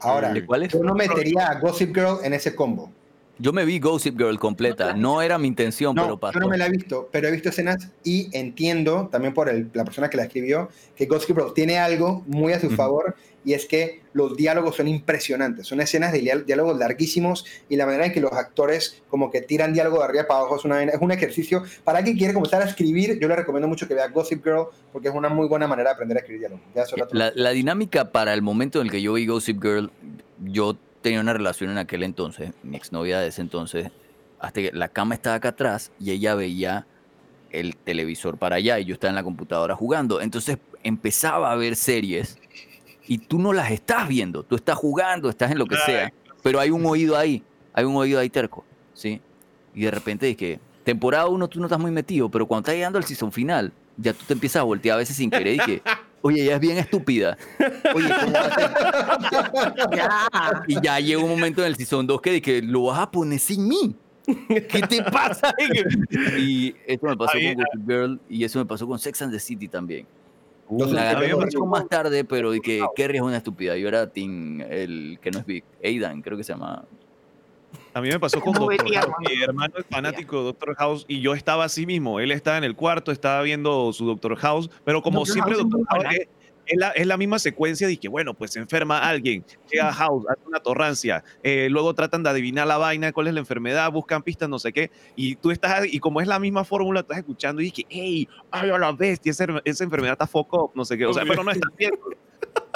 Ahora, yo no metería a Gossip Girl en ese combo. Yo me vi Gossip Girl completa. No era mi intención, pero No, pasó. yo no me la he visto, pero he visto escenas y entiendo también por el- la persona que la escribió que Gossip Girl tiene algo muy a su favor y es que los diálogos son impresionantes. Son escenas de diá- diálogos larguísimos y la manera en que los actores como que tiran diálogo de arriba para abajo es, una, es un ejercicio. Para quien quiere comenzar a escribir, yo le recomiendo mucho que vea Gossip Girl porque es una muy buena manera de aprender a escribir todo. La, la dinámica para el momento en el que yo vi Gossip Girl, yo tenía una relación en aquel entonces, mi exnovia de ese entonces, hasta que la cama estaba acá atrás y ella veía el televisor para allá y yo estaba en la computadora jugando. Entonces empezaba a ver series y tú no las estás viendo, tú estás jugando, estás en lo que sea, pero hay un oído ahí, hay un oído ahí terco, ¿sí? Y de repente dije, temporada 1 tú no estás muy metido, pero cuando estás llegando al season final, ya tú te empiezas a voltear a veces sin querer y que, oye, ella es bien estúpida. Oye, ¿cómo va a ser? Ya. Y ya llegó un momento en el season 2 que dije, lo vas a poner sin mí. ¿Qué te pasa? Y eso me pasó con Gossip Girl y eso me pasó con Sex and the City también. La agarré mucho mucho- más tarde, pero dije, Kerry es una estúpida. Yo era Team, el que no es Big, Aidan, creo que se llama. A mí me pasó con No Doctor vería, House. Mi hermano es fanático de Doctor House y yo estaba así mismo. Él estaba en el cuarto, estaba viendo su Doctor House, pero como Dr. siempre House Doctor House. Es, la, es la misma secuencia de que, bueno, pues se enferma alguien, llega a House, hace una torrancia, eh, luego tratan de adivinar la vaina, cuál es la enfermedad, buscan pistas, no sé qué, y tú estás, y como es la misma fórmula, estás escuchando y dije, hey, ay, a la bestia, esa, esa enfermedad está foco, no sé qué, o sea, pero no está bien.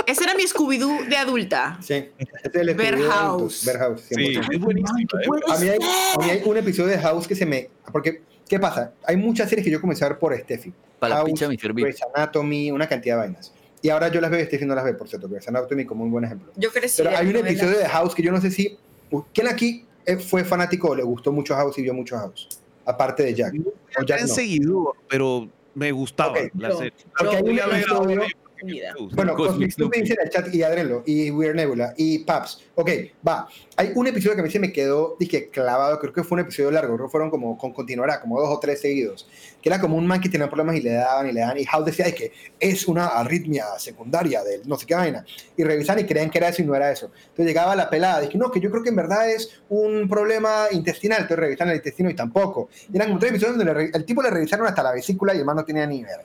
Ese era mi Scooby-Doo de adulta. Sí, este es el de House. Ver House. Sí, 100%. es buenísimo. ¿Qué eh. A mí, hay, a mí hay un episodio de House que se me... Porque, ¿qué pasa? Hay muchas series que yo comencé a ver por Steffi. Para la House, pincha Mr. Bean. Grey's Anatomy, una cantidad de vainas. Y ahora yo las veo y Steffi no las ve, por cierto. Grey's Anatomy como un buen ejemplo. Yo crecí. Pero hay un episodio de House que yo no sé si... ¿Quién aquí eh, fue fanático o le gustó mucho House y vio mucho House? Aparte de Jack. No O Jack no. seguidor, pero me gustaba Ok, la serie. Porque hay un episodio- Vida. Bueno, Cosmic Snoopy Snoopy. dice en el chat y Adrenlo, y Weird Nebula, y Paps. Ok, va. Hay un episodio que a mí se me quedó, dije, clavado, creo que fue un episodio largo, creo que fueron como, con continuará, como dos o tres seguidos, que era como un man que tenía problemas y le daban y le daban, y House decía, es que es una arritmia secundaria del no sé qué vaina, y revisaban y creían que era eso y no era eso. Entonces llegaba la pelada, dije, no, que yo creo que en verdad es un problema intestinal, entonces revisan el intestino y tampoco. Y eran como tres episodios donde el tipo le revisaron hasta la vesícula y el man no tenía ni verga.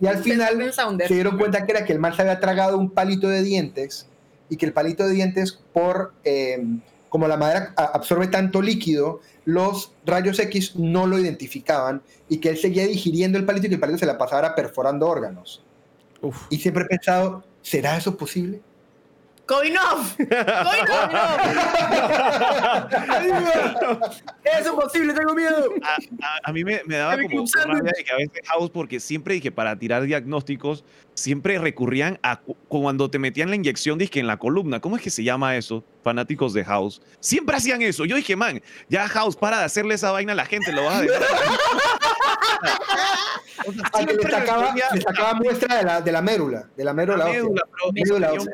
Y al final se dieron cuenta que era que el mal se había tragado un palito de dientes y que el palito de dientes por eh, como la madera a- absorbe tanto líquido los rayos X no lo identificaban y que él seguía digiriendo el palito y que el palito se la pasaba perforando órganos Uf. y siempre he pensado ¿será eso posible? Koinov. Koinov. ¡Es imposible! ¡Tengo miedo! a, a- a mí me, me daba como rabia de que a veces House, porque siempre dije para tirar diagnósticos, siempre recurrían a cu- cuando te metían la inyección, dije en la columna. ¿Cómo es que se llama eso? Fanáticos de House. Siempre hacían eso. Yo dije, man, ya House, para de hacerle esa vaina a la gente, lo vas a dejar. O sea, Al que le siempre sacaba, recurría le sacaba muestra de la, de la mérula, de la mérula la médula, pero un nombre,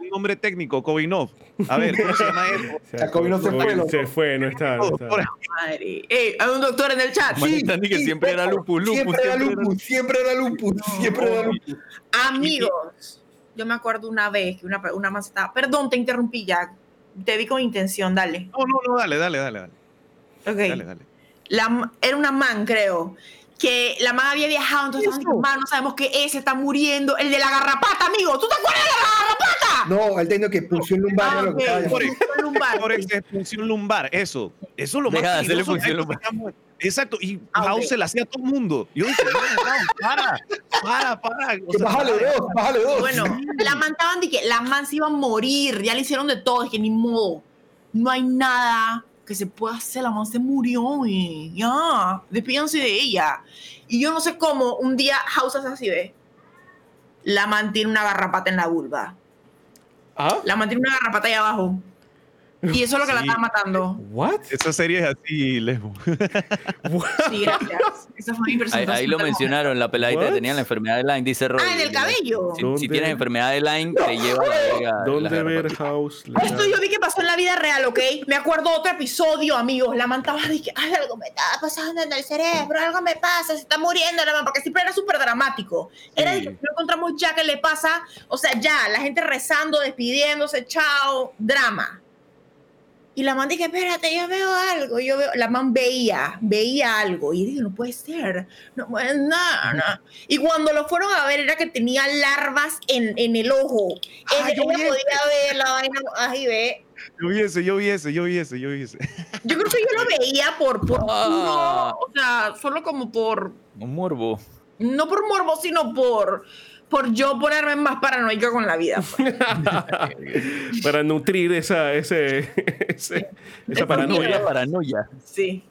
un nombre técnico, Kovinov. A ver, ¿cómo se llama eso? O sea, no se fue. Se fue, no está. no está. Madre. Ey, hay un doctor en el chat. Que siempre era lupus, lupus, Siempre era siempre era- lupus, siempre era lupus, siempre era lupus. Amigos, yo me acuerdo una vez que una, una se estaba. Perdón, te interrumpí ya. Te vi con intención, dale. No, no, no, dale, dale, dale, dale. Ok. Dale, dale. La- era una man, creo. Que la man había viajado, entonces estaban diciendo, "Man, no sabemos que ese está muriendo. El de la garrapata, amigo. ¿Tú te acuerdas de la garrapata? No, él tenía que pulsión lumbar Ah, era lo que Por lumbar. Por esa función lumbar, eso. Eso es lo más Deja de hacerle lumbar. Exacto, y Ah, House ok. se la hacía a todo el mundo. Yo dije, para, para, para. O sea, bájale para. dos, bájale dos. Bueno, la man estaban de que la man se iba a morir. Ya le hicieron de todo. Es que ni modo. No hay nada que se pueda hacer. La man se murió. Y ya. Despídanse de ella. Y yo no sé cómo un día House hace así, ¿ve? La man tiene una garrapata en la vulva. ¿Ah? La man tiene una garrapata ahí abajo. Y eso es lo que la estaba matando. ¿What? Esa serie es así, Lesbo. Sí, gracias. Esa fue mi Ahí, presentación. ahí lo mencionaron, la peladita What? que tenía la enfermedad de Lyme, dice Roy. Ah, en el cabello. Si, si tienes enfermedad de Lyme, te lleva a la la ¿Dónde ver. House? Esto yo vi que pasó en la vida real, ¿ok? Me acuerdo otro episodio, amigos. La man estaba de que "Ay, algo me está pasando en el cerebro, algo me pasa, se está muriendo la man, porque siempre era súper dramático. Era de Sí. que no encontramos ya qué le pasa, o sea, ya, la gente rezando, despidiéndose, chao, drama. Y la man dije, espérate, yo veo algo, yo veo, la man veía, veía algo, y dije, no puede ser, no puede, no, no. Y cuando lo fueron a ver era que tenía larvas en, en el ojo. Ah, Ella yo vi podía ver la vaina, ahí ve. Yo vi ese, yo vi ese, yo vi ese, yo vi ese. Yo creo que yo lo veía por, por Ah. puro, o sea, solo como por, Un morbo. no por morbo, sino por, por yo ponerme más paranoica con la vida. pues. Para nutrir esa, ese, ese- esa Esa paranoia. paranoia. Sí.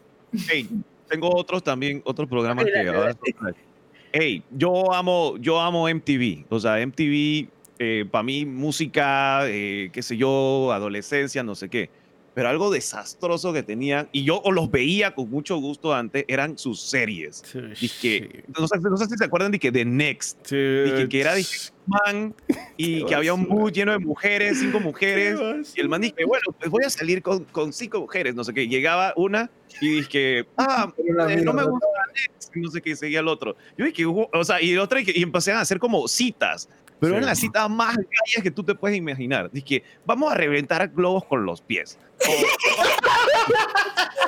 Hey, tengo otros también, otros programas que ahora Hey, yo amo, yo amo MTV. O sea, MTV, para mí, música, eh, qué sé yo, adolescencia, no sé qué. Pero algo desastroso que tenían, y yo los veía con mucho gusto antes, eran sus series. Dije, no, sé, no sé si se acuerdan de que The Next, Sí. dije que era dije, man, y que había un bus lleno de mujeres, cinco mujeres. Y el man dije, bueno, pues voy a salir con, con cinco mujeres, no sé qué. Llegaba una y dije, ah, eh, no me gusta la Next, no sé qué, seguía el otro. Yo dije, o sea, y el otro, y, y empezaron a hacer como citas. Pero Sí. eran las citas más gallas que tú te puedes imaginar. Dice vamos a reventar globos con los pies.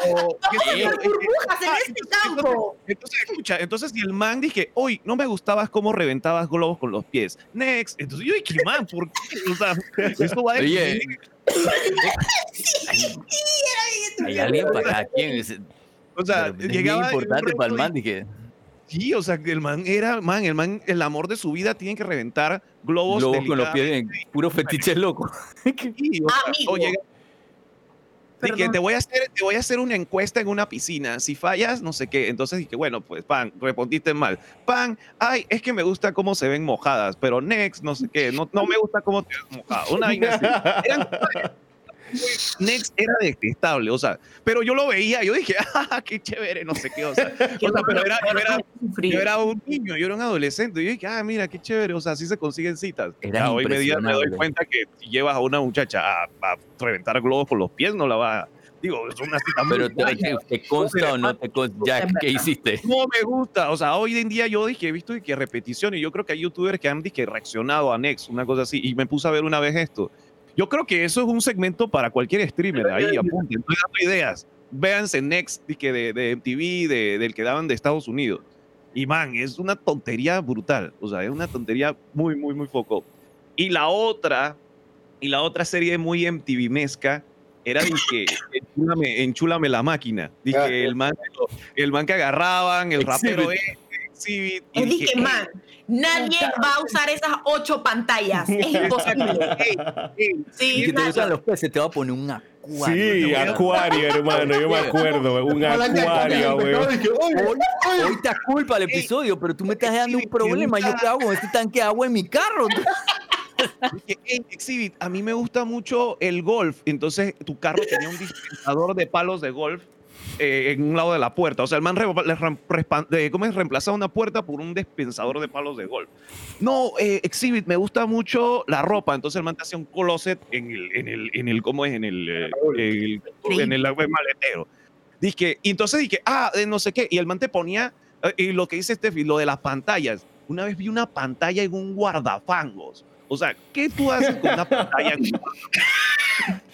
O, o- qué burbujas en Ah, este entonces- campo. Entonces, escucha, entonces si el man dije, hoy no me gustabas cómo reventabas globos con los pies. Next. Entonces yo dije, man, ¿por qué? O sea, esto va a Oye, Hay, hay alguien para cada quien. es- O sea, es llegaba en un importante para el man. Dije, Sí, o sea, que el man era, man, el man, el amor de su vida tiene que reventar globos, globos con los pies puro fetiche loco. Sí, o sea, Amigo. o llega- Dije, Perdón. te voy a hacer, te voy a hacer una encuesta en una piscina. Si fallas, no sé qué. Entonces dije, bueno, pues pan, respondiste mal. Pan, ay, es que me gusta cómo se ven mojadas, pero next, no sé qué. No, no me gusta cómo te ves mojada. Una vaina así. Eran- Next era detestable, o sea, pero yo lo veía, yo dije, ah, qué chévere, no sé qué, o sea, o sea, pero era, yo era, yo era un niño, yo era un adolescente. Y yo dije, ah, mira, qué chévere. O sea, así se consiguen citas. Eran Ya, hoy me, di- me doy cuenta que si llevas a una muchacha a, a reventar globos con los pies, no la va a. Digo, es una cita muy Pero te, guaya. te- te consta o no te consta. Ya, ¿qué hiciste? No me gusta. O sea, hoy en día yo dije, he visto que repetición y yo creo que hay youtubers que han dije, reaccionado a Next, una cosa así. Y me puse a ver una vez esto. Yo creo que eso es un segmento para cualquier streamer. Ahí apunten, estoy dando ideas. Véanse Next dije, de, de MTV, de, del que daban de Estados Unidos. Y man, es una tontería brutal. O sea, es una tontería muy, muy, muy foco. Y la otra, y la otra serie muy MTV mesca era dije, enchúlame, enchúlame la máquina. Dije, Ah, el man, el man que agarraban, el rapero Exhibit. este, Exhibit, y dije, que, man, nadie va a usar esas ocho pantallas. Es imposible. "Ey, ey, Sí, Y que te gustan los peces, te va a poner un acuario. Sí, acuario, hermano. Yo me acuerdo. Un acuario, weón. Hoy, hoy te culpa el episodio, pero tú me estás dando un problema. ¿Yo qué hago con este tanque de agua en mi carro? Dije, "Ey, Exhibit, a mí me gusta mucho el golf. Entonces, tu carro tenía un dispensador de palos de golf eh, en un lado de la puerta. O sea, el man re- de- ¿cómo es? reemplazaba una puerta por un dispensador de palos de golf. No, eh, Exhibit, me gusta mucho la ropa. Entonces, el man te hacía un closet en el, en el, en el ¿cómo es? En el, eh, el- en el, maletero. Dije, y entonces dije, ah, eh, no sé qué. Y el man te ponía, eh, y lo que dice Steffi, lo de las pantallas. Una vez vi una pantalla en un guardafangos. O sea, ¿qué tú haces con una pantalla?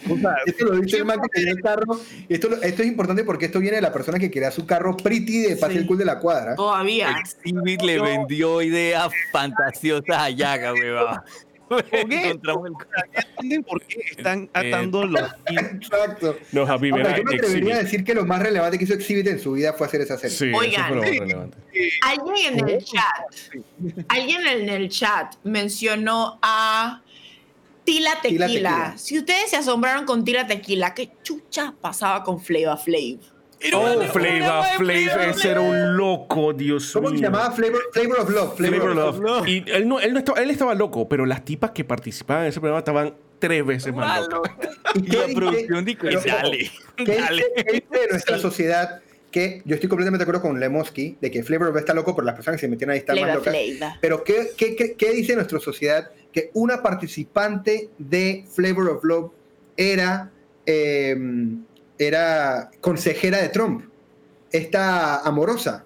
O sea, Esto lo dice el man que tenía el carro. Esto es importante porque esto viene de la persona que quería su carro pretty de Pase Sí. el Cool de la cuadra. Todavía. Exhibit le vendió ideas fantasiosas a Yaga, weón. Encontramos el- ¿ya entienden por qué están atando los? Exacto. No, verá, yo me atrevería a decir que lo más relevante que hizo Exhibit en su vida fue hacer esa serie. Sí, eso Oigan. fue lo más relevante. Alguien en el chat, alguien en el chat mencionó a Tila Tequila. Tila Tequila. Si ustedes se asombraron con Tila Tequila, ¿qué chucha pasaba con Flava Flav? Oh, Flavor Flav, ese era un loco, Dios ¿Cómo se mío. llamaba? Flavor, Flavor of Love. Flavor, Flavor of Love. Love. Y él, no, él, no estaba, él estaba loco, pero las tipas que participaban en ese programa estaban tres veces más locas. ¿Y Y qué la dice- producción dijo, dale, ¿Qué dice, dale. qué dice de nuestra sociedad? Que yo estoy completamente de acuerdo con Lemoski de que Flavor of Love está loco, pero las personas que se metieron ahí están más locas. Pero ¿qué, qué, qué, qué dice nuestra sociedad? Que una participante de Flavor of Love era, eh, era consejera de Trump. Esta amorosa.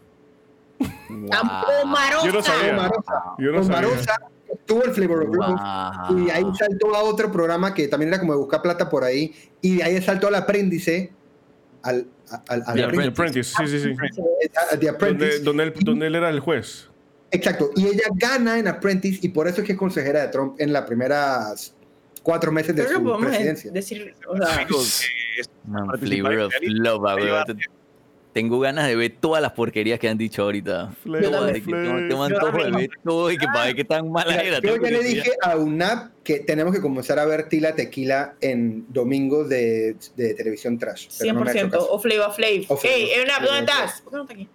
Omarosa. Yo no sabía. Omarosa. Yo no sabía. Omarosa tuvo el Flavor of Love. Wow. Y de ahí saltó a otro programa que también era como de buscar plata por ahí. Y de ahí saltó al aprendice. Al, al, al The aprendice. Apprentice, sí, sí, sí. The Apprentice. Donde, donde, él, donde él era el juez. Exacto. Y ella gana en Apprentice y por eso es que es consejera de Trump en las primeras cuatro meses de Pero no su presidencia. decir, o sea, Man, flavor of love. Tengo ganas de ver todas las porquerías que han dicho ahorita. Flavor Todas, of de que tengo- Flav. tengo Yo antojo de también. ver todo y que para ver qué tan mala era. yo ya le dije a UNAP que tenemos que comenzar a ver Tila Tequila en domingos de, de televisión trash. pero no me ha hecho 100%. caso. O Flava Flav. O Flava Ey, Erna, Flav. ¿dónde estás? ¿Por qué no está aquí?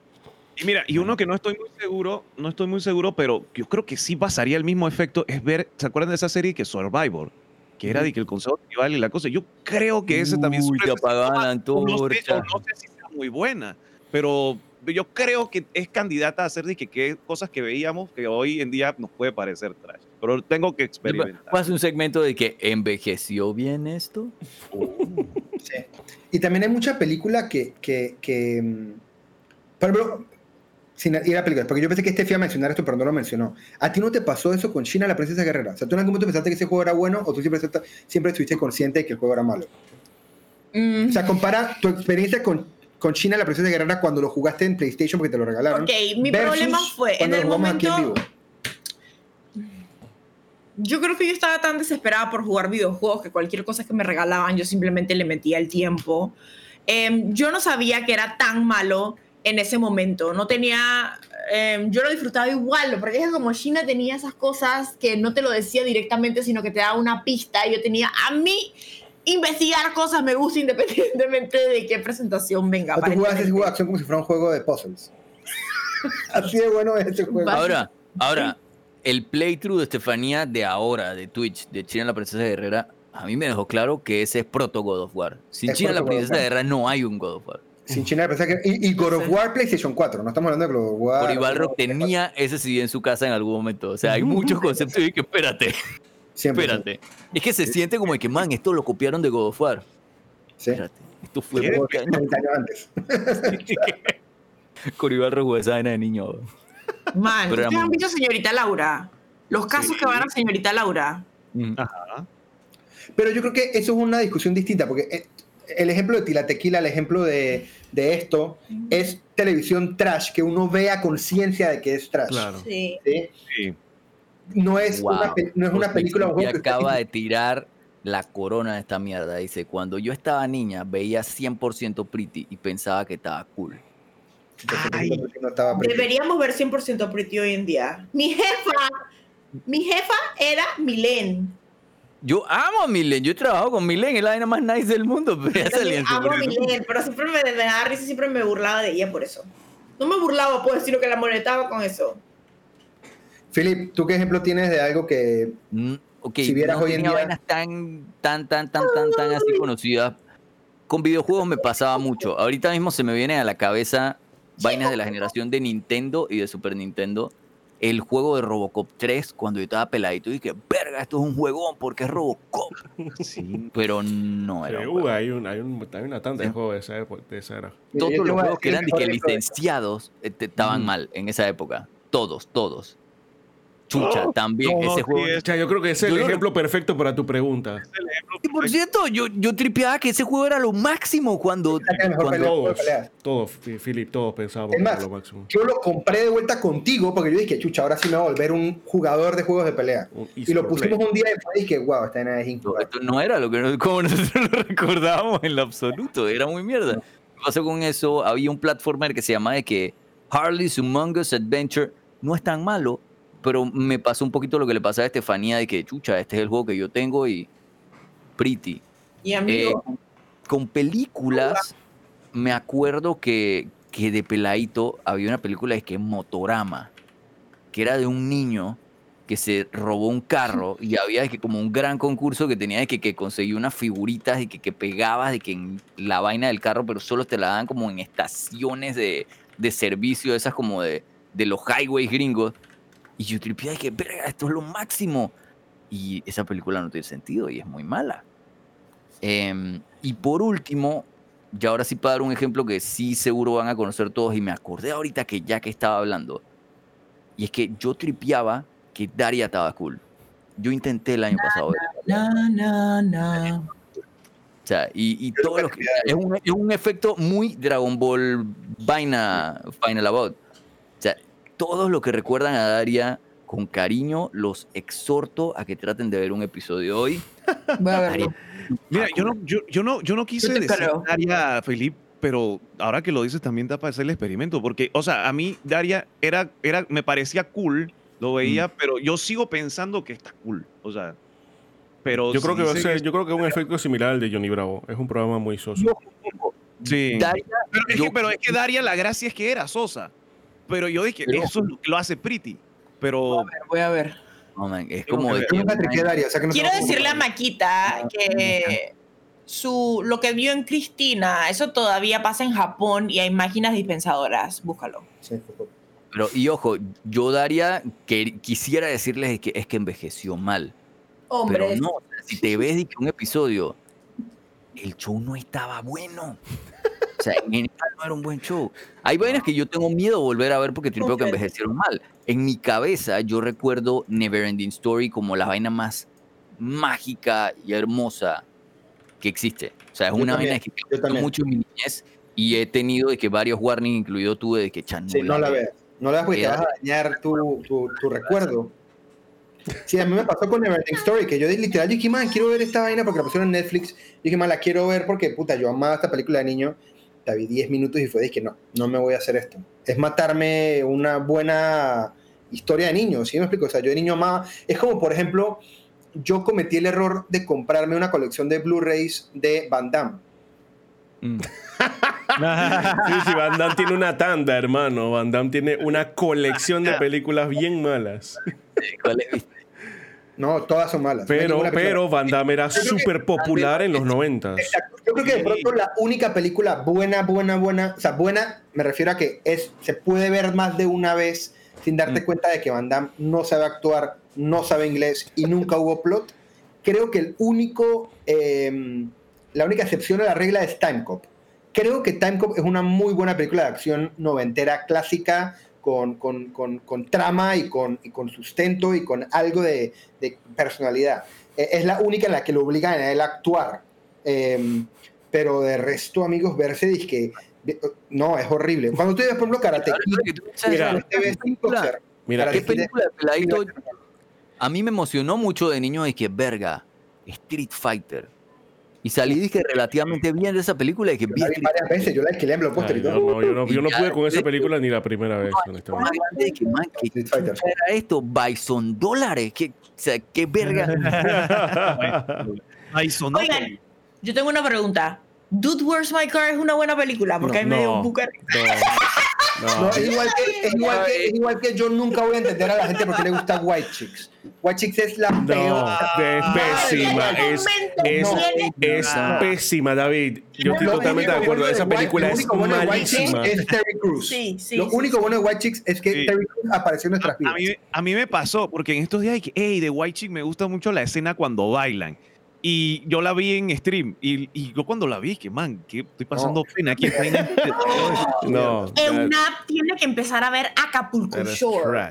Y mira, y uno que no estoy muy seguro, no estoy muy seguro, pero yo creo que sí pasaría el mismo efecto, es ver, ¿se acuerdan de esa serie que Survivor? Que era de que el consejo tribal y la cosa. Yo creo que ese también Uy, te apagaban No sé, no sé si sea muy buena, pero yo creo que es candidata a ser de que, que cosas que veíamos que hoy en día nos puede parecer trash. Pero tengo que experimentar. Pasa un segmento de que envejeció bien esto. Sí. Y también hay mucha película que, que, que, mm, por ejemplo, sin ir a películas, porque yo pensé que este a mencionar esto, pero no lo mencionó. ¿A ti no te pasó eso con China, la princesa guerrera? O sea, ¿tú en algún momento pensaste que ese juego era bueno o tú siempre, siempre estuviste consciente de que el juego era malo? Mm, O sea, compara tu experiencia con, con China, la princesa guerrera, cuando lo jugaste en PlayStation porque te lo regalaron. ok, mi problema fue en el aquí en momento. vivo. Yo creo que yo estaba tan desesperada por jugar videojuegos que cualquier cosa que me regalaban yo simplemente le metía el tiempo. Em, yo no sabía que era tan malo en ese momento. No tenía. em, yo lo disfrutaba igual, porque es como China tenía esas cosas que no te lo decía directamente, sino que te daba una pista. Y yo tenía. A mí, investigar cosas me gusta independientemente de qué presentación venga. O tú jugabas ese aparentemente. juego de acción como si fuera un juego de puzzles. Así de bueno es ese juego. Ahora, ahora, el playthrough de Estefanía de ahora, de Twitch, de China la Princesa Guerrera, a mí me dejó claro que ese es proto God of War. Sin Es China la Princesa. Guerrera no hay un God of War. Sin China, la princesa guerrera. Y, y God of War PlayStation 4. No estamos hablando de God of War. Por tenía ese CD en su casa en algún momento. O sea, hay muchos conceptos y que espérate, Siempre. espérate. Es que se siente como de que, man, esto lo copiaron de God of War. Sí. Espérate, esto fue 30 años antes. Coribarro jugó esa vaina de niño. Man, ¿ustedes han visto señorita Laura? Los casos que van a señorita Laura. Ajá. Pero yo creo que eso es una discusión distinta, porque eh, el ejemplo de Tila Tequila, el ejemplo de, de esto, es televisión trash, que uno ve a conciencia de que es trash. Claro. Sí. ¿sí? Sí. No es Wow. una, no es una película que acaba de tirar la corona de esta mierda. Dice, cuando yo estaba niña, veía 100% Pretty y pensaba que estaba cool. Ay. no estaba pre- Deberíamos ver 100% Pretty hoy en día. Mi jefa, mi jefa era Milen. Yo amo a Milen, yo he trabajado con Milen, es la vaina más nice del mundo, pero ya salí amo a 100%. Milen, pero siempre me, me daba risa siempre me burlaba de ella por eso. No me burlaba, pues, sino que la molestaba con eso. Philip, ¿tú qué ejemplo tienes de algo que Mm, ok, Si vieras no hoy en tenía día- vainas tan, tan, tan, tan, tan, tan así conocidas. Con videojuegos me pasaba mucho. Ahorita mismo se me vienen a la cabeza vainas de la generación de Nintendo y de Super Nintendo. El juego de Robocop 3, cuando yo estaba peladito, dije, verga, esto es un juegón porque es Robocop. Sí. Pero no Sí, era. un uh, juego. hay, un, hay, un, hay una tanda de Sí. juegos de esa, época- de esa era. Todos los juegos que eran de que de- licenciados eh, estaban Mm. mal en esa época. Todos, todos. Chucha, también. No, ese juego. es- yo creo que ese es el lo- ejemplo perfecto para tu pregunta. Y por cierto, yo, yo tripeaba que ese juego era lo máximo cuando. Pelea. Todos, Philip, todos pensábamos que era lo máximo. yo lo compré de vuelta contigo porque yo dije, chucha, ahora sí me voy a volver un jugador de juegos de pelea. Un Y lo pusimos play. un día y dije, wow, esta vaina es injugable. esto no era lo que como nosotros lo recordábamos en lo absoluto, era muy mierda. ¿Qué pasó con eso? Había un platformer que se llamaba de que Harley's Humong Us Adventure no es tan malo, pero me pasó un poquito lo que le pasaba a Estefanía de que, chucha, este es el juego que yo tengo y pretty. Y amigo, Eh, con películas, me acuerdo que, que de peladito había una película de que Motorama, que era de un niño que se robó un carro y había de que como un gran concurso que tenía de que, que conseguir unas figuritas y que, que pegabas de que en la vaina del carro, pero solo te la dan como en estaciones de, de servicio, esas como de, de los highways gringos. Y yo de que, verga, esto es lo máximo. Y esa película no tiene sentido y es muy mala. Em, y por último, ya ahora sí para dar un ejemplo que sí seguro van a conocer todos y me acordé ahorita que ya que estaba hablando. Y es que yo tripeaba que Daria estaba cool. Yo intenté el año pasado. ver. Na, na, na. O sea, y, y Yo todo nunca lo que, es, un, es un efecto muy Dragon Ball vaina Final About. Todos los que recuerdan a Daria con cariño, los exhorto a que traten de ver un episodio hoy. Voy a verlo. Daria, Mira, yo no, yo, yo no, yo no quise decir creo. Daria, Felipe, pero ahora que lo dices también da para hacer el experimento, porque, o sea, a mí Daria era, era, me parecía cool, lo veía, pero yo sigo pensando que está cool, o sea, pero Yo creo, que va a ser, yo creo que es un efecto similar al de Johnny Bravo. Es un programa muy soso. Sí. Daria, Pero es, yo- que, pero es que Daria, la gracia es que era Sosa. Pero yo dije, Pero- eso es lo hace Pretty. Pero Voy a ver. man, es como que ver. Tripeé a Daria, o sea que no quiero decirle a. Maquita que su, lo que vio en Cristina, eso todavía pasa en Japón y hay máquinas dispensadoras. Búscalo. Sí, por favor. Pero, y ojo, yo Daria, que quisiera decirles que es que envejeció mal. Pero Hombres. no, si te ves de que un episodio, el show no estaba bueno. O sea, en general no era un buen show. Hay vainas que yo tengo miedo de volver a ver porque tripeo que envejecieron mal. En mi cabeza yo recuerdo Neverending Story como la vaina más mágica y hermosa que existe. O sea, es Yo una también, vaina que yo también. mucho en mi niñez y he tenido de que varios warnings, incluido tuve de que chan, Sí, no la veas. No la veas porque te vas a dañar tu, tu, tu recuerdo. Sí, a mí me pasó con Neverending Story, que yo literal dije, man, quiero ver esta vaina porque la pusieron en Netflix. Dije, man, la quiero ver porque, puta, yo amaba esta película de niño. La vi 10 minutos y fue, dije, no, no me voy a hacer esto. Es matarme una buena historia de niño, ¿sí me explico? O sea, yo de niño amaba... Es como, por ejemplo, yo cometí el error de comprarme una colección de Blu-rays de Van Damme. Mm. Sí, sí, Van Damme tiene una tanda, hermano. Van Damme tiene una colección de películas bien malas. No, todas son malas. Pero, pero Van Damme era súper popular en los noventas. Exacto. Yo creo que de pronto la única película buena, buena, buena, o sea, buena, me refiero a que es, se puede ver más de una vez sin darte Mm. cuenta de que Van Damme no sabe actuar, no sabe inglés y nunca hubo plot. Creo que el único, eh, la única excepción a la regla es Time Cop. Creo que Time Cop es una muy buena película de acción noventera clásica con, con- con- con trama y con, y con sustento y con algo de, de personalidad. Eh, Es la única en la que lo obligan a él a actuar. Eh, pero de resto, amigos, verse que no, es horrible. Cuando tú ves, por ejemplo, Karate Mira, Mira, Karate ¿Qué película de peladito? A mí me emocionó mucho de niño de que, verga, Street Fighter. Y salí dije relativamente bien de esa película y que Yo vi la vi Street varias veces, yo la alquilé en Blockbuster Ay, y no, todo. no, yo no, yo no pude con esa película ni la primera vez, honestamente. que, man, ¿qué Street Fighter. chucha era esto? Bison dólares. ¿Qué, o sea, qué verga. Ay, sonó. Oigan, yo tengo una pregunta. Dude, Where's My Car es una buena película porque a mí me dio No. un bucar. No, No, no. es igual, que, es, igual que, es igual que yo nunca voy a entender a la gente porque le gusta White Chicks. White Chicks es la peor. Es pésima, es, es, No. es No. pésima, David. Yo estoy totalmente de acuerdo. Esa película lo es único bueno de White Chicks malísima. Es Terry Crews. Sí, sí, Lo sí, único sí. bueno de White Chicks es que Sí. Terry Crews apareció en nuestras A vidas. mí, a mí me pasó, porque en estos días hay que, hey, de White Chick me gusta mucho la escena cuando bailan. Y yo la vi en stream. Y, y yo cuando la vi, que man, que estoy pasando pena aquí. está en- No, Eunap tiene que empezar a ver Acapulco Shore.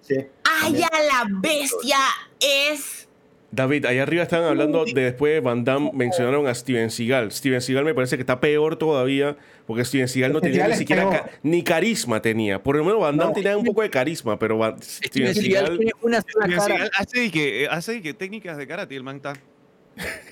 Sí. ¡Ay, a la bestia! Es. David, allá arriba están hablando de después de Van Damme, mencionaron a Steven Seagal. Steven Seagal me parece que está peor todavía, porque Steven Seagal no tenía ni siquiera ca- ni carisma tenía. Por lo menos Van Damme No. tenía un poco de carisma, pero Van- Steven Steven Seagal Seagal tiene una sola Steven cara. Seagal hace que, hace de que técnicas de karate el man está.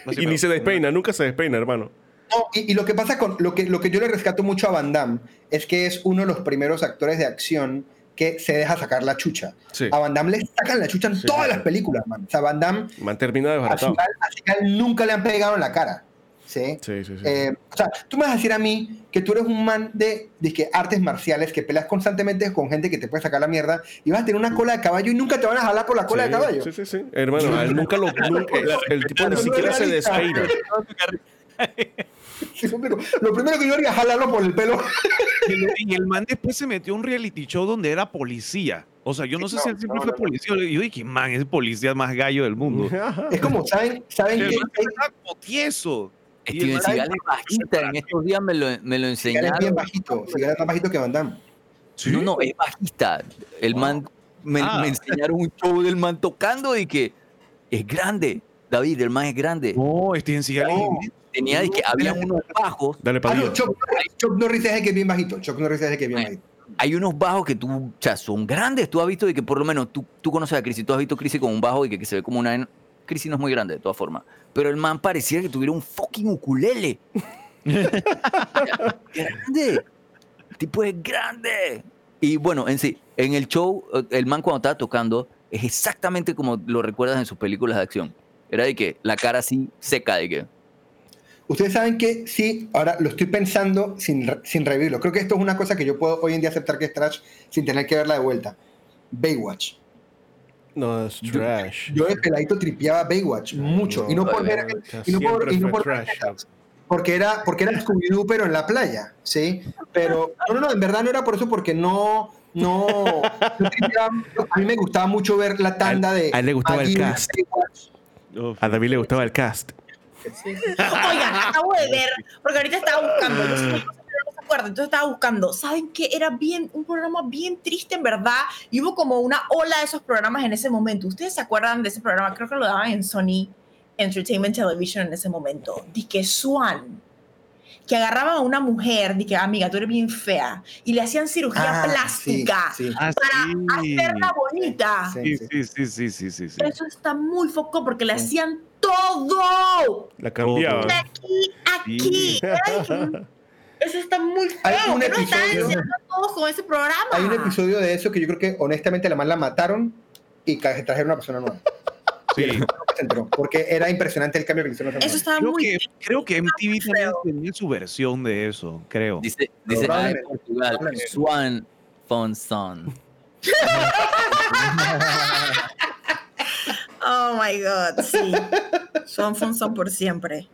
No y ni se despeina, nunca se despeina, hermano. No, y, y lo que pasa con lo que, lo que yo le rescato mucho a Van Damme es que es uno de los primeros actores de acción que se deja sacar la chucha. Sí, A Van Damme le sacan la chucha en Sí, todas las películas, man. O sea, Van Damme man termina Seagal nunca le han pegado en la cara. ¿Sí? Sí, sí, sí. Eh, o sea, tú me vas a decir a mí que tú eres un man de, de que artes marciales, que peleas constantemente con gente que te puede sacar la mierda y vas a tener una cola de caballo y nunca te van a jalar por la cola Sí, de caballo. Sí, sí, sí. Hermano, él nunca lo. nunca- el, el tipo ni siquiera se despeina. Pero Lo primero que yo haría es jalarlo por el pelo. Y el man después se metió a un reality show donde era policía. O sea, yo no sé No, si él siempre no, fue no. policía. Yo dije, man, es el policía más gallo del mundo. Es como, ¿saben, ¿saben El qué? man Steven Seagal es bajista. En estos días me lo, me lo Seagal es bien enseñaron. bajito. Seagal es más bajito que Van Damme. No, no, es bajista. El man, me, Ah. me enseñaron un show del man tocando y que es grande. David, el man es grande. No, Steven Seagal es No. inmenso. Tenía de que había unos bajos. Dale Ah, para no, Chuck, Chuck Norris es el que es bien bajito. Chuck Norris es el que es bien bajito. Hay unos bajos que tú, o sea, son grandes. Tú has visto de que por lo menos tú, tú conoces a Chrissy, tú has visto a Chrissy con un bajo y que, que se ve como una. Chrissy no es muy grande de todas formas. Pero el man parecía que tuviera un fucking ukulele. grande. El tipo es grande. Y bueno, en sí, en el show, eh, el man cuando estaba tocando es exactamente como lo recuerdas en sus películas de acción. Era de que la cara así seca, de que. Ustedes saben que sí, ahora lo estoy pensando sin, sin revivirlo. Creo que esto es una cosa que yo puedo hoy en día aceptar que es trash sin tener que verla de vuelta. Baywatch. No, es trash. Yo de peladito tripeaba Baywatch mucho. y no por ver, y no por, y no por ver tetas, porque era, porque era Scooby-Doo, pero en la playa, ¿sí? Pero, no, no, no, en verdad no era por eso, porque no, no, no tripeaba mucho. a mí me gustaba mucho ver la tanda de... a él le gustaba el Maggie cast. A David le gustaba el cast. Oigan, acabo de ver, porque ahorita estaba buscando. Los acuerdo, entonces estaba buscando. ¿Saben qué? Era bien, un programa bien triste en verdad. Y hubo como una ola de esos programas en ese momento. ¿Ustedes se acuerdan de ese programa? Creo que lo daban en Sony Entertainment Television en ese momento. Dice Swan. Que agarraban a una dice que amiga, tú eres bien fea. Y le hacían cirugía Ah, plástica sí, sí. Ah, para sí. hacerla bonita. Sí, Sí, sí. sí, sí, sí, sí, sí, sí. Eso está muy foco porque le Sí. hacían todo. La cambiaba. De aquí, aquí. Ay, Eso está muy feo. Hay un ¿Qué nos están episodio- todos con ese programa? Hay un episodio de eso que yo creo que honestamente la más la mataron y trajeron una persona nueva. Sí. Porque era impresionante el cambio que hicieron Eso estaba Creo muy que, creo que MTV también tenía su versión de eso, creo. Dice, dice ah, en. Portugal. Swan Fon Son. Oh my God, sí. Son, son, son por siempre.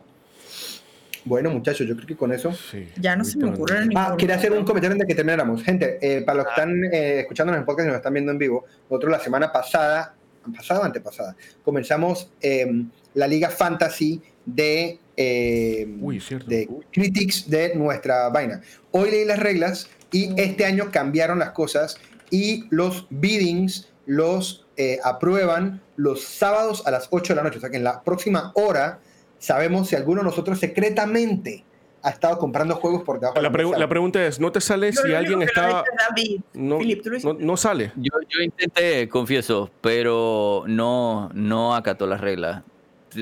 Bueno, muchachos, yo creo que con eso. Sí, Ya no se me ocurre ni- Ah, quería hacer un comentario antes de que termináramos. Gente, eh, para los que están eh, escuchándonos en el podcast y nos están viendo en vivo, nosotros la semana pasada, pasada o antepasada, comenzamos eh, la Liga Fantasy de, eh, Uy, de Critics de nuestra vaina. Hoy leí las reglas y este año cambiaron las cosas y los biddings los eh, aprueban los sábados a las 8 de la noche. O sea que en la próxima hora sabemos si alguno de nosotros secretamente ha estado comprando juegos por debajo de La, la pregu- mesa. la pregunta es, ¿no te sale Yo si alguien está... David. No, Philip, ¿tú lo no, no sale. Yo, yo intenté, confieso, pero no, no acató las reglas.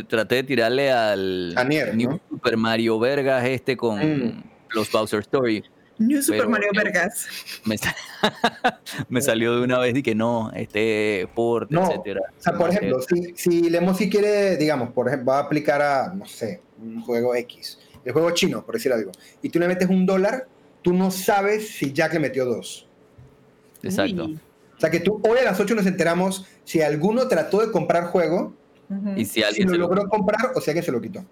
Traté de tirarle al A Nier, New ¿no? Super Mario Vergas este con Mm. los Bowser Story. New Super Pero- Mario Vergas. Me, sa- me salió de una vez y que no, este port, No, etcétera. O sea, por ejemplo, si, si Lemosi quiere, digamos, por ejemplo, va a aplicar a, no sé, un juego X, el juego chino, por decir algo, y tú le metes un dólar, tú no sabes si Jack le metió dos. Exacto. Uy. O sea, que tú hoy a las 8 nos enteramos si alguno trató de comprar juego. Y si si alguien lo se lo- logró comprar o si alguien se lo quitó.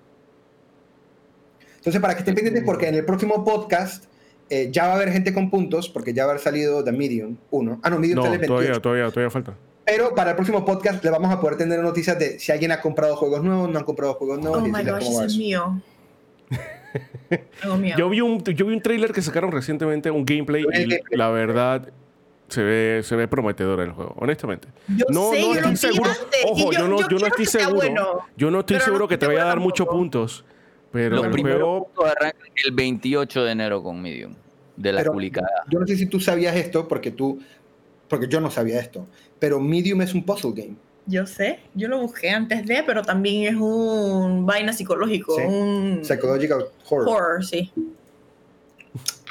Entonces, para que estén pendientes, porque en el próximo podcast eh, ya va a haber gente con puntos, porque ya va a haber salido The Medium 1. Ah, no, Medium No, sale el 28. todavía, todavía, todavía falta. Pero para el próximo podcast le vamos a poder tener noticias de si alguien ha comprado juegos nuevos, no han comprado juegos nuevos. Oh y my gosh, cómo va es eso. mío. Yo vi un, yo vi un trailer que sacaron recientemente, un gameplay, y gameplay. la verdad se ve, se ve prometedor el juego, honestamente. Yo No, sé, no yo estoy seguro. Ojo, yo, no, yo no estoy seguro. bueno. Yo no estoy no seguro que te vaya a dar muchos puntos. Pero Los el primeros juego. puntos arrancan el 28 de enero con Medium, de la Pero publicada. Yo no sé si tú sabías esto, porque tú, porque yo no sabía esto, pero Medium es un puzzle game. Yo sé, yo lo busqué antes de, pero también es un vaina psicológico, Sí. un Psychological horror. horror, sí.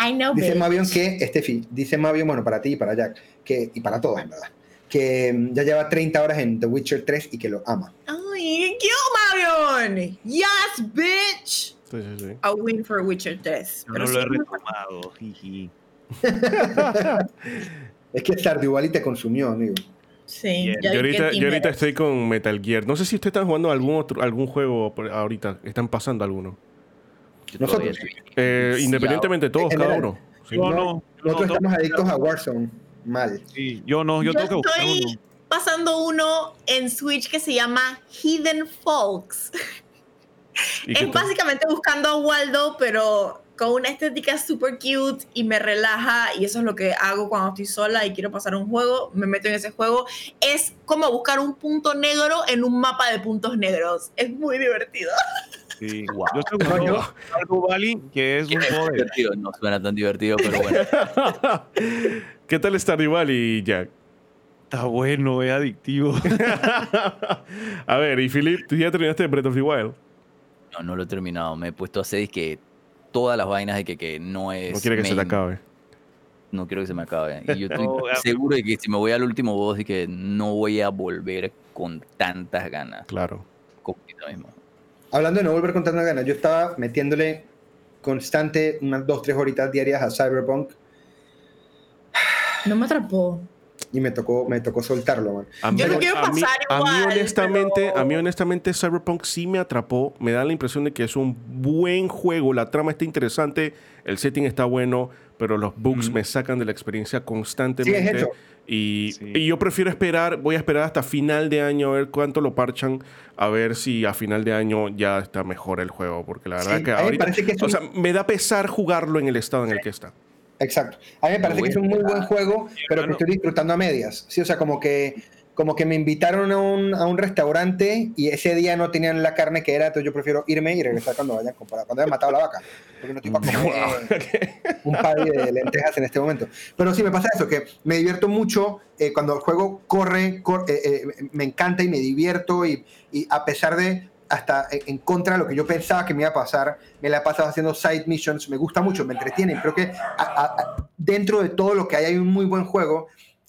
I know, Dice bitch. Mavion que, Steffi, dice Mavion, bueno, para ti y para Jack, que, y para todos, en verdad, que mm, ya lleva 30 horas en The Witcher 3 y que lo ama. Ay, ¡Kill Marion! Yes, bitch! Sí, sí, sí. A win for Witcher 3. Yo Pero no lo he retomado. jiji. Es que Stardew Valley te consumió, amigo. Sí, Yo ahorita, yo estoy con Metal Gear. No sé si ustedes están jugando algún otro, algún juego ahorita. Están pasando alguno. Nosotros. Eh, independientemente de todos, cada uno. No, no. Nosotros no, estamos no. adictos a Warzone. Mal. Sí, yo no, yo, Yo tengo que buscar estoy uno. Pasando uno en Switch que se llama Hidden Folks. ¿Y qué Es básicamente buscando a Waldo, pero con una estética super cute y me relaja y eso es lo que hago cuando estoy sola y quiero pasar un juego, me meto en ese juego. Es como buscar un punto negro en un mapa de puntos negros. Es muy divertido. Sí. Yo estoy jugando Stardew Valley, que es un juego. Divertido, no suena tan divertido, pero bueno. ¿Qué tal Stardew Valley, Jack? Está bueno, es adictivo. a ver, y Philip, ¿tú ya terminaste Breath of the Wild? No, no lo he terminado. Me he puesto a hacer que todas las vainas de que, que no es. No quiere que se te acabe. No quiero que se me acabe. Y yo estoy No, seguro de que si me voy al último boss y que no voy a volver con tantas ganas. Claro. Mismo. Hablando de no volver con tantas ganas, yo estaba metiéndole constante unas dos, tres horitas diarias a Cyberpunk. No me atrapó. Y me tocó, me tocó soltarlo, man. A mí, Yo no quiero a mí- pasar a mí honestamente, pero- a mí honestamente Cyberpunk sí me atrapó. Me da la impresión de que es un buen juego. La trama está interesante, el setting está bueno, pero los bugs me sacan de la experiencia constantemente. Sí, es eso. Y, Sí. y yo prefiero esperar, voy a esperar hasta final de año a ver cuánto lo parchan, a ver si a final de año ya está mejor el juego, porque la verdad Sí, que ahorita, parece que es o un- sea, me da pesar jugarlo en el estado en el que está. Exacto. A mí me parece que es un muy buen juego, pero que estoy disfrutando a medias. Sí, o sea, como que, como que me invitaron a un, a un restaurante y ese día no tenían la carne que era, entonces yo prefiero irme y regresar cuando vayan a comprar, cuando hayan matado la vaca. Porque no estoy para comer un paddy de lentejas en este momento. Pero sí, me pasa eso, que me divierto mucho eh, cuando el juego corre, cor- eh, eh, me encanta y me divierto y, y a pesar de hasta en- contra de lo que yo pensaba que me iba a pasar, me la he pasado haciendo side missions, me gusta mucho, me entretienen. Creo que a- a- dentro de todo lo que hay hay un muy buen juego,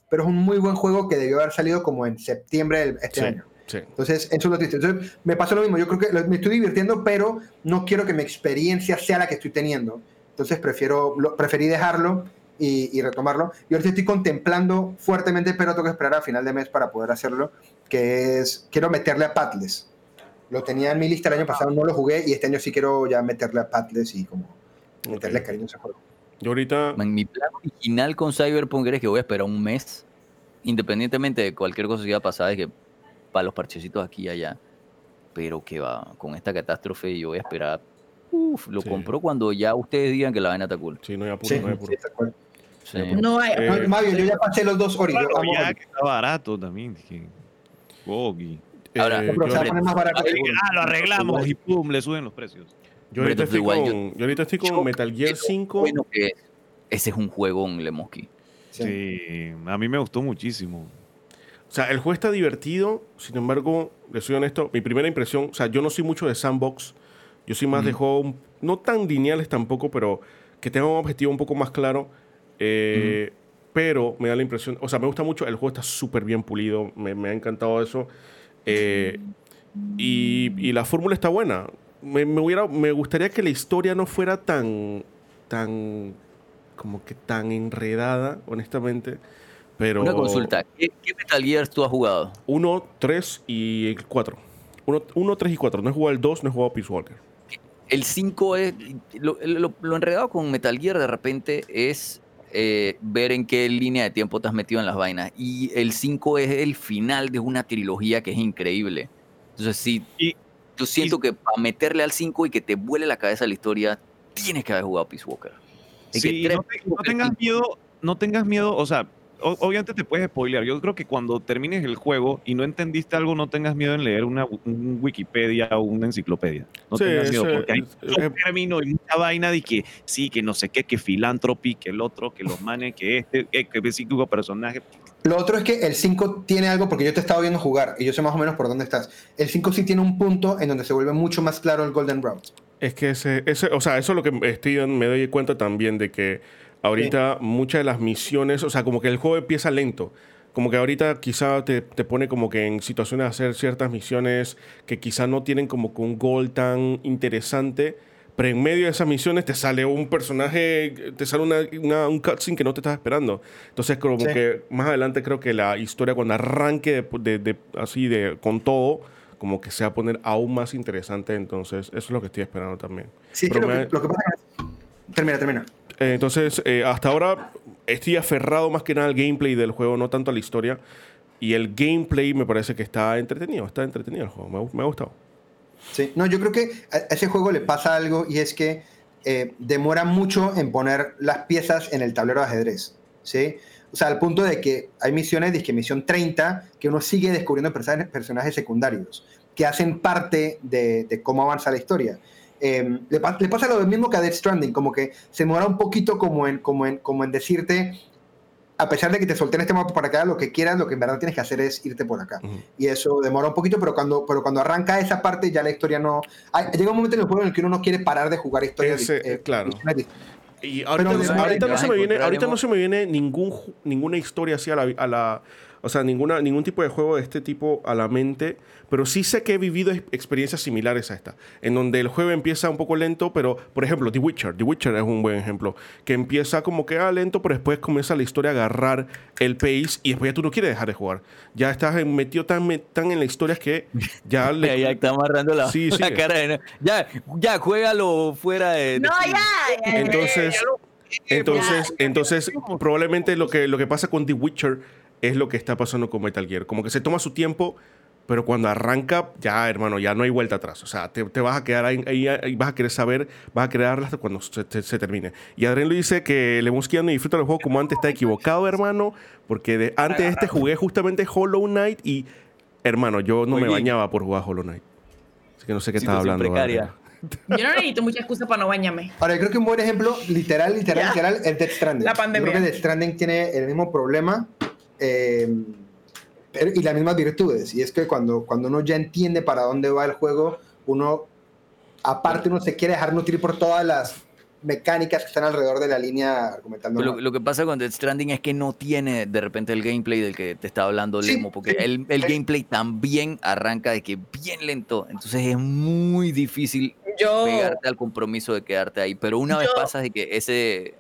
pero es un muy buen juego que debió haber salido como en septiembre de este Sí, año. sí. Entonces, eso es lo triste. Entonces, me pasa lo mismo. Yo creo que me estoy divirtiendo, pero no quiero que mi experiencia sea la que estoy teniendo. Entonces, prefiero, lo, preferí dejarlo y, y retomarlo. Y ahorita estoy contemplando fuertemente, pero tengo que esperar a final de mes para poder hacerlo, que es, quiero meterle a Patles. Lo tenía en mi lista el año pasado, no lo jugué, y este año sí quiero ya meterle a Patles y como meterle Ok. cariño a ese juego. Yo ahorita, En mi plan original con Cyberpunk es que voy a esperar un mes, independientemente de cualquier cosa que vaya a pasar, es que para los parchecitos aquí y allá. Pero que va, con esta catástrofe yo voy a esperar. Uf, lo Sí. compro cuando ya ustedes digan que la vaina está cool. sí, no hay apuro, Sí, no hay apuro. sí. No hay. Eh, Mario, yo ya pasé los dos Ori. yo Claro, ya que está barato también. Dije, Gogi. Ahora, Eh, Pero se va a yo- poner más barato. Abrir- seguro. Ah, lo arreglamos y pum, le suben los precios. Yo ahorita, estoy con, yo ahorita estoy con Yo Metal Gear creo 5. Bueno, que ese es un juego en Lemoski. Sí. Sí, a mí me gustó muchísimo. O sea, el juego está divertido, sin embargo, le soy honesto, mi primera impresión, o sea, yo no soy mucho de sandbox, yo soy más de juegos un- no tan lineales tampoco, pero que tengan un objetivo un poco más claro. eh, Pero me da la impresión, o sea, me gusta mucho, el juego está súper bien pulido, me, me ha encantado eso. Eh, y, y la fórmula está buena. Me, me hubiera, me gustaría que la historia no fuera tan, tan, como que tan enredada, honestamente. Pero Una consulta. ¿Qué, qué Metal Gear tú has jugado? 1, 3 y 4. 1, 3 y 4. No he jugado el 2, no he jugado Peace Walker. El 5 es. Lo, lo- lo enredado con Metal Gear de repente es eh, ver en qué línea de tiempo te has metido en las vainas. Y el 5 es el final de una trilogía que es increíble. Entonces, sí, Y- yo siento que para meterle al 5 y que te vuele la cabeza la historia, tienes que haber jugado Peace Walker. Que Sí, no, te- tengas miedo, no tengas miedo, o sea, obviamente te puedes spoilear. Yo creo que cuando termines el juego y no entendiste algo, no tengas miedo en leer una un Wikipedia o una enciclopedia. No Sí, tengas miedo, porque hay mucho es- término y mucha vaina de que sí, que no sé qué, que filantropy, que el otro, que los manes, que este, que, que cinco personajes. Lo otro es que el 5 tiene algo, porque yo te he estado viendo jugar y yo sé más o menos por dónde estás. El 5 sí tiene un punto en donde se vuelve mucho más claro el Golden Route. Es que ese, ese, o sea, eso es lo que estoy, me doy cuenta también de que ahorita muchas de las misiones, o sea, como que el juego empieza lento. Como que ahorita quizá te, te pone como que en situaciones de hacer ciertas misiones que quizá no tienen como que un goal tan interesante, pero en medio de esas misiones te sale un personaje, te sale una, una- un cutscene que no te estás esperando. Entonces como Sí. que más adelante creo que la historia cuando arranque de, de- de- así de con todo, como que se va a poner aún más interesante. Entonces eso es lo que estoy esperando también. Sí, es que lo, me- que, lo que pasa es... Termina, termina. Eh, Entonces, eh, hasta ahora estoy aferrado más que nada al gameplay del juego, no tanto a la historia. Y el gameplay me parece que está entretenido, está entretenido el juego, me, ha- gustado. Sí, no, yo creo que a ese juego le pasa algo y es que eh, demora mucho en poner las piezas en el tablero de ajedrez, ¿sí? O sea, al punto de que hay misiones, que misión 30, que uno sigue descubriendo personajes, secundarios que hacen parte de cómo avanza la historia. Eh, le, pa- le pasa lo mismo que a Death Stranding, como que se demora un poquito como en, como en, como en decirte, a pesar de que te solté en este mapa para que hagas lo que quieras, lo que en verdad tienes que hacer es irte por acá. Ujú. Y eso demora un poquito, pero cuando, pero cuando arranca esa parte ya la historia no... Hay- llega un momento en el juego en el que uno no quiere parar de jugar historias. Ese, eh, claro. Y ahorita, Pero no- ahorita no se me viene, ahorita no se me viene ningún, ninguna historia así a la, a la, o sea, ninguna, ningún tipo de juego de este tipo a la mente, pero sí sé que he vivido ex- experiencias similares a esta, en donde el juego empieza un poco lento, pero, por ejemplo, The Witcher, The Witcher es un buen ejemplo, que empieza como que ah, lento, pero después comienza la historia a agarrar el pace y después ya tú no quieres dejar de jugar. Ya estás metido tan, tan en la historia que ya Ya, ya está amarrando la, Sí, la cara de... Ya, ya, juégalo fuera de... de- No, ya. Entonces, entonces, entonces probablemente lo que, lo que pasa con The Witcher es lo que está pasando con Metal Gear. Como que se toma su tiempo, pero cuando arranca, ya, hermano, ya no hay vuelta atrás. O sea, te, te vas a quedar ahí, ahí, ahí vas a querer saber, vas a querer hasta cuando se, se- se termine. Y Adrián lo dice que le ya no disfruta el juego como antes, está equivocado, hermano, porque de- antes de este jugué justamente Hollow Knight y, hermano, yo no Muy me bien. bañaba por jugar Hollow Knight. Así que no sé qué estaba hablando. precaria. Yo no necesito mucha excusa para no bañarme. Ahora, yo creo que un buen ejemplo, literal, literal, Ya. literal, es Death Stranding. La pandemia. Yo creo que Death Stranding tiene el mismo problema eh, pero- y las mismas virtudes. Y es que cuando, cuando uno ya entiende para dónde va el juego, uno, aparte, uno se quiere dejar nutrir por todas las mecánicas que están alrededor de la línea argumental. Lo, que pasa con Death Stranding es que no tiene de repente el gameplay del que te estaba hablando Sí, Lemo, porque sí, el, el sí. gameplay también arranca de que bien lento, entonces es muy difícil Yo. pegarte al compromiso de quedarte ahí, pero una vez Yo- pasas de que ese,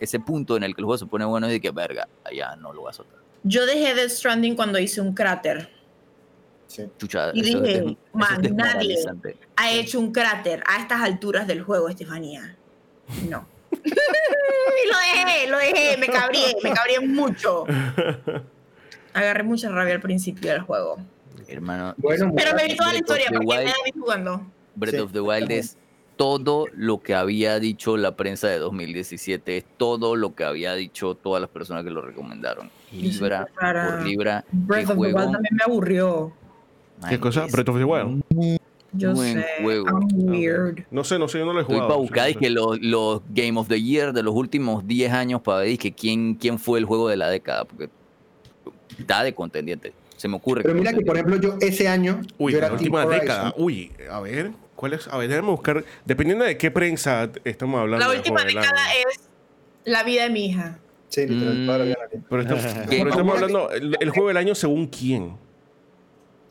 ese punto en el que el juego se pone bueno es de que, verga, ya no lo vas a soltar. Yo dejé Death Stranding cuando hice un cráter. Sí. Chucha, Y dije, es, man, es nadie. Ha hecho un cráter a estas alturas del juego, Estefanía. No. y lo dejé, lo dejé, me cabrié, me cabrié mucho. Agarré mucha rabia al principio del juego. Hermano, Bueno, Pero me vi toda la historia porque me Wild- la vi jugando. Breath Sí, of the Wild es todo lo que había dicho la prensa de 2017, es todo lo que había dicho todas las personas que lo recomendaron. Libra Para- por libra. Breath of the Wild también me aburrió. ¿Qué cosa? Breath of the Wild. Yo Buen sé. juego. I'm weird. No sé, no sé, yo no lo he Estoy jugado. para sí, buscar no sé. que los, los Game of the Year de los últimos 10 años para ver que quién, quién fue el juego de la década, porque está de contendiente. Se me ocurre. Pero mira que, por ejemplo, yo ese año, Uy, yo la era última Horizon. década. Uy, a ver, ¿cuál es? A ver, déjame buscar. Dependiendo de qué prensa estamos hablando. La última década es la vida de mi hija. Sí, literal, Mm. Pero, estamos- ¿Qué? pero estamos hablando. El, el juego del año según quién.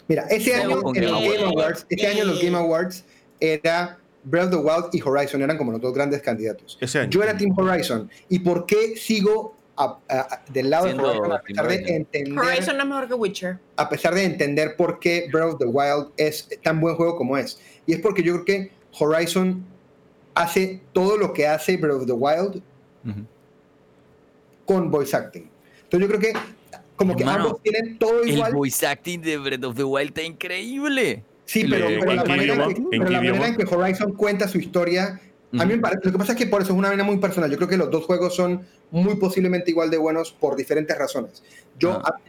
Mira, ese Según año en los Game Awards. Ese año los Game Awards era Breath of the Wild y Horizon eran como los dos grandes candidatos. Ese año. Yo era Team Horizon. ¿Y por qué sigo a- a- a- del lado de Horizon a pesar de Horizon. entender Horizon no es mejor que Witcher. a pesar de entender por qué Breath of the Wild es tan buen juego como es? Y es porque yo creo que Horizon hace todo lo que hace Breath of the Wild. Con voice acting. Entonces yo creo que como que Hermano, ambos tienen todo El igual. voice acting de Breath of the Wild está increíble. Sí, ¿En pero, pero la, manera idioma? en que, ¿En pero qué la manera idioma? en que Horizon cuenta su historia, a mí me parece, lo que pasa es que por eso es una vaina muy personal. Yo creo que los dos juegos son muy posiblemente igual de buenos por diferentes razones. Yo, Ah. a-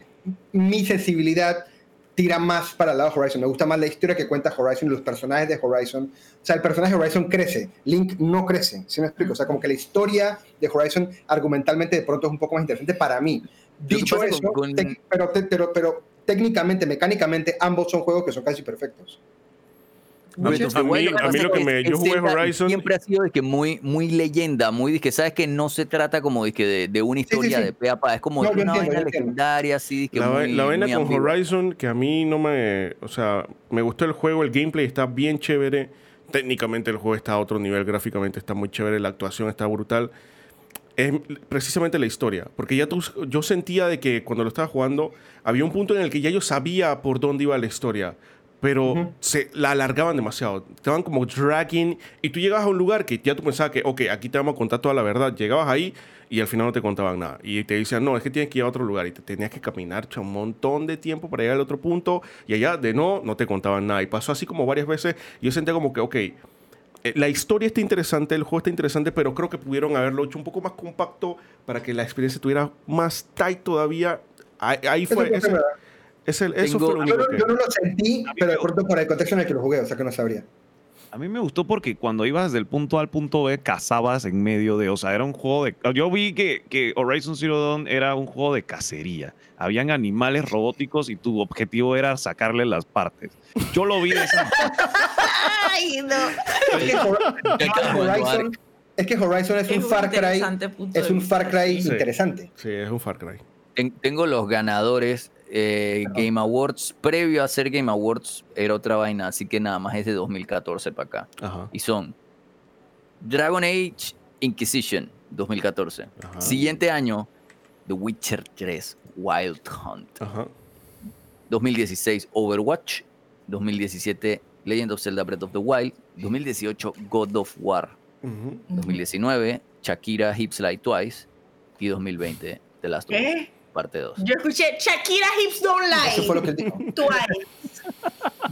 mi sensibilidad tira más para el lado de Horizon. Me gusta más la historia que cuenta Horizon y los personajes de Horizon. O sea, el personaje de Horizon crece, Link no crece, ¿sí me explico? O sea, como que la historia de Horizon argumentalmente de pronto es un poco más interesante para mí. Dicho eso, con- con- tec- pero, te- pero, pero técnicamente, mecánicamente, ambos son juegos que son casi perfectos. Mí- a mí- Wild, a mí lo que me- yo jugué Horizon- Siempre ha sido de que muy, muy leyenda, muy de que sabes que no se trata como de, que de, de una sí, historia sí. de pe a pa, es como No, de una entiendo, vaina legendaria, así. La, muy, la vaina muy con ambigua. Horizon, que a mí no me. O sea, me gustó el juego, el gameplay está bien chévere. Técnicamente el juego está a otro nivel, gráficamente está muy chévere, la actuación está brutal. Es precisamente la historia. Porque ya tú, yo sentía de que cuando lo estaba jugando, había un punto en el que ya yo sabía por dónde iba la historia. Pero Ujú. se la alargaban demasiado. Estaban como dragging. Y tú llegabas a un lugar que ya tú pensabas que, ok, aquí te vamos a contar toda la verdad. Llegabas ahí y al final no te contaban nada. Y te decían, no, es que tienes que ir a otro lugar. Y te tenías que caminar un montón de tiempo para llegar al otro punto. Y allá, de no, no te contaban nada. Y pasó así como varias veces. Yo sentía como que, ok, eh, la historia está interesante, el juego está interesante, pero creo que pudieron haberlo hecho un poco más compacto para que la experiencia estuviera más tight todavía. Ahí, ahí Eso fue. fue verdad. ese- eso Tengo- fue lo Yo único no, que. yo no lo sentí, pero de pronto por el contexto en el que lo jugué, o sea que no sabría. A mí me gustó porque cuando ibas del punto A al punto B, cazabas en medio de. O sea, era un juego de. Yo vi que, que Horizon Zero Dawn era un juego de cacería. Habían animales robóticos y tu objetivo era sacarle las partes. Yo lo vi de esa. Ay, no. Es que, Horizon, es que Horizon es un Far Cry, es un Far Cry sí. Interesante. Sí, es un Far Cry. ten- tengo los ganadores. Eh, Game Awards, previo a ser Game Awards, era otra vaina, así que nada más es de 2014 para acá. Ajá. Y son Dragon Age Inquisition, 2014. Ajá. Siguiente año, The Witcher 3, Wild Hunt. Ajá. 2016, Overwatch. 2017, Legend of Zelda Breath of the Wild. 2018, God of War. Ujú. 2019, Shakira Hips Slide Twice. Y 2020, The Last of Us, ¿Qué? Parte 2. Yo escuché Shakira Hips Don't Eso fue lo Lie. que él dijo.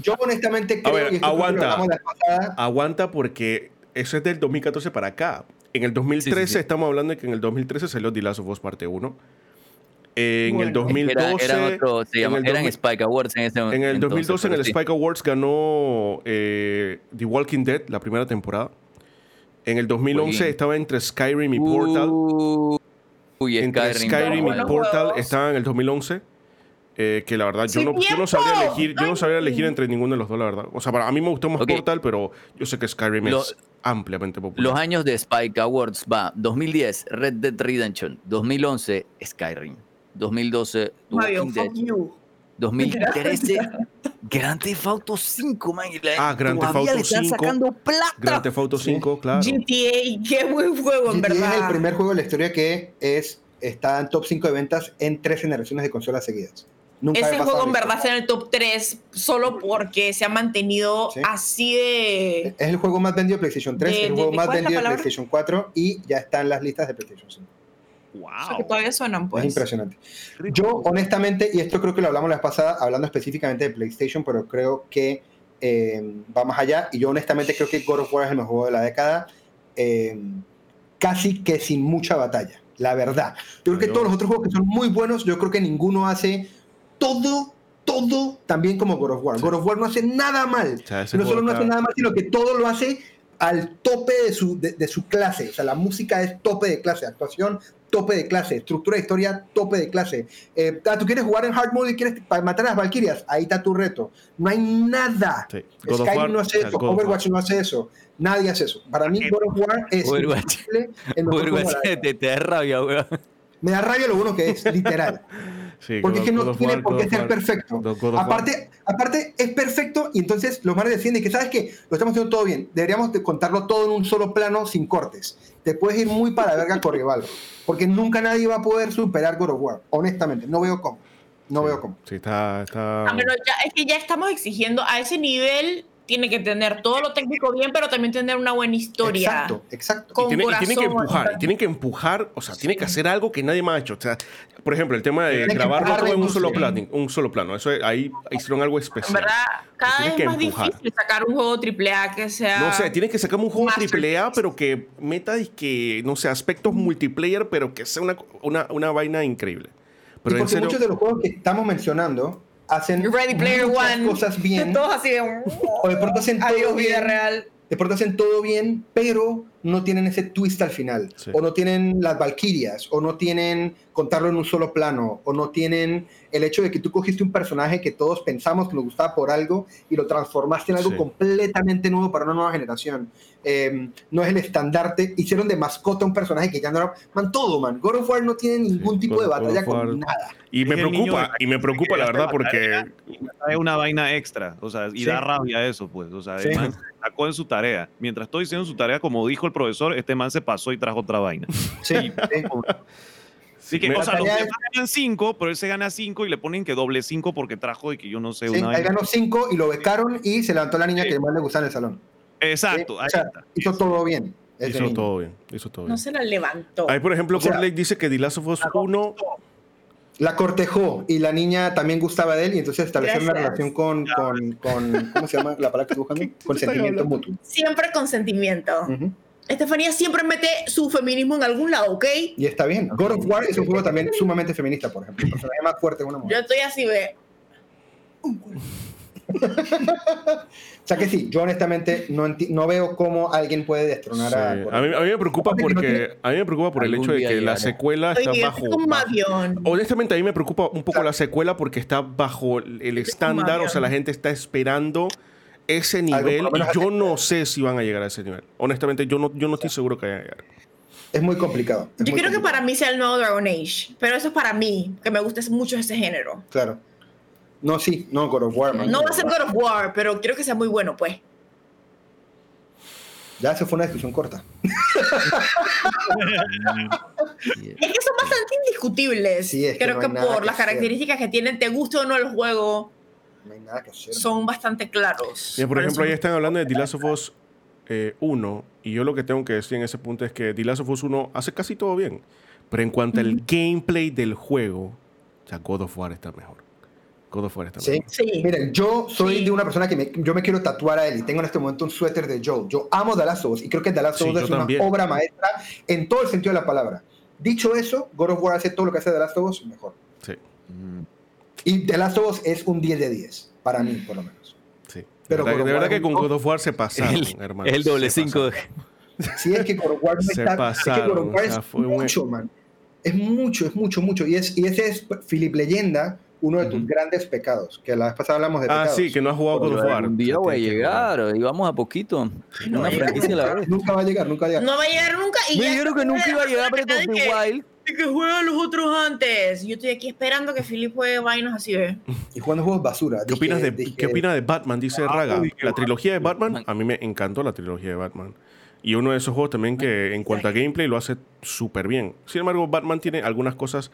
Yo honestamente creo, ver, que lo aguanta. hablamos la pasada, Aguanta porque eso es del 2014 para acá. En el 2013 Sí, sí, sí. estamos hablando de que en el 2013 salió The Last of Us parte 1. En el Bueno. 2012, Era- eran otro- se en llama- el eran 2000 Spike Awards en ese en el entonces, 2012 en el. Spike Awards ganó eh, The Walking Dead, la primera temporada. En el 2011 bien. estaba entre Skyrim y Portal. Uh, Uy, entre Skyrim. Skyrim, y Portal estaba en el 2011. eh, que la verdad yo ¡Sí, no, yo no sabría elegir yo no sabría elegir entre ninguno de los dos la verdad o sea para a mí me gustó más. Portal pero yo sé que Skyrim Lo- es ampliamente popular Los años de Spike Awards va 2010 Red Dead Redemption, 2011 Skyrim, 2012 The Fabio, Walking Dead, fuck you. 2013 Grand Theft Auto 5, man. Ah, Grand Theft Auto le están 5, sacando plata. Grand Theft Auto 5 claro GTA, qué buen juego, en verdad. es el primer juego de la historia que es, está en top 5 de ventas en tres generaciones de consolas seguidas. Nunca Ese juego en verdad está en el top 3 solo porque se ha mantenido Sí. así de... Es el juego más vendido de PlayStation 3, De- el juego de- más ¿cuál es la vendido de? PlayStation 4 y ya está en las listas de PlayStation 5. O sea, que Wow. todavía suenan, pues. Es impresionante. Yo, honestamente, y esto creo que lo hablamos la vez pasada, hablando específicamente de PlayStation, pero creo que eh, va más allá. Y yo, honestamente, creo que God of War es el mejor juego de la década, eh, casi que sin mucha batalla, la verdad. Yo creo que todos los otros juegos que son muy buenos, yo creo que ninguno hace todo, todo tan bien como God of War. Sí. God of War no hace nada mal. O sea, ese no solo no hace nada mal, sino que todo lo hace al tope de su, de, de su clase. O sea, la música es tope de clase, actuación tope de clase, estructura de historia tope de clase. Eh, ah, tú quieres jugar en hard mode y quieres matar a las Valkyrias, ahí está tu reto. No hay nada. Sí. War, no hace eso, God of War. Overwatch no hace eso, nadie hace eso. Para mí, God of War es Overwatch. Overwatch, te, te da rabia, weón. Me da rabia lo bueno que es, literal. Sí, Porque God es que no tiene War, por qué ser War. perfecto. Aparte, aparte, es perfecto y entonces los manes defienden que, ¿sabes qué? Lo estamos haciendo todo bien. Deberíamos de contarlo todo en un solo plano sin cortes. Te puedes ir muy para la verga con rival. Porque nunca nadie va a poder superar God of War. Honestamente, no veo cómo. No veo cómo. Sí, está. está... Ah, pero ya, es que ya estamos exigiendo a ese nivel, tiene que tener todo lo técnico bien, pero también tener una buena historia. Exacto, exacto. Con y tiene, y tiene que empujar, y tienen que empujar, o sea, tiene que hacer algo que nadie más ha hecho. O sea, por ejemplo, el tema de grabarlo todo en un solo plano, un solo plano. Eso ahí hicieron algo En especial. verdad, cada vez que es más empujar. difícil sacar un juego AAA que sea... No sé, tienen que sacar un juego Masterpiece. triple A, pero que meta y que, no sé, aspectos multiplayer, pero que sea una, una, una vaina increíble. Pero porque serio, muchos de los juegos que estamos mencionando hacen Ready Player muchas One. cosas bien. Todos así de... o de pronto hacen todo Adiós, vida bien. real. de pronto hacen todo bien, pero no tienen ese twist al final. Sí. O no tienen las Valkyrias, o no tienen contarlo en un solo plano, o no tienen el hecho de que tú cogiste un personaje que todos pensamos que nos gustaba por algo y lo transformaste en algo Sí. completamente nuevo para una nueva generación. Eh, no es el estandarte. Hicieron de mascota un personaje que ya no era. Man, todo, man. God of War no tiene ningún tipo God- de batalla con nada. y me preocupa, y me preocupa la verdad porque Es una vaina extra, o sea, y Sí. da rabia eso, pues. O sea, se sacó en su tarea. Mientras estoy haciendo su tarea, como dijo el profesor, este man se pasó y trajo otra vaina. Sí, sí. Así que, Me- o sea, los demás ganan 5, pero él se gana 5 y le ponen que doble 5 porque trajo y que yo no sé Sí, una vaina. ganó cinco y lo becaron y se levantó la niña Sí. que más le gustaba en el salón. Exacto, Sí, ahí o sea, está. hizo todo bien. hizo niño. todo bien. Hizo todo bien. No se la levantó. Ahí, por ejemplo, O sea- Corley dice que of Us 1 La cortejó y la niña también gustaba de él y entonces establecieron una relación con, con, con- ¿cómo se llama la palabra que estoy buscando? Consentimiento mutuo. Siempre consentimiento. Ujú. Estefanía siempre mete su feminismo en algún lado, ¿ok? Y está bien. God of War es un juego también sumamente feminista, por ejemplo. El personaje más fuerte es una Yo estoy así de... O sea que sí, yo honestamente no, veo cómo alguien puede destronar Sí. a A mí, War. a mí me preocupa porque a mí me preocupa por el hecho de que la secuela está Oye, bajo, bajo-. Honestamente a mí me preocupa un poco Claro. la secuela porque está bajo el estándar, o sea, la gente está esperando ese nivel y yo no sé si van a llegar a ese nivel. Honestamente yo no yo no estoy seguro que vayan a llegar. Es muy complicado. es Yo muy quiero que para mí sea el nuevo Dragon Age, pero eso es para mí, que me gusta mucho ese género. Claro. No, sí, no, God of War, man. No va a ser God of War, pero quiero que sea muy bueno, pues. Ya se fue una discusión corta. Es que son bastante indiscutibles. Sí, es que Creo no que, por que las hacer. características que tienen, te guste o no el juego, No hay nada que hacer. son bastante claros. Mira, por Por ejemplo, ahí están hablando de The Last of Us eh, 1, y yo lo que tengo que decir en ese punto es que The Last of Us 1 hace casi todo bien. Pero en cuanto al gameplay del juego, o sea, God of War está mejor. God of War está Sí. mejor. Sí. Miren, yo soy Sí. de una persona que me- yo me quiero tatuar a él y tengo en este momento un suéter de Joe. Yo amo The Last of Us y creo que The Last of Sí, Us yo es una también. obra maestra en todo el sentido de la palabra. Dicho eso, God of War hace todo lo que hace The Last of Us mejor. Sí, Y The Last of Us es un 10 de 10, para mí por lo menos. sí. Pero de verdad, de verdad que con. God of War se pasaron, El, hermano. el doble se cinco. pasaron. Sí, es que God of War no Se está- pasaron, es que God of War o sea, es fue un- mucho, man. Es mucho, es mucho, mucho. Y, es, y ese es, Philip Leyenda, uno de tus Ujú. grandes pecados, que la vez pasada hablamos de Ah, pecados. sí, que no has jugado God of War. Un día voy a llegar, y vamos a poquito. no Una franquicia a la vez. Nunca va a llegar, nunca va a llegar. No va a llegar nunca. Y Me dijeron que nunca iba a llegar Breath of the que- Wild. Y que jueguen los otros antes. Yo estoy aquí esperando que Philip juegue vainas así, ¿eh? Y jugando juegos basura. ¿Qué opinas, de, Dije- ¿Qué opinas de Batman? Dice Ah, Raga. La trilogía de Batman, Man. a mí me encantó la trilogía de Batman. Y uno de esos juegos también que en cuanto a gameplay lo hace súper bien. Sin embargo, Batman tiene algunas cosas...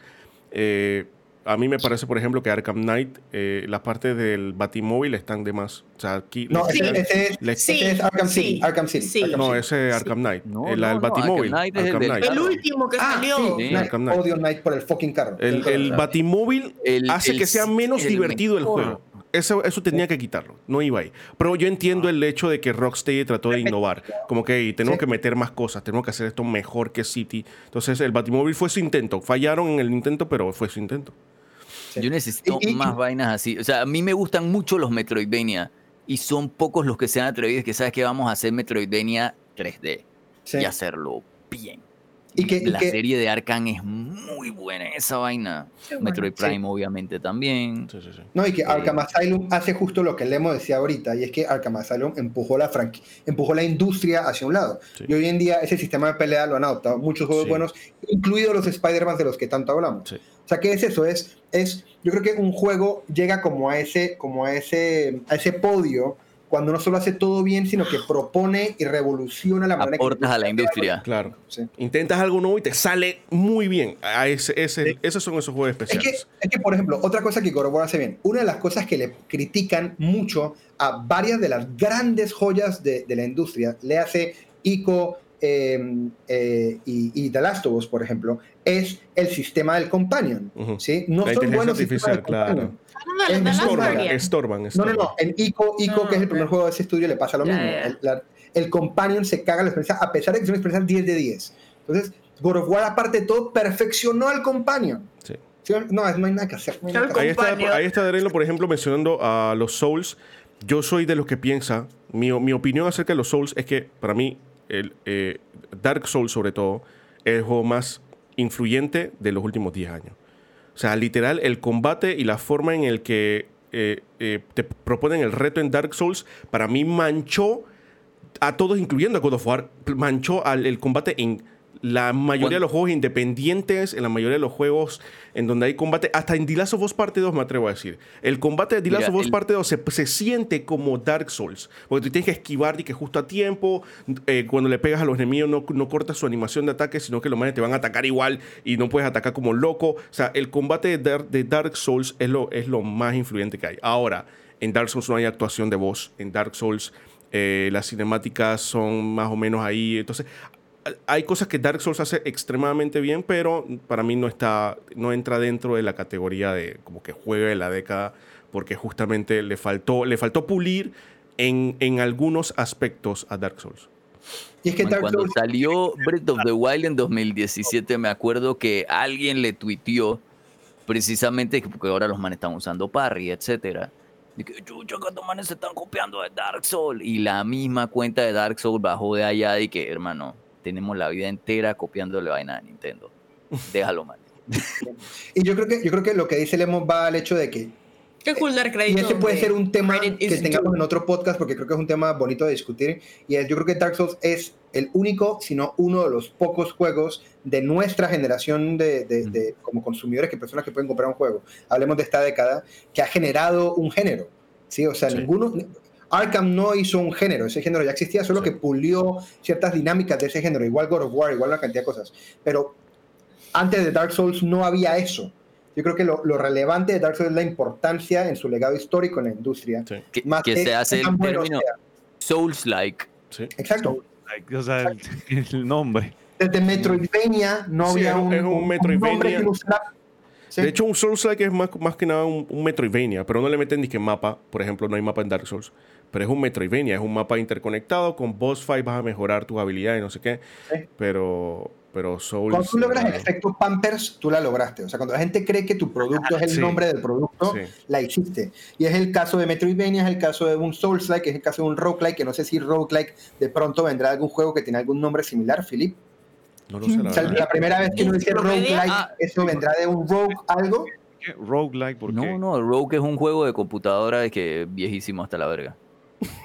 eh, a mí me parece, por ejemplo, que Arkham Knight, eh, las partes del Batimóvil están de más. O sea, aquí... No, Sí. ese, es, Sí, ese es Arkham City. sí, Arkham City. Arkham no, ese es Arkham Knight. No, el, no, el no, Batimóvil. Arkham Knight es el Arkham del Knight. Claro. El último que Ah, salió. sí, Sí. Knight, Arkham Knight. Odio Knight por el fucking carro. El, el Batimóvil El- hace el que sea menos divertido el juego. Eso, eso tenía que quitarlo. No iba ahí. Pero yo entiendo el hecho de que Rocksteady trató de innovar. Como que "Ey, tenemos Sí. que meter más cosas, tenemos que hacer esto mejor que City. Entonces el Batimóvil fue su intento. Fallaron en el intento, pero fue su intento. Sí. Yo necesito Y- y- más vainas así. O sea, a mí me gustan mucho los Metroidvania. Y son pocos los que se han atrevido que sabes que vamos a hacer Metroidvania 3D Sí. y hacerlo bien. Y que- y la que- serie de Arkham es muy buena en esa vaina. Bueno. Metroid Sí. Prime obviamente también. Sí, sí, sí. No, y que Eh, Arkham Asylum hace justo lo que Lemo decía ahorita, y es que Arkham Asylum empujó la, franqui- empujó la industria hacia un lado. Sí. Y hoy en día ese sistema de pelea lo han adoptado muchos juegos Sí. buenos, incluidos los Spider-Man de los que tanto hablamos. Sí. O sea, ¿qué es eso? Es, es, yo creo que un juego llega como a ese, como a ese, a ese podio cuando no solo hace todo bien, sino que propone y revoluciona la manera Aportas que... a la industria. Claro. Sí. Intentas algo nuevo y te sale muy bien. A ese, ese, Esos son esos juegos Es que, especiales. es que, por ejemplo, otra cosa que War hace bien, una de las cosas que le critican mucho a varias de las grandes joyas de, de la industria, le hace Ico eh, eh, y, y The Last of Us, por ejemplo, es el sistema del companion. ¿sí? No La son buenos artificial, claro. Es Estorban, Estorban, No, no, no. En Ico, Ico No, que es el primer juego de ese estudio, le pasa lo mismo. El, la- el companion se caga la experiencia, a pesar de que es una experiencia 10 de 10. Entonces, God of War, aparte de todo, perfeccionó al companion. Sí. ¿Sí? No, es- no hay nada que hacer. no hay nada que hacer. Ahí está, ahí está Darelo, por ejemplo, mencionando a los Souls. Yo soy de los que piensa, mi, mi opinión acerca de los Souls es que para mí el eh, Dark Souls sobre todo es el juego más influyente de los últimos 10 años. O sea, literal, el combate y la forma en el que eh, eh, te proponen el reto en Dark Souls, para mí manchó a todos, incluyendo a God of War, manchó al, el combate en la mayoría de los juegos independientes, en la mayoría de los juegos en donde hay combate, hasta en The Last of Us Parte 2 me atrevo a decir. El combate de The Last Mira, of Us el- Parte 2 se, se siente como Dark Souls, porque tú tienes que esquivar y que justo a tiempo, eh, cuando le pegas a los enemigos no, no cortas su animación de ataque, sino que los manes te van a atacar igual y no puedes atacar como loco. O sea, el combate de Dark, de Dark Souls es lo, es lo más influyente que hay. Ahora, en Dark Souls no hay actuación de voz, en Dark Souls eh, las cinemáticas son más o menos ahí. Entonces, hay cosas que Dark Souls hace extremadamente bien, pero para mí no está, no entra dentro de la categoría de como que juego de la década, porque justamente le faltó, le faltó pulir en, en algunos aspectos a Dark Souls. Y es que Dark Cuando Souls salió Breath of the Wild en 2017, me acuerdo que alguien le tuiteó precisamente que- porque ahora los manes están usando parry, etcétera. Y que, chucha, que estos manes se están copiando de Dark Souls. Y la misma cuenta de Dark Souls bajó de allá y que, hermano, tenemos la vida entera copiándole vaina a Nintendo. Déjalo, man. Y yo creo que yo creo que lo que dice Lemon va al hecho de que Qué cool dar y ese puede ser un tema que is tengamos en otro podcast porque creo que es un tema bonito de discutir y es, yo creo que Dark Souls es el único, sino uno de los pocos juegos de nuestra generación de, de- de- como consumidores, que personas que pueden comprar un juego, hablemos de esta década, que ha generado un género. ¿sí? O sea, Sí. ninguno... Arkham no hizo un género, ese género ya existía, solo Sí. que pulió ciertas dinámicas de ese género, igual God of War, igual una cantidad de cosas. Pero antes de Dark Souls no había eso. Yo creo que lo, lo relevante de Dark Souls es la importancia en su legado histórico en la industria. Sí, Que, Más que que se hace el término. Souls-like. sí. Exacto. Like, o sea, el, el nombre. Desde Metroidvania no Sí, había es un- un, es un Metroidvania. nombre que ilustrara- Sí. De hecho, un Souls-like es más, más que nada un, un Metroidvania, pero no le meten ni que mapa. Por ejemplo, no hay mapa en Dark Souls. Pero es un Metroidvania, es un mapa interconectado. Con boss fight vas a mejorar tus habilidades y no sé qué. Sí. Pero, pero Souls. Cuando tú logras el efecto Pampers, tú la lograste. O sea, cuando la gente cree que tu producto es el Sí. nombre del producto, Sí. la hiciste. Y es el caso de Metroidvania, es el caso de un Souls-like, es el caso de un roguelike, que no sé si roguelike de pronto vendrá algún juego que tiene algún nombre similar, Philip. No lo sé, la O sea, verdad. la primera vez que uno dice roguelike, Ah. eso vendrá de un rogue algo. ¿Qué? Roguelike, ¿por qué? No, no, Rogue es un juego de computadora que viejísimo hasta la verga.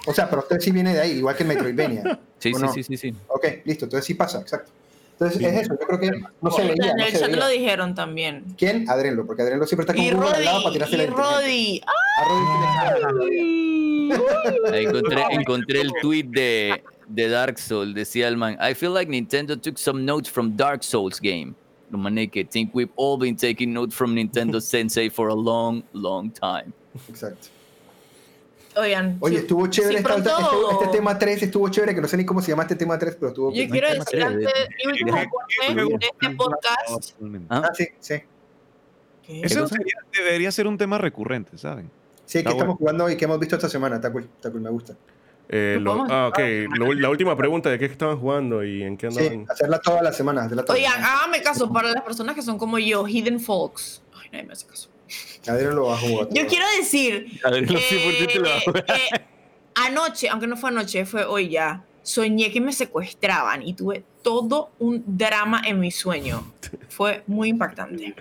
O sea, pero usted sí viene de ahí, igual que Metroidvania. Sí, ¿O sí, no? sí, sí, sí. Ok, listo, entonces sí pasa, exacto. Entonces es eso, yo creo que no se En veía. no el se chat veía. lo dijeron también. ¿Quién? Adrenlo, porque Adrenlo siempre está con Google al lado para Roddy, tirarse y la. Roddy. A Roddy sí le- Ahí encontré, encontré el tweet de, de Dark Souls. Decía el man, I feel like Nintendo took some notes from Dark Souls game. Lo maneque, think we've all been taking notes from Nintendo Sensei for a long, long time. Exacto. Oigan. Oye, si- estuvo chévere si esta- este, este tema 3, estuvo chévere, que no sé ni cómo se llama este tema 3, pero estuvo... Yo quiero decir tema antes, tres. mi último ¿Qué- qué corte juego? de este podcast. ¿Ah? Ah, sí, sí. ¿Qué? Ese cosa? debería, debería ser un tema recurrente, ¿saben? Sí, que estamos jugando y que hemos visto esta semana, está cool, está cool, me gusta. Eh, lo- ah, ok. Lo- la última pregunta de qué estaban jugando y en qué Sí, andaban. hacerla todas las semanas. Oigan, háganme caso para las personas que son como yo, hidden folks. Ay, nadie me hace caso. Adrián lo va a jugar. Yo quiero decir A ver, no sé por qué te lo hago. eh, anoche, aunque no fue anoche, fue hoy ya, soñé que me secuestraban y tuve todo un drama en mi sueño. Fue muy impactante.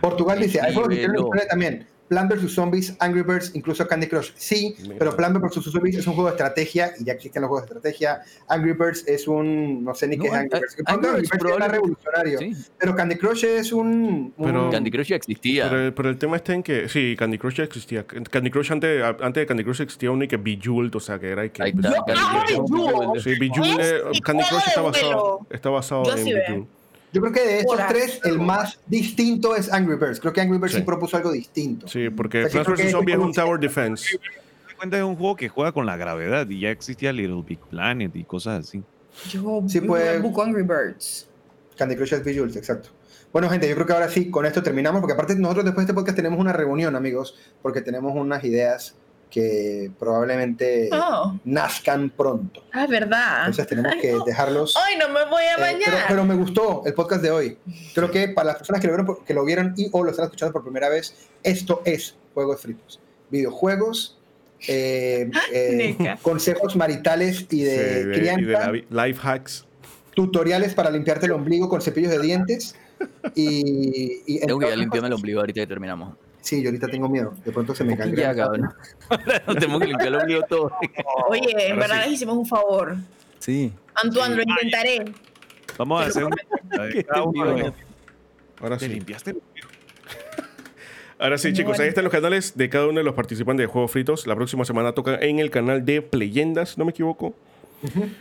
Portugal dice, hay juegos que tienen Nivelo. historia también. Plan vs Zombies, Angry Birds, incluso Candy Crush. Sí, Mira. pero Plan vs Zombies es un juego de estrategia y ya existen los juegos de estrategia. Angry Birds es un, no sé ni No, qué es Angry Birds. a- Angry Angry Birds Birds era probablemente- revolucionario. Sí. Pero Candy Crush es un... un- Pero- Candy Crush ya existía. Pero, pero el tema está en que, sí, Candy Crush ya existía. Candy Crush antes, antes de Candy Crush existía uno y que Bejeweled, o sea, que era que... Ahí está, Yo Candy Crush. Bejeweled. Sí, Bejeweled, Es eh, Candy Crush está basado, está basado Yo en sí veo. Bejeweled. Yo creo que de esos tres, el más distinto es Angry Birds. Creo que Angry Birds sí, Sí. propuso algo distinto. Sí, porque O sea, Plants vs. Es un Tower Defense. Te cuenta es un juego que juega con la gravedad y ya existía Little Big Planet y cosas así. Yo Sí, pues- busco Angry Birds. Candy Crush Visuals, exacto. Bueno, gente, yo creo que ahora sí, con esto terminamos, porque aparte nosotros después de este podcast tenemos una reunión, amigos, porque tenemos unas ideas que probablemente Oh, nazcan pronto. ah, verdad. Entonces tenemos que dejarlos... Hoy no me voy a Eh, bañar. pero, pero me gustó el podcast de hoy. Creo que para las personas que lo vieron, que lo vieron y o lo están escuchando por primera vez, esto es Juegos Fritos. Videojuegos, eh, eh, consejos maritales y de Sí, de- y de crianza, la vi- life hacks. tutoriales para limpiarte el ombligo con cepillos de dientes. Y, y Tengo que limpiarme el otras ombligo ahorita que terminamos. Sí, yo ahorita tengo miedo. De pronto se me Aquí ya, cabrón. Tengo que limpiar el ombligo todo. Oye, en Ahora verdad sí. les hicimos un favor. Sí. Antoine, lo intentaré. Vamos a hacer un... Qué cada uno de- entendido. Ahora ¿Te sí. limpiaste? Ahora sí, chicos, ahí están los canales de cada uno de los participantes de Juegos Fritos. La próxima semana toca en el canal de Pleyendas, no me equivoco.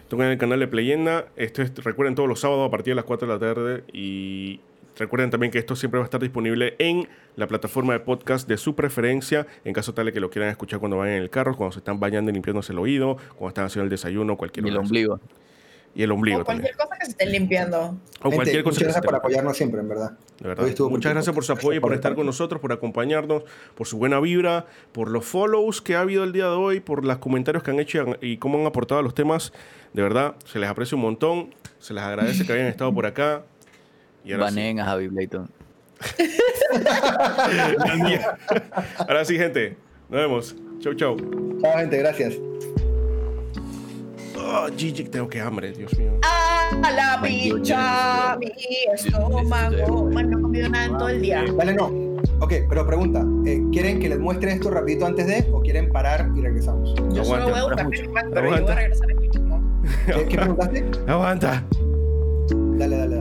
Toca en el canal de Pleyenda. Esto es, recuerden todos los sábados a partir de las 4 de la tarde. Y recuerden también que esto siempre va a estar disponible en la plataforma de podcast de su preferencia. En caso tal de que lo quieran escuchar cuando vayan en el carro, cuando se están bañando y limpiándose el oído, cuando están haciendo el desayuno, cualquier Y el ombligo. Y el ombligo O cualquier también. cosa que se estén limpiando. O Gente, cualquier cosa muchas gracias por apoyarnos siempre, en verdad. de verdad. Hoy estuvo muy Muchas gracias por su apoyo, por Gracias estar con nosotros, por acompañarnos, por su buena vibra, por los follows que ha habido el día de hoy, por los comentarios que han hecho y cómo han aportado a los temas. De verdad, se les aprecia un montón. Se les agradece que hayan estado por acá. Y ahora sí. Baneen a Javi Blayton. ahora sí, gente. Nos vemos. Chau, chau. Chao, gente, gracias. Oh, Gigi, tengo que hambre, Dios mío. A la picha, mi estómago. Man, no he comido nada en todo el día. Dale, no. Ok, pero pregunta, eh, ¿quieren que les muestre esto rapidito antes de o quieren parar y regresamos? Yo solo voy a buscar pero yo voy Aguanta. a regresar aquí. ¿Qué, qué preguntaste? Aguanta. Dale, dale,